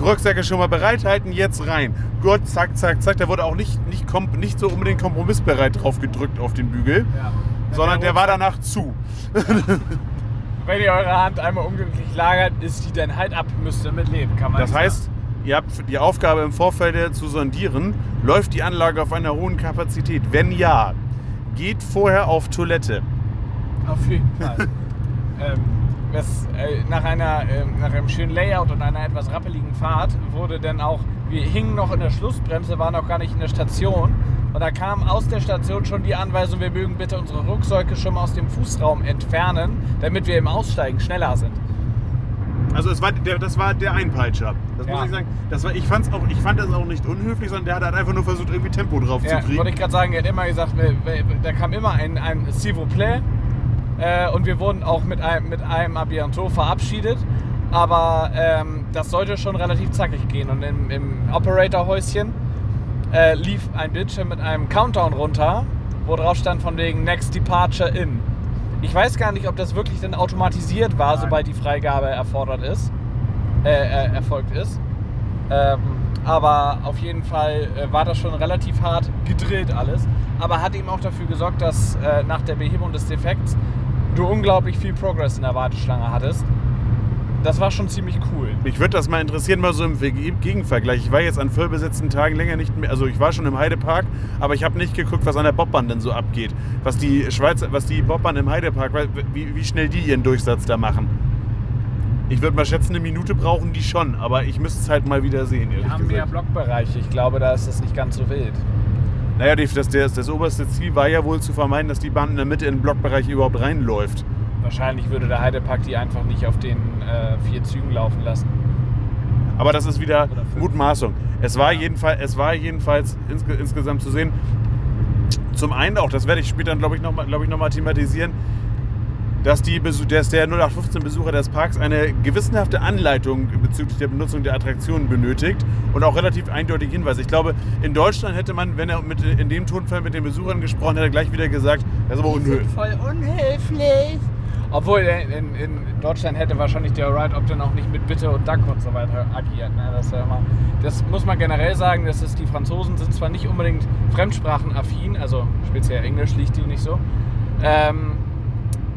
Rucksäcke schon mal bereithalten, jetzt rein. Gott, zack, zack, zack. Der wurde auch nicht, nicht, nicht so unbedingt kompromissbereit drauf gedrückt auf den Bügel, Ja. Sondern der war danach zu. Wenn ihr eure Hand einmal unglücklich lagert, ist die dann halt ab, müsst ihr mit leben, kann man Das sagen. heißt, ihr habt die Aufgabe im Vorfeld zu sondieren, läuft die Anlage auf einer hohen Kapazität? Wenn ja, geht vorher auf Toilette. Auf jeden Fall. ähm, das, äh, nach, einer, ähm, nach einem schönen Layout und einer etwas rappeligen Fahrt wurde dann auch, wir hingen noch in der Schlussbremse, waren noch gar nicht in der Station. Und da kam aus der Station schon die Anweisung, wir mögen bitte unsere Rucksäcke schon mal aus dem Fußraum entfernen, damit wir im Aussteigen schneller sind. Also es war der, das war der Einpeitscher. Das Ja. muss ich sagen. Das war, ich, fand's auch, ich fand das auch nicht unhöflich, sondern der hat halt einfach nur versucht, irgendwie Tempo drauf Ja, zu kriegen. wollte ich gerade sagen, er hat immer gesagt, da kam immer ein, ein S'il vous plaît. Äh, und wir wurden auch mit einem, mit einem à bientôt verabschiedet. Aber ähm, das sollte schon relativ zackig gehen. Und im, im Operator-Häuschen äh, lief ein Bildschirm mit einem Countdown runter, wo drauf stand von wegen Next Departure in. Ich weiß gar nicht, ob das wirklich dann automatisiert war, Nein. sobald die Freigabe erfordert ist, äh, äh, erfolgt ist. Ähm, aber auf jeden Fall äh, war das schon relativ hart gedrillt alles. Aber hat eben auch dafür gesorgt, dass äh, nach der Behebung des Defekts du unglaublich viel Progress in der Warteschlange hattest. Das war schon ziemlich cool. Mich würde das mal interessieren, mal so im Ge- Gegenvergleich. Ich war jetzt an vollbesetzten Tagen länger nicht mehr, also ich war schon im Heidepark, aber ich habe nicht geguckt, was an der Bobbahn denn so abgeht. Was die Schweizer, was die Bobbahn im Heidepark, wie, wie schnell die ihren Durchsatz da machen. Ich würde mal schätzen, eine Minute brauchen die schon, aber ich müsste es halt mal wieder sehen. Wir haben mehr gesagt. Blockbereiche. Ich glaube, da ist es nicht ganz so wild. Naja, das, das, das oberste Ziel war ja wohl zu vermeiden, dass die Bahn in der Mitte in den Blockbereich überhaupt reinläuft. Wahrscheinlich würde der Heidepark die einfach nicht auf den äh, vier Zügen laufen lassen. Aber das ist wieder. Mutmaßung. Es war, Ja. jedenfalls, es war jedenfalls insge insgesamt zu sehen. Zum einen auch, das werde ich später, glaube ich, nochmal glaub ich, noch mal thematisieren, dass, die, dass der 0815-Besucher des Parks eine gewissenhafte Anleitung bezüglich der Benutzung der Attraktionen benötigt und auch relativ eindeutig Hinweise. Ich glaube, in Deutschland hätte man, wenn er mit, in dem Tonfall mit den Besuchern gesprochen hätte, gleich wieder gesagt, das ist aber unhöflich. voll unhöflich. Obwohl in, in Deutschland hätte wahrscheinlich der Ride Option auch nicht mit Bitte und Dank und so weiter agiert. Ne? Das, ja immer, das muss man generell sagen, das ist, die Franzosen sind zwar nicht unbedingt fremdsprachenaffin, also speziell Englisch liegt die nicht so, ähm,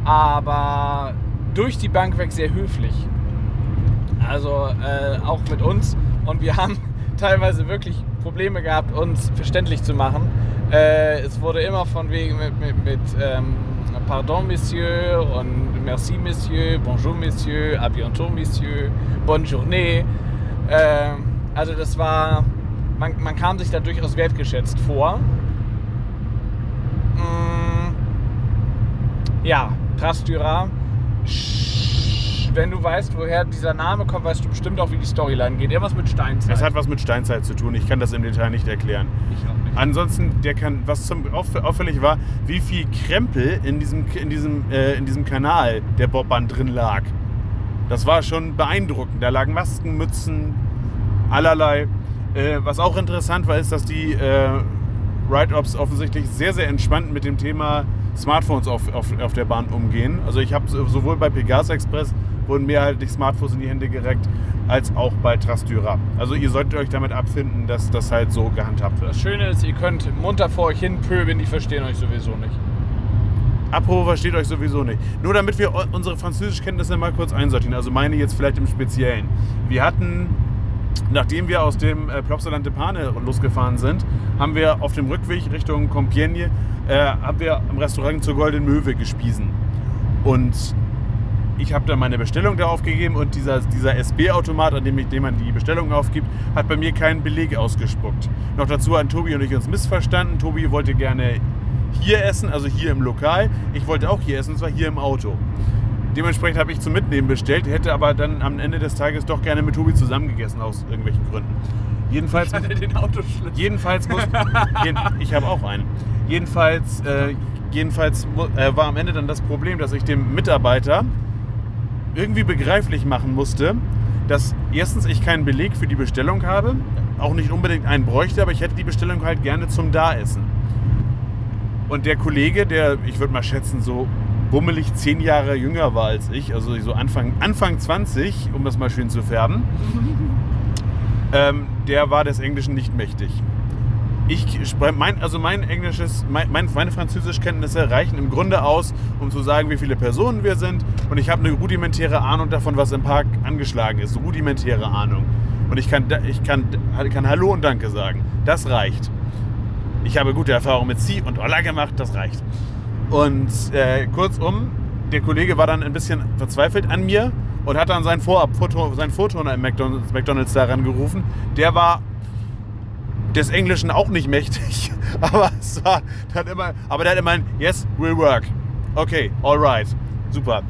aber durch die Bank weg sehr höflich. Also äh, auch mit uns. Und wir haben teilweise wirklich Probleme gehabt, uns verständlich zu machen. Äh, es wurde immer von wegen mit, mit, mit ähm, Pardon, Monsieur und Merci, Monsieur, Bonjour, Monsieur, à bientôt, Monsieur, Bonne Journée. Äh, also das war, man, man kam sich da durchaus wertgeschätzt vor. Mm, ja, Trasturat, Wenn du weißt, woher dieser Name kommt, weißt du bestimmt auch, wie die Storyline geht. Irgendwas mit Steinzeit. Es hat was mit Steinzeit zu tun. Ich kann das im Detail nicht erklären. ich auch nicht. Ansonsten, der kann, was zum auff auffällig war, wie viel Krempel in diesem, in diesem, äh, in diesem Kanal der Bobbahn drin lag. Das war schon beeindruckend. Da lagen Masken, Mützen, allerlei. Äh, was auch interessant war, ist, dass die äh, Ride-Ops offensichtlich sehr, sehr entspannt mit dem Thema Smartphones auf, auf, auf der Bahn umgehen. Also ich habe sowohl bei Pegasus Express wurden mehrheitlich Smartphones in die Hände gereckt, als auch bei Trasdyra. Also ihr solltet euch damit abfinden, dass das halt so gehandhabt wird. Das Schöne ist, ihr könnt munter vor euch hin pöbeln, die verstehen euch sowieso nicht. Apropos versteht euch sowieso nicht. Nur damit wir unsere Französischkenntnisse mal kurz einsortieren, also meine jetzt vielleicht im Speziellen. Wir hatten, nachdem wir aus dem äh, Plopsaland de Pane losgefahren sind, haben wir auf dem Rückweg Richtung Compiègne, äh, haben wir im Restaurant zur Golden Möwe gespiesen. Und ich habe dann meine Bestellung da aufgegeben und dieser, dieser SB-Automat, an dem, ich, dem man die Bestellung aufgibt, hat bei mir keinen Beleg ausgespuckt. Noch dazu haben Tobi und ich uns missverstanden. Tobi wollte gerne hier essen, also hier im Lokal. Ich wollte auch hier essen, und zwar hier im Auto. Dementsprechend habe ich zum Mitnehmen bestellt, hätte aber dann am Ende des Tages doch gerne mit Tobi zusammengegessen, aus irgendwelchen Gründen. Jedenfalls, den Autoschlüssel. jedenfalls muss, jeden, ich habe auch einen. Jedenfalls, äh, jedenfalls äh, war am Ende dann das Problem, dass ich dem Mitarbeiter irgendwie begreiflich machen musste, dass erstens ich keinen Beleg für die Bestellung habe, auch nicht unbedingt einen bräuchte, aber ich hätte die Bestellung halt gerne zum Daessen. Und der Kollege, der, ich würde mal schätzen, so bummelig zehn Jahre jünger war als ich, also so Anfang, Anfang 20, um das mal schön zu färben, ähm, der war des Englischen nicht mächtig. Ich, mein, also mein Englisches, mein, mein, meine Französischkenntnisse reichen im Grunde aus, um zu sagen, wie viele Personen wir sind. Und ich habe eine rudimentäre Ahnung davon, was im Park angeschlagen ist. Rudimentäre Ahnung. Und ich kann, ich kann, kann Hallo und Danke sagen. Das reicht. Ich habe gute Erfahrungen mit Sie und Olla gemacht, das reicht. Und äh, kurzum, der Kollege war dann ein bisschen verzweifelt an mir und hat dann seinen, Vorab Foto, seinen Vorturner im McDonald's, McDonald's daran gerufen. Der war des Englischen auch nicht mächtig, aber es war der hat immer, aber der hat immer ein Yes, will work. Okay, alright, super.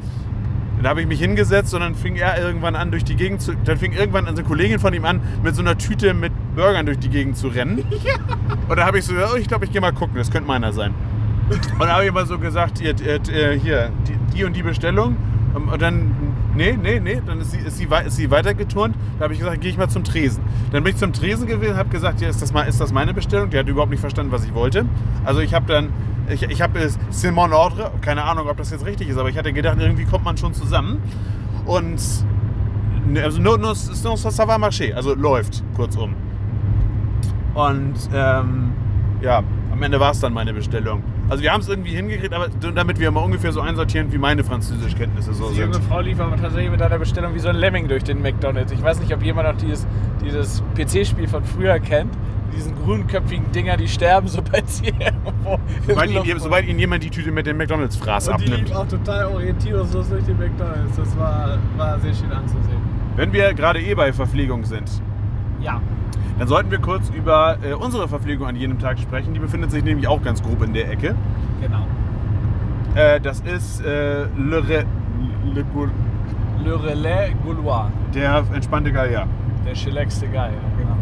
Dann habe ich mich hingesetzt und dann fing er irgendwann an durch die Gegend zu, dann fing irgendwann eine Kollegin von ihm an mit so einer Tüte mit Burgern durch die Gegend zu rennen. Und da habe ich so, oh, ich glaube, ich gehe mal gucken, das könnte meiner sein. Und dann habe ich immer so gesagt, hier, äh, hier die, die und die Bestellung. Und dann, nee, nee, nee, dann ist sie, ist sie, ist sie weitergeturnt. Da habe ich gesagt, gehe ich mal zum Tresen. Dann bin ich zum Tresen gewesen, habe gesagt, ja, ist das, mal, ist das meine Bestellung? Die hat überhaupt nicht verstanden, was ich wollte. Also ich habe dann, ich, ich habe es c'est mon ordre, keine Ahnung, ob das jetzt richtig ist, aber ich hatte gedacht, irgendwie kommt man schon zusammen. Und, ne, also, no, no, no, ça va marcher, also läuft, kurzum. Und ähm, ja, am Ende war es dann meine Bestellung. Also wir haben es irgendwie hingekriegt, aber damit wir mal ungefähr so einsortieren, wie meine Französischkenntnisse so Die sind. junge Frau lief aber tatsächlich mit einer Bestellung wie so ein Lemming durch den McDonalds. Ich weiß nicht, ob jemand noch dieses, dieses PC-Spiel von früher kennt. Diesen grünköpfigen Dinger, die sterben, sobald sie irgendwo Sobald, die ihnen, sobald ihnen jemand die Tüte mit dem McDonalds-Fraß Und die abnimmt. lief auch total orientierungslos durch den McDonalds. Das war, war sehr schön anzusehen. Wenn wir gerade eh bei Verpflegung sind, Ja. Dann sollten wir kurz über äh, unsere Verpflegung an jedem Tag sprechen. Die befindet sich nämlich auch ganz grob in der Ecke. Genau. Äh, das ist äh, Le, Re, Le Goul- Le Relais Gaulois. der entspannte Geier. Der chillaxte. Ja, genau.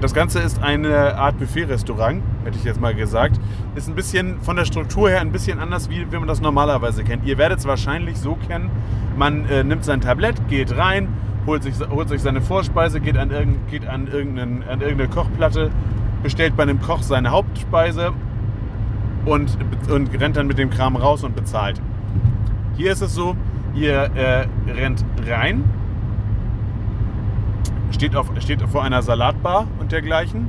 Das Ganze ist eine Art Buffet-Restaurant, hätte ich jetzt mal gesagt. Ist ein bisschen von der Struktur her ein bisschen anders, wie, wie man das normalerweise kennt. Ihr werdet es wahrscheinlich so kennen. Man äh, nimmt sein Tablett, geht rein, holt sich, holt sich seine Vorspeise, geht, an, irgend, geht an, an irgendeine Kochplatte, bestellt bei einem Koch seine Hauptspeise und, und rennt dann mit dem Kram raus und bezahlt. Hier ist es so, ihr äh, rennt rein, steht, auf, steht vor einer Salatbar und dergleichen,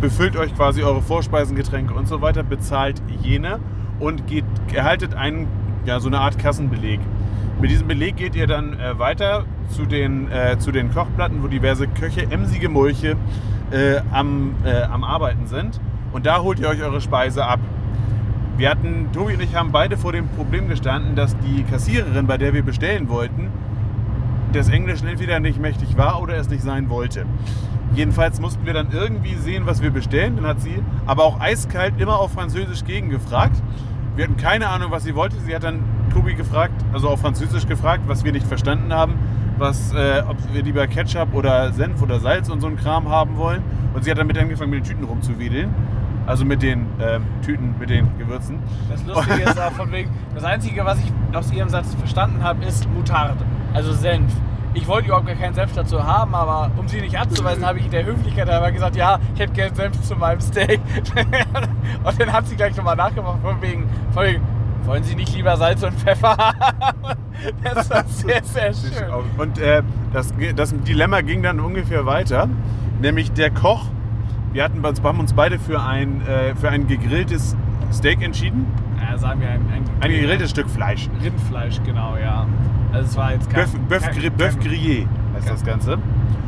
befüllt euch quasi eure Vorspeisen, Getränke und so weiter, bezahlt jene und geht, erhaltet einen, ja, so eine Art Kassenbeleg. Mit diesem Beleg geht ihr dann äh, weiter zu den, äh, zu den Kochplatten, wo diverse Köche, emsige Mulche äh, am, äh, am Arbeiten sind. Und da holt ihr euch eure Speise ab. Wir hatten, Tobi und ich haben beide vor dem Problem gestanden, dass die Kassiererin, bei der wir bestellen wollten, des Englischen entweder nicht mächtig war oder es nicht sein wollte. Jedenfalls mussten wir dann irgendwie sehen, was wir bestellen. Dann hat sie aber auch eiskalt immer auf Französisch gegengefragt. Wir hatten keine Ahnung, was sie wollte. Sie hat dann Tobi gefragt, also auf Französisch gefragt, was wir nicht verstanden haben, was, äh, ob wir lieber Ketchup oder Senf oder Salz und so einen Kram haben wollen. Und sie hat dann mit angefangen, mit den Tüten rumzuwedeln. Also mit den ähm, Tüten, mit den Gewürzen. Das Lustige ist auch von wegen, das Einzige, was ich aus Ihrem Satz verstanden habe, ist Moutarde, also Senf. Ich wollte überhaupt gar keinen Senf dazu haben, aber um sie nicht abzuweisen, habe ich in der Höflichkeit aber gesagt, ja, ich hätte gerne Senf zu meinem Steak. und dann hat sie gleich nochmal nachgemacht, von wegen, von wegen, wollen Sie nicht lieber Salz und Pfeffer haben? Das war sehr, sehr schön. Und äh, das, das Dilemma ging dann ungefähr weiter. Nämlich der Koch, wir hatten, wir haben uns beide für ein, äh, für ein gegrilltes Steak entschieden. Ja, sagen wir ein, ein, Ein gegrilltes Stück Fleisch. Rindfleisch, genau, ja. Also es war jetzt kein, Bœuf, Bœuf, kein, Bœuf Grillé heißt das Ganze.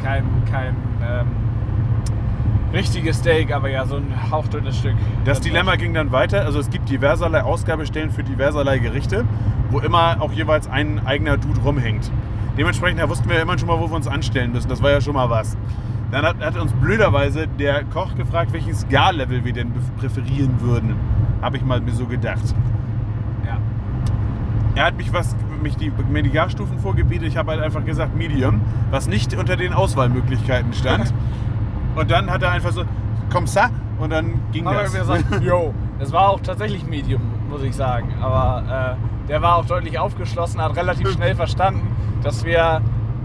kein, kein ähm, richtiges Steak, aber ja, so ein hauchdünnes Stück. Das Dilemma ging dann weiter. Also es gibt diverserlei Ausgabestellen für diverserlei Gerichte, wo immer auch jeweils ein eigener Dude rumhängt. Dementsprechend da wussten wir immer schon mal, wo wir uns anstellen müssen. Das war ja schon mal was. Dann hat, hat uns blöderweise der Koch gefragt, welches Gar-Level wir denn präferieren würden. Habe ich mal mir so gedacht. Ja. Er hat mich was, mich die, mir die Garstufen vorgebietet. Ich habe halt einfach gesagt Medium, was nicht unter den Auswahlmöglichkeiten stand. Und dann hat er einfach so, komm ça, und dann ging Aber das. gesagt, yo. Es war auch tatsächlich Medium, muss ich sagen. Aber äh, der war auch deutlich aufgeschlossen, hat relativ schnell verstanden, dass wir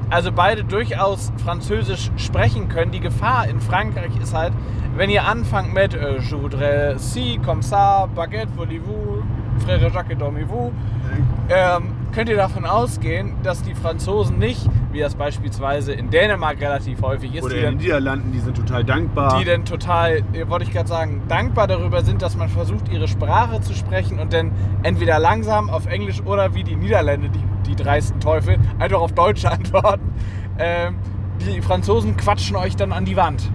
also beide durchaus Französisch sprechen können. Die Gefahr in Frankreich ist halt, wenn ihr anfangt mit äh, Je voudrais ci, comme ça, baguette, voulez-vous, frère Jacques, dormez-vous, ähm, könnt ihr davon ausgehen, dass die Franzosen nicht, wie das beispielsweise in Dänemark relativ häufig ist, Oder die in den Niederlanden, die sind total dankbar. die dann total, wollte ich gerade sagen, dankbar darüber sind, dass man versucht, ihre Sprache zu sprechen und dann entweder langsam auf Englisch oder wie die Niederländer, die, die dreisten Teufel, einfach auf Deutsch antworten. Ähm, die Franzosen quatschen euch dann an die Wand.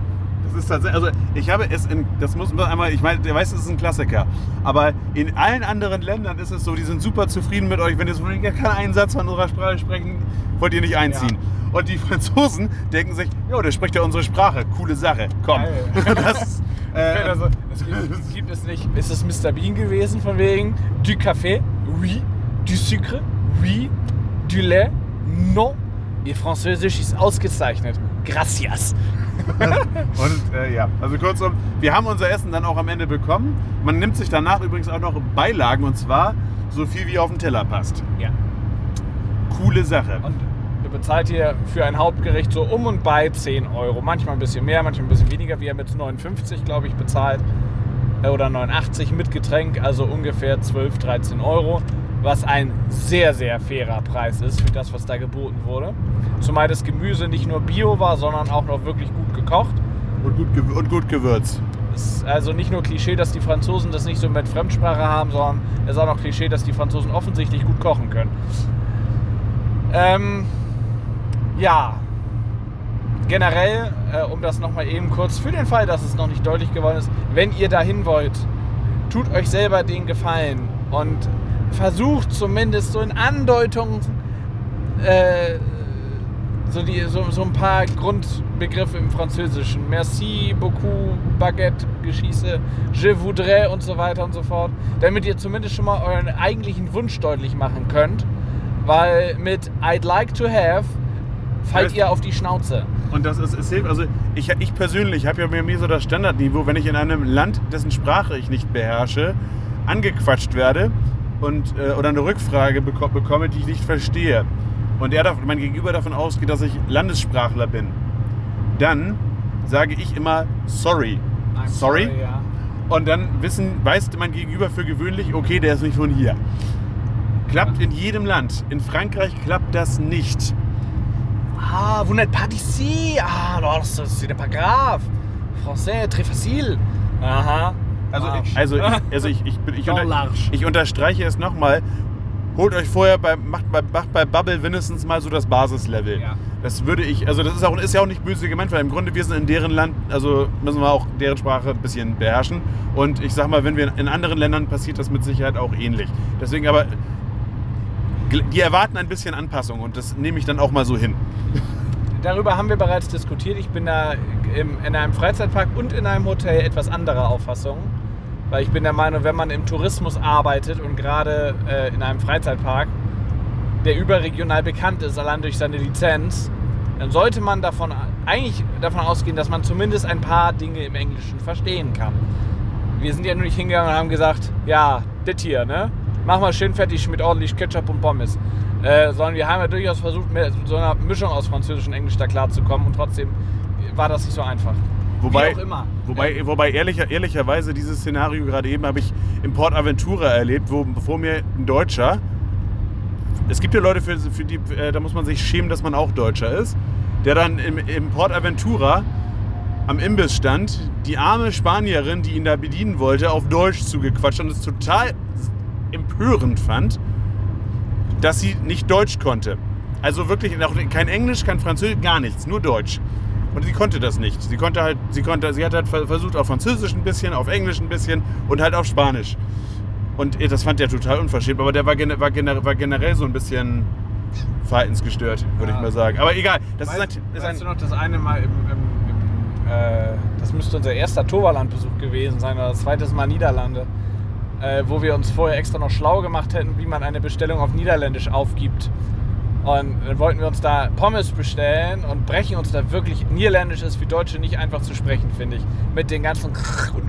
Das ist tatsächlich, also ich habe es in, das muss man einmal, ich meine, der weiß, es ist ein Klassiker, aber in allen anderen Ländern ist es so, die sind super zufrieden mit euch, wenn ihr so keinen einen Satz von unserer Sprache sprechen, wollt ihr nicht einziehen. Und die Franzosen denken sich, jo, der spricht ja unsere Sprache, coole Sache, komm. Das, äh, Also, es gibt, es gibt es nicht. Ist es Mr. Bean gewesen von wegen du café? Oui. Du sucre? Oui. Du lait? Non. Ihr Französisch ist ausgezeichnet. Gracias. Und äh, ja, also kurzum, wir haben unser Essen dann auch am Ende bekommen. Man nimmt sich danach übrigens auch noch Beilagen und zwar so viel wie auf den Teller passt. Ja. Coole Sache. Und ihr bezahlt hier für ein Hauptgericht so um und bei 10 Euro. Manchmal ein bisschen mehr, manchmal ein bisschen weniger. Wir haben jetzt 59, glaube ich, bezahlt. Äh, Oder 89 mit Getränk, also ungefähr 12, 13 Euro. Was ein sehr, sehr fairer Preis ist für das, was da geboten wurde. Zumal das Gemüse nicht nur bio war, sondern auch noch wirklich gut gekocht. Und gut, und gut gewürzt. Es ist also nicht nur Klischee, dass die Franzosen das nicht so mit Fremdsprache haben, sondern es ist auch noch Klischee, dass die Franzosen offensichtlich gut kochen können. Ähm, ja, generell, äh, um das nochmal eben kurz, für den Fall, dass es noch nicht deutlich geworden ist, wenn ihr dahin wollt, tut euch selber den Gefallen und versucht zumindest so in Andeutungen äh, so, die, so, so ein paar Grundbegriffe im Französischen. Merci beaucoup, Baguette, Geschieße, je voudrais und so weiter und so fort. Damit ihr zumindest schon mal euren eigentlichen Wunsch deutlich machen könnt. Weil mit I'd like to have fallt ihr auf die Schnauze. Und das ist, es hilft, also ich, ich persönlich habe ja bei mir so das Standardniveau, wenn ich in einem Land, dessen Sprache ich nicht beherrsche, angequatscht werde und, äh, oder eine Rückfrage beko bekomme, die ich nicht verstehe und er darf, mein Gegenüber davon ausgeht, dass ich Landessprachler bin, dann sage ich immer sorry. sorry? ja. Und dann wissen, weiß mein Gegenüber für gewöhnlich, okay, der ist nicht von hier. Klappt in jedem Land. In Frankreich klappt das nicht. Ah, vous n'êtes pas d'ici. Ah, c'est c'est pas grave. Français, très facile. Aha. Also, ich, also, ich, also ich, ich, bin- ich, unter, ich unterstreiche es nochmal. Holt euch vorher bei, macht bei, macht bei Bubble mindestens mal so das Basislevel. Ja. Das würde ich, also das ist, auch, ist ja auch nicht böse gemeint, weil im Grunde wir sind in deren Land, also müssen wir auch deren Sprache ein bisschen beherrschen. Und ich sag mal, wenn wir in anderen Ländern passiert das mit Sicherheit auch ähnlich. Deswegen aber, die erwarten ein bisschen Anpassung und das nehme ich dann auch mal so hin. Darüber haben wir bereits diskutiert. Ich bin da im, in einem Freizeitpark und in einem Hotel etwas anderer Auffassung. Weil ich bin der Meinung, wenn man im Tourismus arbeitet und gerade äh, in einem Freizeitpark, der überregional bekannt ist, allein durch seine Lizenz, dann sollte man davon eigentlich davon ausgehen, dass man zumindest ein paar Dinge im Englischen verstehen kann. Wir sind ja nur nicht hingegangen und haben gesagt, ja, das hier, ne? Mach mal schön fertig mit ordentlich Ketchup und Pommes. Äh, sondern wir haben ja durchaus versucht, mit so einer Mischung aus Französisch und Englisch da klarzukommen und trotzdem war das nicht so einfach. Wobei, auch immer. Wobei, wobei ehrlicher, ehrlicherweise dieses Szenario gerade eben habe ich im Port Aventura erlebt, wo bevor mir ein Deutscher, es gibt ja Leute, für, für die, äh, da muss man sich schämen, dass man auch Deutscher ist, der dann im, im Port Aventura am Imbiss stand, die arme Spanierin, die ihn da bedienen wollte, auf Deutsch zugequatscht und es total empörend fand, dass sie nicht Deutsch konnte. Also wirklich auch kein Englisch, kein Französisch, gar nichts, nur Deutsch. Und sie konnte das nicht. Sie konnte halt, sie konnte, sie hat halt versucht auf Französisch ein bisschen, auf Englisch ein bisschen und halt auf Spanisch. Und das fand er total unverschämt, aber der war, war, gener war generell so ein bisschen verhaltensgestört, würde Ja. ich mal sagen. Aber egal, das weißt, ist, ein, ist du noch das eine Mal im, im, im äh, das müsste unser erster Toverland-Besuch gewesen sein oder das zweites Mal Niederlande, äh, wo wir uns vorher extra noch schlau gemacht hätten, wie man eine Bestellung auf Niederländisch aufgibt. Und dann wollten wir uns da Pommes bestellen und brechen uns da wirklich. Niederländisch ist für Deutsche nicht einfach zu sprechen, finde ich. Mit den ganzen und,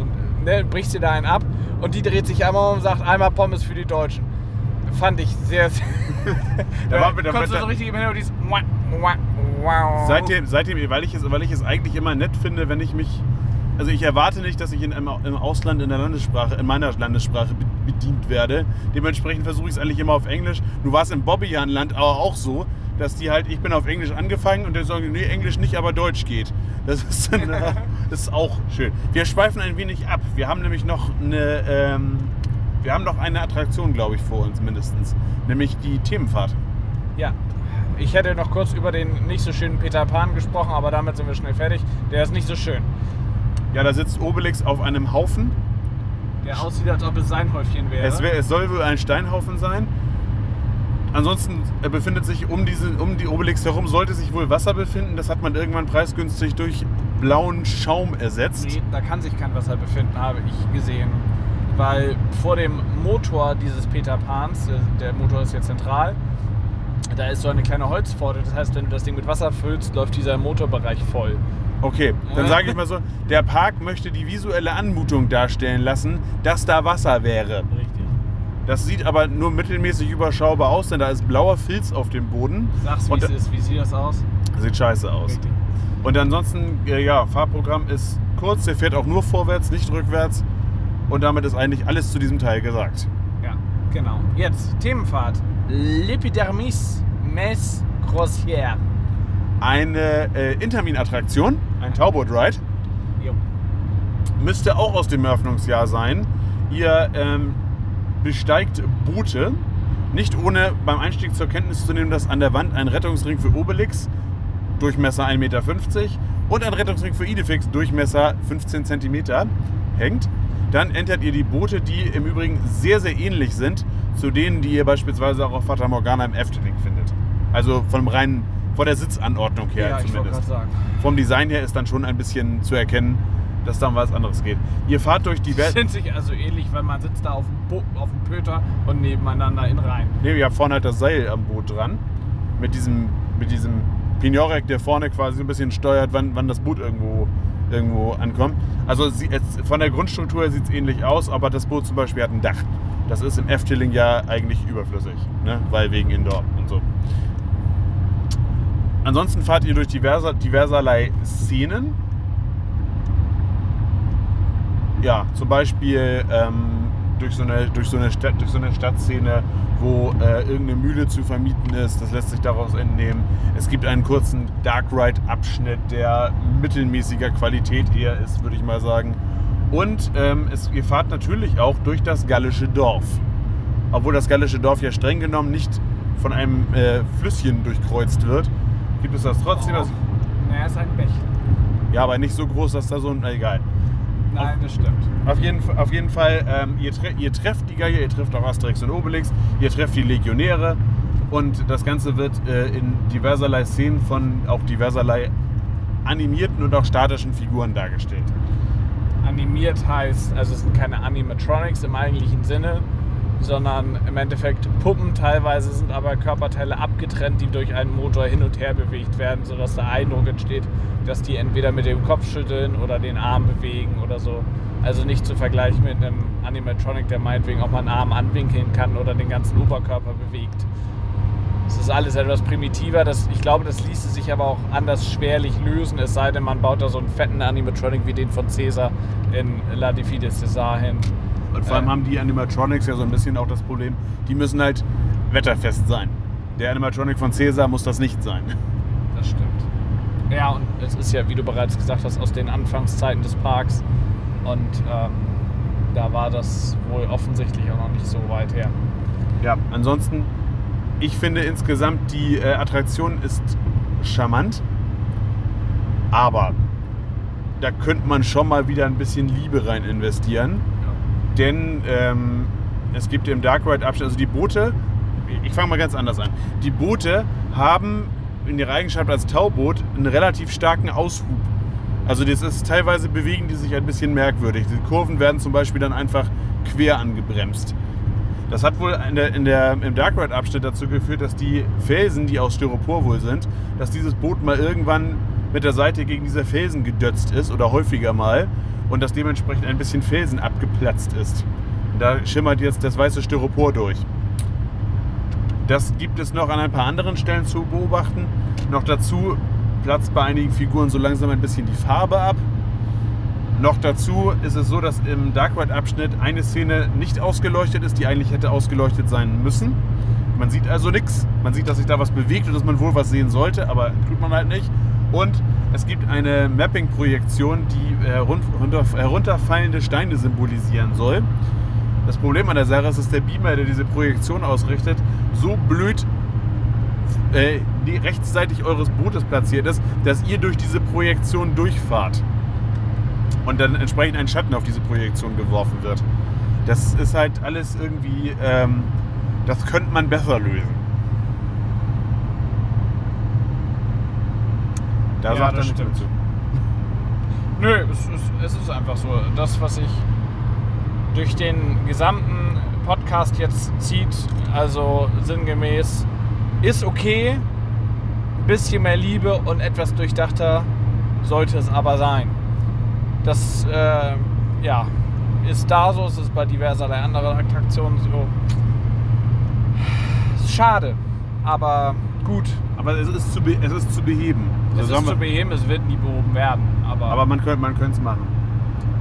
und ne, brichst dir da einen ab und die dreht sich einmal um und sagt einmal Pommes für die Deutschen. Fand ich sehr, sehr. Da war- da- Kommst du so richtig im Hintergrund dieses Wow. seitdem, seitdem weil, ich es, weil ich es eigentlich immer nett finde, wenn ich mich. Also ich erwarte nicht, dass ich in, im, Ausland in der Landessprache, in meiner Landessprache be- bedient werde. Dementsprechend versuche ich es eigentlich immer auf Englisch. Nun war es im Bobbejaanland aber auch so, dass die halt, ich bin auf Englisch angefangen und die sagen, nee, Englisch nicht, aber Deutsch geht. Das ist, dann, äh, das ist auch schön. Wir schweifen ein wenig ab. Wir haben nämlich noch eine, ähm, wir haben noch eine Attraktion, glaube ich, vor uns mindestens. Nämlich die Themenfahrt. Ja. Ich hätte noch kurz über den nicht so schönen Peter Pan gesprochen, aber damit sind wir schnell fertig. Der ist nicht so schön. Ja, da sitzt Obelix auf einem Haufen. Der aussieht, als ob es sein Häufchen wäre. Es, wär, es soll wohl ein Steinhaufen sein. Ansonsten befindet sich um, diese, um die Obelix herum, sollte sich wohl Wasser befinden. Das hat man irgendwann preisgünstig durch blauen Schaum ersetzt. Nee, da kann sich kein Wasser befinden, habe ich gesehen. Weil vor dem Motor dieses Peter Pans, äh, der Motor ist ja zentral, da ist so eine kleine Holzpforte. Das heißt, wenn du das Ding mit Wasser füllst, läuft dieser Motorbereich voll. Okay, dann sage ich mal so, der Park möchte die visuelle Anmutung darstellen lassen, dass da Wasser wäre. Richtig. Das sieht aber nur mittelmäßig überschaubar aus, denn da ist blauer Filz auf dem Boden. Sag's, wie Und- es ist. Wie sieht das aus? Sieht scheiße aus. Richtig. Und ansonsten, äh, ja, Fahrprogramm ist kurz, der fährt auch nur vorwärts, nicht rückwärts. Und damit ist eigentlich alles zu diesem Teil gesagt. Ja, genau. Jetzt Themenfahrt. L'épidermis Mess Croisière. Eine äh, Intermin-Attraktion, ein Tauboat-Ride, Jo. müsste auch aus dem Eröffnungsjahr sein. Ihr ähm, besteigt Boote, nicht ohne beim Einstieg zur Kenntnis zu nehmen, dass an der Wand ein Rettungsring für Obelix, Durchmesser 1,50 Meter und ein Rettungsring für Idefix, Durchmesser 15 cm hängt. Dann entert ihr die Boote, die im Übrigen sehr, sehr ähnlich sind zu denen, die ihr beispielsweise auch auf Fata Morgana im Efteling findet. Also vom reinen, von der Sitzanordnung her Ja, zumindest. Vom Design her ist dann schon ein bisschen zu erkennen, dass da was anderes geht. Ihr fahrt durch die Welt. Sind sich also ähnlich, weil man sitzt da auf dem, Bo auf dem Pöter und nebeneinander in Reihen. Ne, ihr habt vorne halt das Seil am Boot dran. Mit diesem, mit diesem Pignorek, der vorne quasi so ein bisschen steuert, wann, wann das Boot irgendwo, irgendwo ankommt. Also sie, es, von der Grundstruktur sieht es ähnlich aus, aber das Boot zum Beispiel hat ein Dach. Das ist im Efteling ja eigentlich überflüssig, ne? weil wegen Indoor und so. Ansonsten fahrt ihr durch diverser, diverserlei Szenen. Ja, zum Beispiel ähm, durch, so eine, durch, so eine Stadt, durch so eine Stadtszene, wo äh, irgendeine Mühle zu vermieten ist. Das lässt sich daraus entnehmen. Es gibt einen kurzen Dark Ride-Abschnitt, der mittelmäßiger Qualität eher ist, würde ich mal sagen. Und ähm, es, ihr fahrt natürlich auch durch das gallische Dorf. Obwohl das gallische Dorf ja streng genommen nicht von einem äh, Flüsschen durchkreuzt wird, gibt es das trotzdem. Das, Naja, ist ein Bech. ja, aber nicht so groß, dass da so ein. Na, egal. Nein, das stimmt. Auf jeden, auf jeden Fall, ähm, ihr, tre ihr trefft die Geier, ihr trefft auch Asterix und Obelix, ihr trefft die Legionäre und das Ganze wird äh, in diverserlei Szenen von auch diverserlei animierten und auch statischen Figuren dargestellt. animiert heißt, also es sind keine Animatronics im eigentlichen Sinne, sondern im Endeffekt Puppen. Teilweise sind aber Körperteile abgetrennt, die durch einen Motor hin und her bewegt werden, sodass der Eindruck entsteht, dass die entweder mit dem Kopf schütteln oder den Arm bewegen oder so. Also nicht zu vergleichen mit einem Animatronic, der meinetwegen auch mal einen Arm anwinkeln kann oder den ganzen Oberkörper bewegt. Es ist alles etwas primitiver. Das, ich glaube, das ließe sich aber auch anders schwerlich lösen, es sei denn, man baut da so einen fetten Animatronic wie den von Caesar in La Défi des César hin. Und vor allem haben die Animatronics ja so ein bisschen auch das Problem, die müssen halt wetterfest sein. Der Animatronic von Caesar muss das nicht sein. Das stimmt. Ja, und es ist ja, wie du bereits gesagt hast, aus den Anfangszeiten des Parks. Und ähm, da war das wohl offensichtlich auch noch nicht so weit her. Ja, ansonsten, ich finde insgesamt die äh, Attraktion ist charmant, aber da könnte man schon mal wieder ein bisschen Liebe rein investieren. Denn ähm, es gibt im Dark Ride Abschnitt, also die Boote, ich fange mal ganz anders an. Die Boote haben in ihrer Eigenschaft als Tauboot einen relativ starken Aushub. Also das ist teilweise bewegen die sich ein bisschen merkwürdig. Die Kurven werden zum Beispiel dann einfach quer angebremst. Das hat wohl in der, in der, im Dark Ride Abschnitt dazu geführt, dass die Felsen, die aus Styropor wohl sind, dass dieses Boot mal irgendwann mit der Seite gegen diese Felsen gedötzt ist oder häufiger mal und dass dementsprechend ein bisschen Felsen abgeplatzt ist. Da schimmert jetzt das weiße Styropor durch. Das gibt es noch an ein paar anderen Stellen zu beobachten. Noch dazu platzt bei einigen Figuren so langsam ein bisschen die Farbe ab. Noch dazu ist es so, dass im Dark Ride Abschnitt eine Szene nicht ausgeleuchtet ist, die eigentlich hätte ausgeleuchtet sein müssen. Man sieht also nichts. Man sieht, dass sich da was bewegt und dass man wohl was sehen sollte, aber tut man halt nicht. Und es gibt eine Mapping-Projektion, die herun- runter- herunterfallende Steine symbolisieren soll. Das Problem an der Sache ist, dass der Beamer, der diese Projektion ausrichtet, so blöd äh, die rechtsseitig eures Bootes platziert ist, dass ihr durch diese Projektion durchfahrt. Und dann entsprechend ein Schatten auf diese Projektion geworfen wird. Das ist halt alles irgendwie, ähm, das könnte man besser lösen. Da Ja, sagt er das nichts mehr stimmt. zu. Nö, es ist, es ist einfach so. Das, was sich durch den gesamten Podcast jetzt zieht, also sinngemäß, ist okay. Ein bisschen mehr Liebe und etwas durchdachter sollte es aber sein. Das, äh, ja, ist da so, es ist bei diverserlei anderen Attraktionen so. Schade, aber gut. Aber es ist zu, es ist zu beheben. Es Also ist zu beheben, es wird nie behoben werden. Aber, aber man könnte man es machen.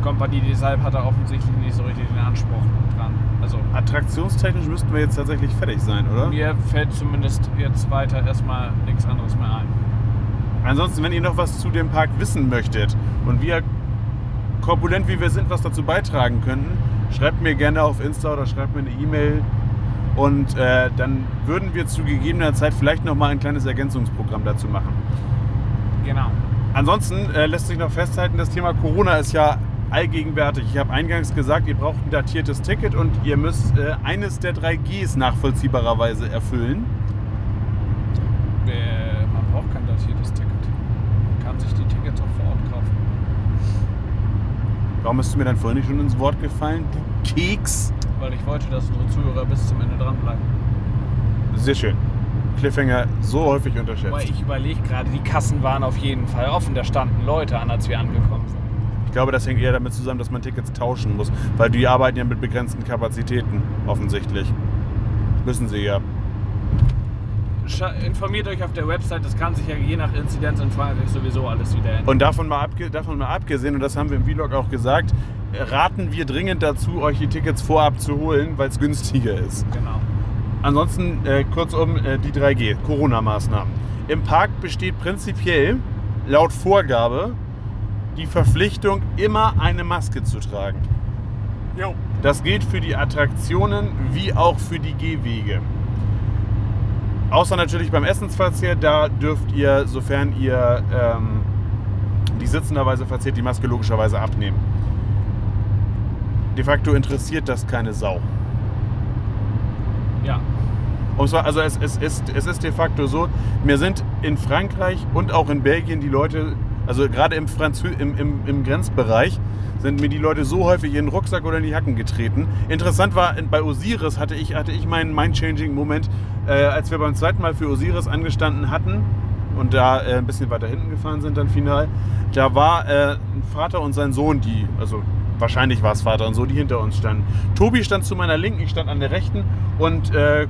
Kompanie deshalb hat er offensichtlich nicht so richtig den Anspruch dran. Also Attraktionstechnisch müssten wir jetzt tatsächlich fertig sein, oder? mir fällt zumindest jetzt weiter erstmal nichts anderes mehr ein. Ansonsten, wenn ihr noch was zu dem Park wissen möchtet und wir korpulent wie wir sind was dazu beitragen könnten, schreibt mir gerne auf Insta oder schreibt mir eine E-Mail und äh, dann würden wir zu gegebener Zeit vielleicht noch mal ein kleines Ergänzungsprogramm dazu machen. Genau. Ansonsten äh, lässt sich noch festhalten, das Thema Corona ist ja allgegenwärtig. Ich habe eingangs gesagt, ihr braucht ein datiertes Ticket und ihr müsst äh, eines der drei Gs nachvollziehbarerweise erfüllen. Äh, Man braucht kein datiertes Ticket. Man kann sich die Tickets auch vor Ort kaufen. Warum bist du mir dann vorhin nicht schon ins Wort gefallen? Du Keks! Weil ich wollte, dass unsere Zuhörer bis zum Ende dranbleiben. Sehr schön. Cliffhanger so häufig unterschätzt. Aber ich überlege gerade, die Kassen waren auf jeden Fall offen. Da standen Leute an, als wir angekommen sind. Ich glaube, das hängt eher damit zusammen, dass man Tickets tauschen muss. Weil die arbeiten ja mit begrenzten Kapazitäten, offensichtlich. Müssen sie ja. Informiert euch auf der Website, das kann sich ja je nach Inzidenz in Frankreich sowieso alles wieder ändern. Und davon mal, davon mal abgesehen, und das haben wir im Vlog auch gesagt, raten wir dringend dazu, euch die Tickets vorab zu holen, weil es günstiger ist. Genau. Ansonsten, äh, kurzum, äh, die 3G, Corona-Maßnahmen. Im Park besteht prinzipiell laut Vorgabe die Verpflichtung, immer eine Maske zu tragen. Jo. Das gilt für die Attraktionen wie auch für die Gehwege. Außer natürlich beim Essensverzehr, da dürft ihr, sofern ihr ähm, die sitzenderweise verzehrt, die Maske logischerweise abnehmen. De facto interessiert das keine Sau. Ja. Und zwar, also es, es, ist, es ist de facto so, mir sind in Frankreich und auch in Belgien die Leute, Also gerade im, Franzö im, im, im Grenzbereich sind mir die Leute so häufig in den Rucksack oder in die Hacken getreten. Interessant war, bei Osiris hatte ich, hatte ich meinen Mind-Changing-Moment, äh, als wir beim zweiten Mal für Osiris angestanden hatten und da äh, ein bisschen weiter hinten gefahren sind dann final. Da war äh, ein Vater und sein Sohn, die, also wahrscheinlich war es Vater und so, die hinter uns standen. Tobi stand zu meiner Linken, ich stand an der Rechten und äh,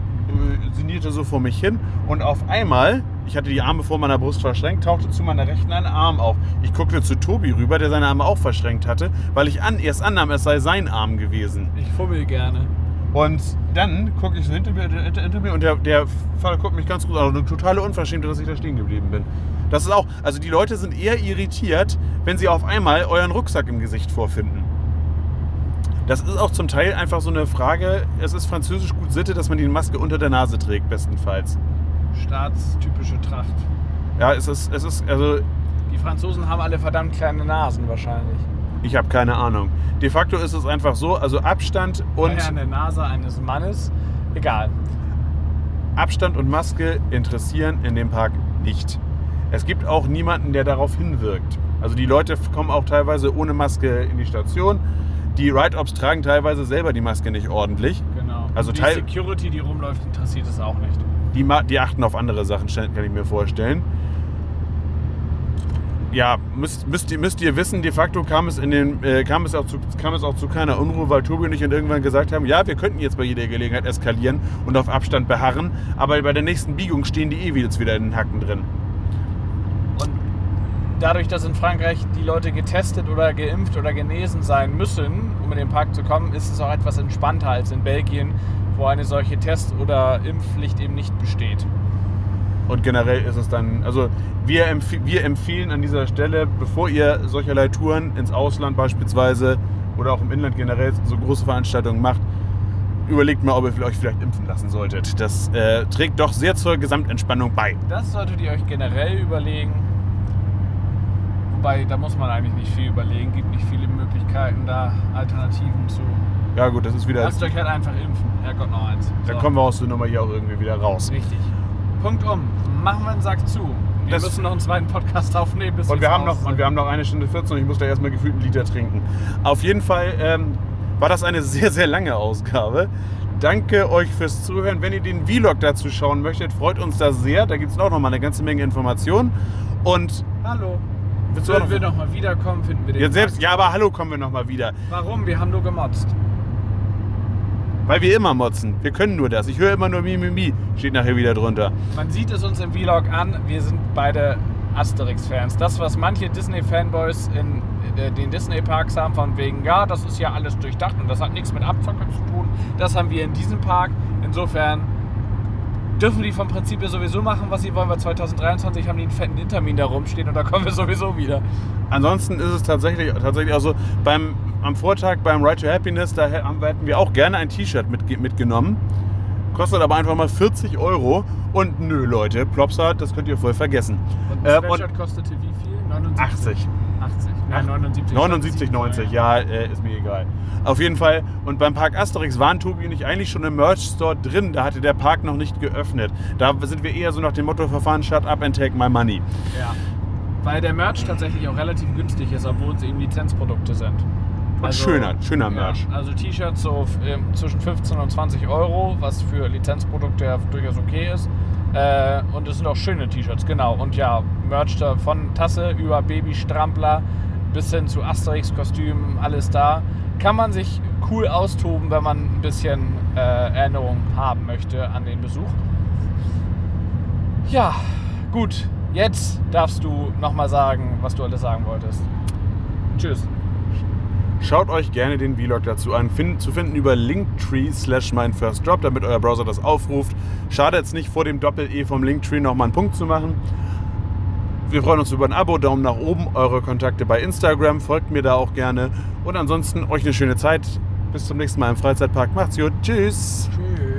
sinnierte so vor mich hin. Und auf einmal, ich hatte die Arme vor meiner Brust verschränkt, tauchte zu meiner Rechten ein Arm auf. Ich guckte zu Tobi rüber, der seine Arme auch verschränkt hatte, weil ich an, erst annahm, es sei sein Arm gewesen. Ich fummel gerne. Und dann gucke ich so hinter mir, hinter, hinter mir und der, der Vater guckt mich ganz gut an. Eine totale Unverschämtheit, dass ich da stehen geblieben bin. Das ist auch, also die Leute sind eher irritiert, wenn sie auf einmal euren Rucksack im Gesicht vorfinden. Das ist auch zum Teil einfach so eine Frage. Es ist französisch gut Sitte, dass man die Maske unter der Nase trägt, bestenfalls. Staatstypische Tracht. Ja, es ist, es ist, also. Die Franzosen haben alle verdammt kleine Nasen wahrscheinlich. Ich habe keine Ahnung. De facto ist es einfach so, also Abstand und. Ja, eine Nase eines Mannes. Egal. Abstand und Maske interessieren in dem Park nicht. Es gibt auch niemanden, der darauf hinwirkt. Also die Leute kommen auch teilweise ohne Maske in die Station die Ride-Ops tragen teilweise selber die Maske nicht ordentlich. Genau. Also die Security, die rumläuft, interessiert es auch nicht. Die, die achten auf andere Sachen, kann ich mir vorstellen. Ja, müsst, müsst, ihr, müsst ihr wissen, de facto kam es, in den, äh, kam, es auch zu, kam es auch zu keiner Unruhe, weil Tobi und ich irgendwann gesagt haben, ja, wir könnten jetzt bei jeder Gelegenheit eskalieren und auf Abstand beharren, aber bei der nächsten Biegung stehen die jetzt wieder in den Hacken drin dadurch, dass in Frankreich die Leute getestet oder geimpft oder genesen sein müssen, um in den Park zu kommen, ist es auch etwas entspannter als in Belgien, wo eine solche Test- oder Impfpflicht eben nicht besteht. Und generell ist es dann, also wir, empf wir empfehlen an dieser Stelle, bevor ihr solcherlei Touren ins Ausland beispielsweise oder auch im Inland generell so große Veranstaltungen macht, überlegt mal, ob ihr euch vielleicht impfen lassen solltet. Das äh, trägt doch sehr zur Gesamtentspannung bei. Das solltet ihr euch generell überlegen. Wobei, da muss man eigentlich nicht viel überlegen, gibt nicht viele Möglichkeiten, da Alternativen zu. Ja, gut, das ist wieder. Lasst euch halt einfach impfen. Herrgott noch eins. Dann kommen wir aus der Nummer hier auch irgendwie wieder raus. Richtig. Punkt um. Machen wir einen Sack zu. Wir das müssen noch einen zweiten Podcast aufnehmen. Bis und, wir haben noch, und wir haben noch eine Stunde 14 und ich muss da erstmal gefühlt einen Liter trinken. Auf jeden Fall ähm, war das eine sehr, sehr lange Ausgabe. Danke euch fürs Zuhören. Wenn ihr den Vlog dazu schauen möchtet, freut uns das sehr. Da gibt es auch noch mal eine ganze Menge Informationen. Und. Hallo. Willst Würden wir nochmal wiederkommen, finden wir den. Ja, selbst, ja, aber hallo kommen wir nochmal wieder. Warum? Wir haben nur gemotzt. Weil wir immer motzen. Wir können nur das. Ich höre immer nur Mimimi. Steht nachher wieder drunter. Man sieht es uns im Vlog an. Wir sind beide Asterix-Fans. Das, was manche Disney-Fanboys in äh, den Disney-Parks haben, von wegen, ja, das ist ja alles durchdacht und das hat nichts mit Abzocken zu tun. Das haben wir in diesem Park. Insofern dürfen die vom Prinzip her sowieso machen, was sie wollen, weil 2023 haben die einen fetten Intermin da rumstehen und da kommen wir sowieso wieder. Ansonsten ist es tatsächlich, tatsächlich also beim, am Vortag beim Right to Happiness, da hätten wir auch gerne ein T-Shirt mit, mitgenommen. Kostet aber einfach mal 40 Euro. Und nö, Leute, Plopsa, das könnt ihr voll vergessen. Und das äh, und kostete wie viel? 79. 80. 80. Nein, 79. 79, 90, ja, äh, ist mir egal. Auf jeden Fall. Und beim Park Asterix waren Tobi und ich eigentlich schon im Merch-Store drin. Da hatte der Park noch nicht geöffnet. Da sind wir eher so nach dem Motto verfahren, shut up and take my money. Ja. Weil der Merch tatsächlich auch relativ günstig ist, obwohl es eben Lizenzprodukte sind. Also, schöner, schöner Merch. Ja, also T-Shirts so äh, zwischen 15 und 20 Euro, was für Lizenzprodukte ja durchaus okay ist. Äh, und es sind auch schöne T-Shirts, genau. Und ja, Merch da von Tasse über Babystrampler bis hin zu Asterix-Kostümen, alles da. Kann man sich cool austoben, wenn man ein bisschen äh, Erinnerung haben möchte an den Besuch. Ja, gut. Jetzt darfst du nochmal sagen, was du alles sagen wolltest. Tschüss. Schaut euch gerne den Vlog dazu an. Find, zu finden über Linktree slash mein First Drop, damit euer Browser das aufruft. Schadet es nicht, vor dem Doppel-E vom Linktree nochmal einen Punkt zu machen. Wir freuen uns über ein Abo, Daumen nach oben, eure Kontakte bei Instagram, folgt mir da auch gerne. Und ansonsten euch eine schöne Zeit. Bis zum nächsten Mal im Freizeitpark. Macht's gut. Tschüss. Tschüss.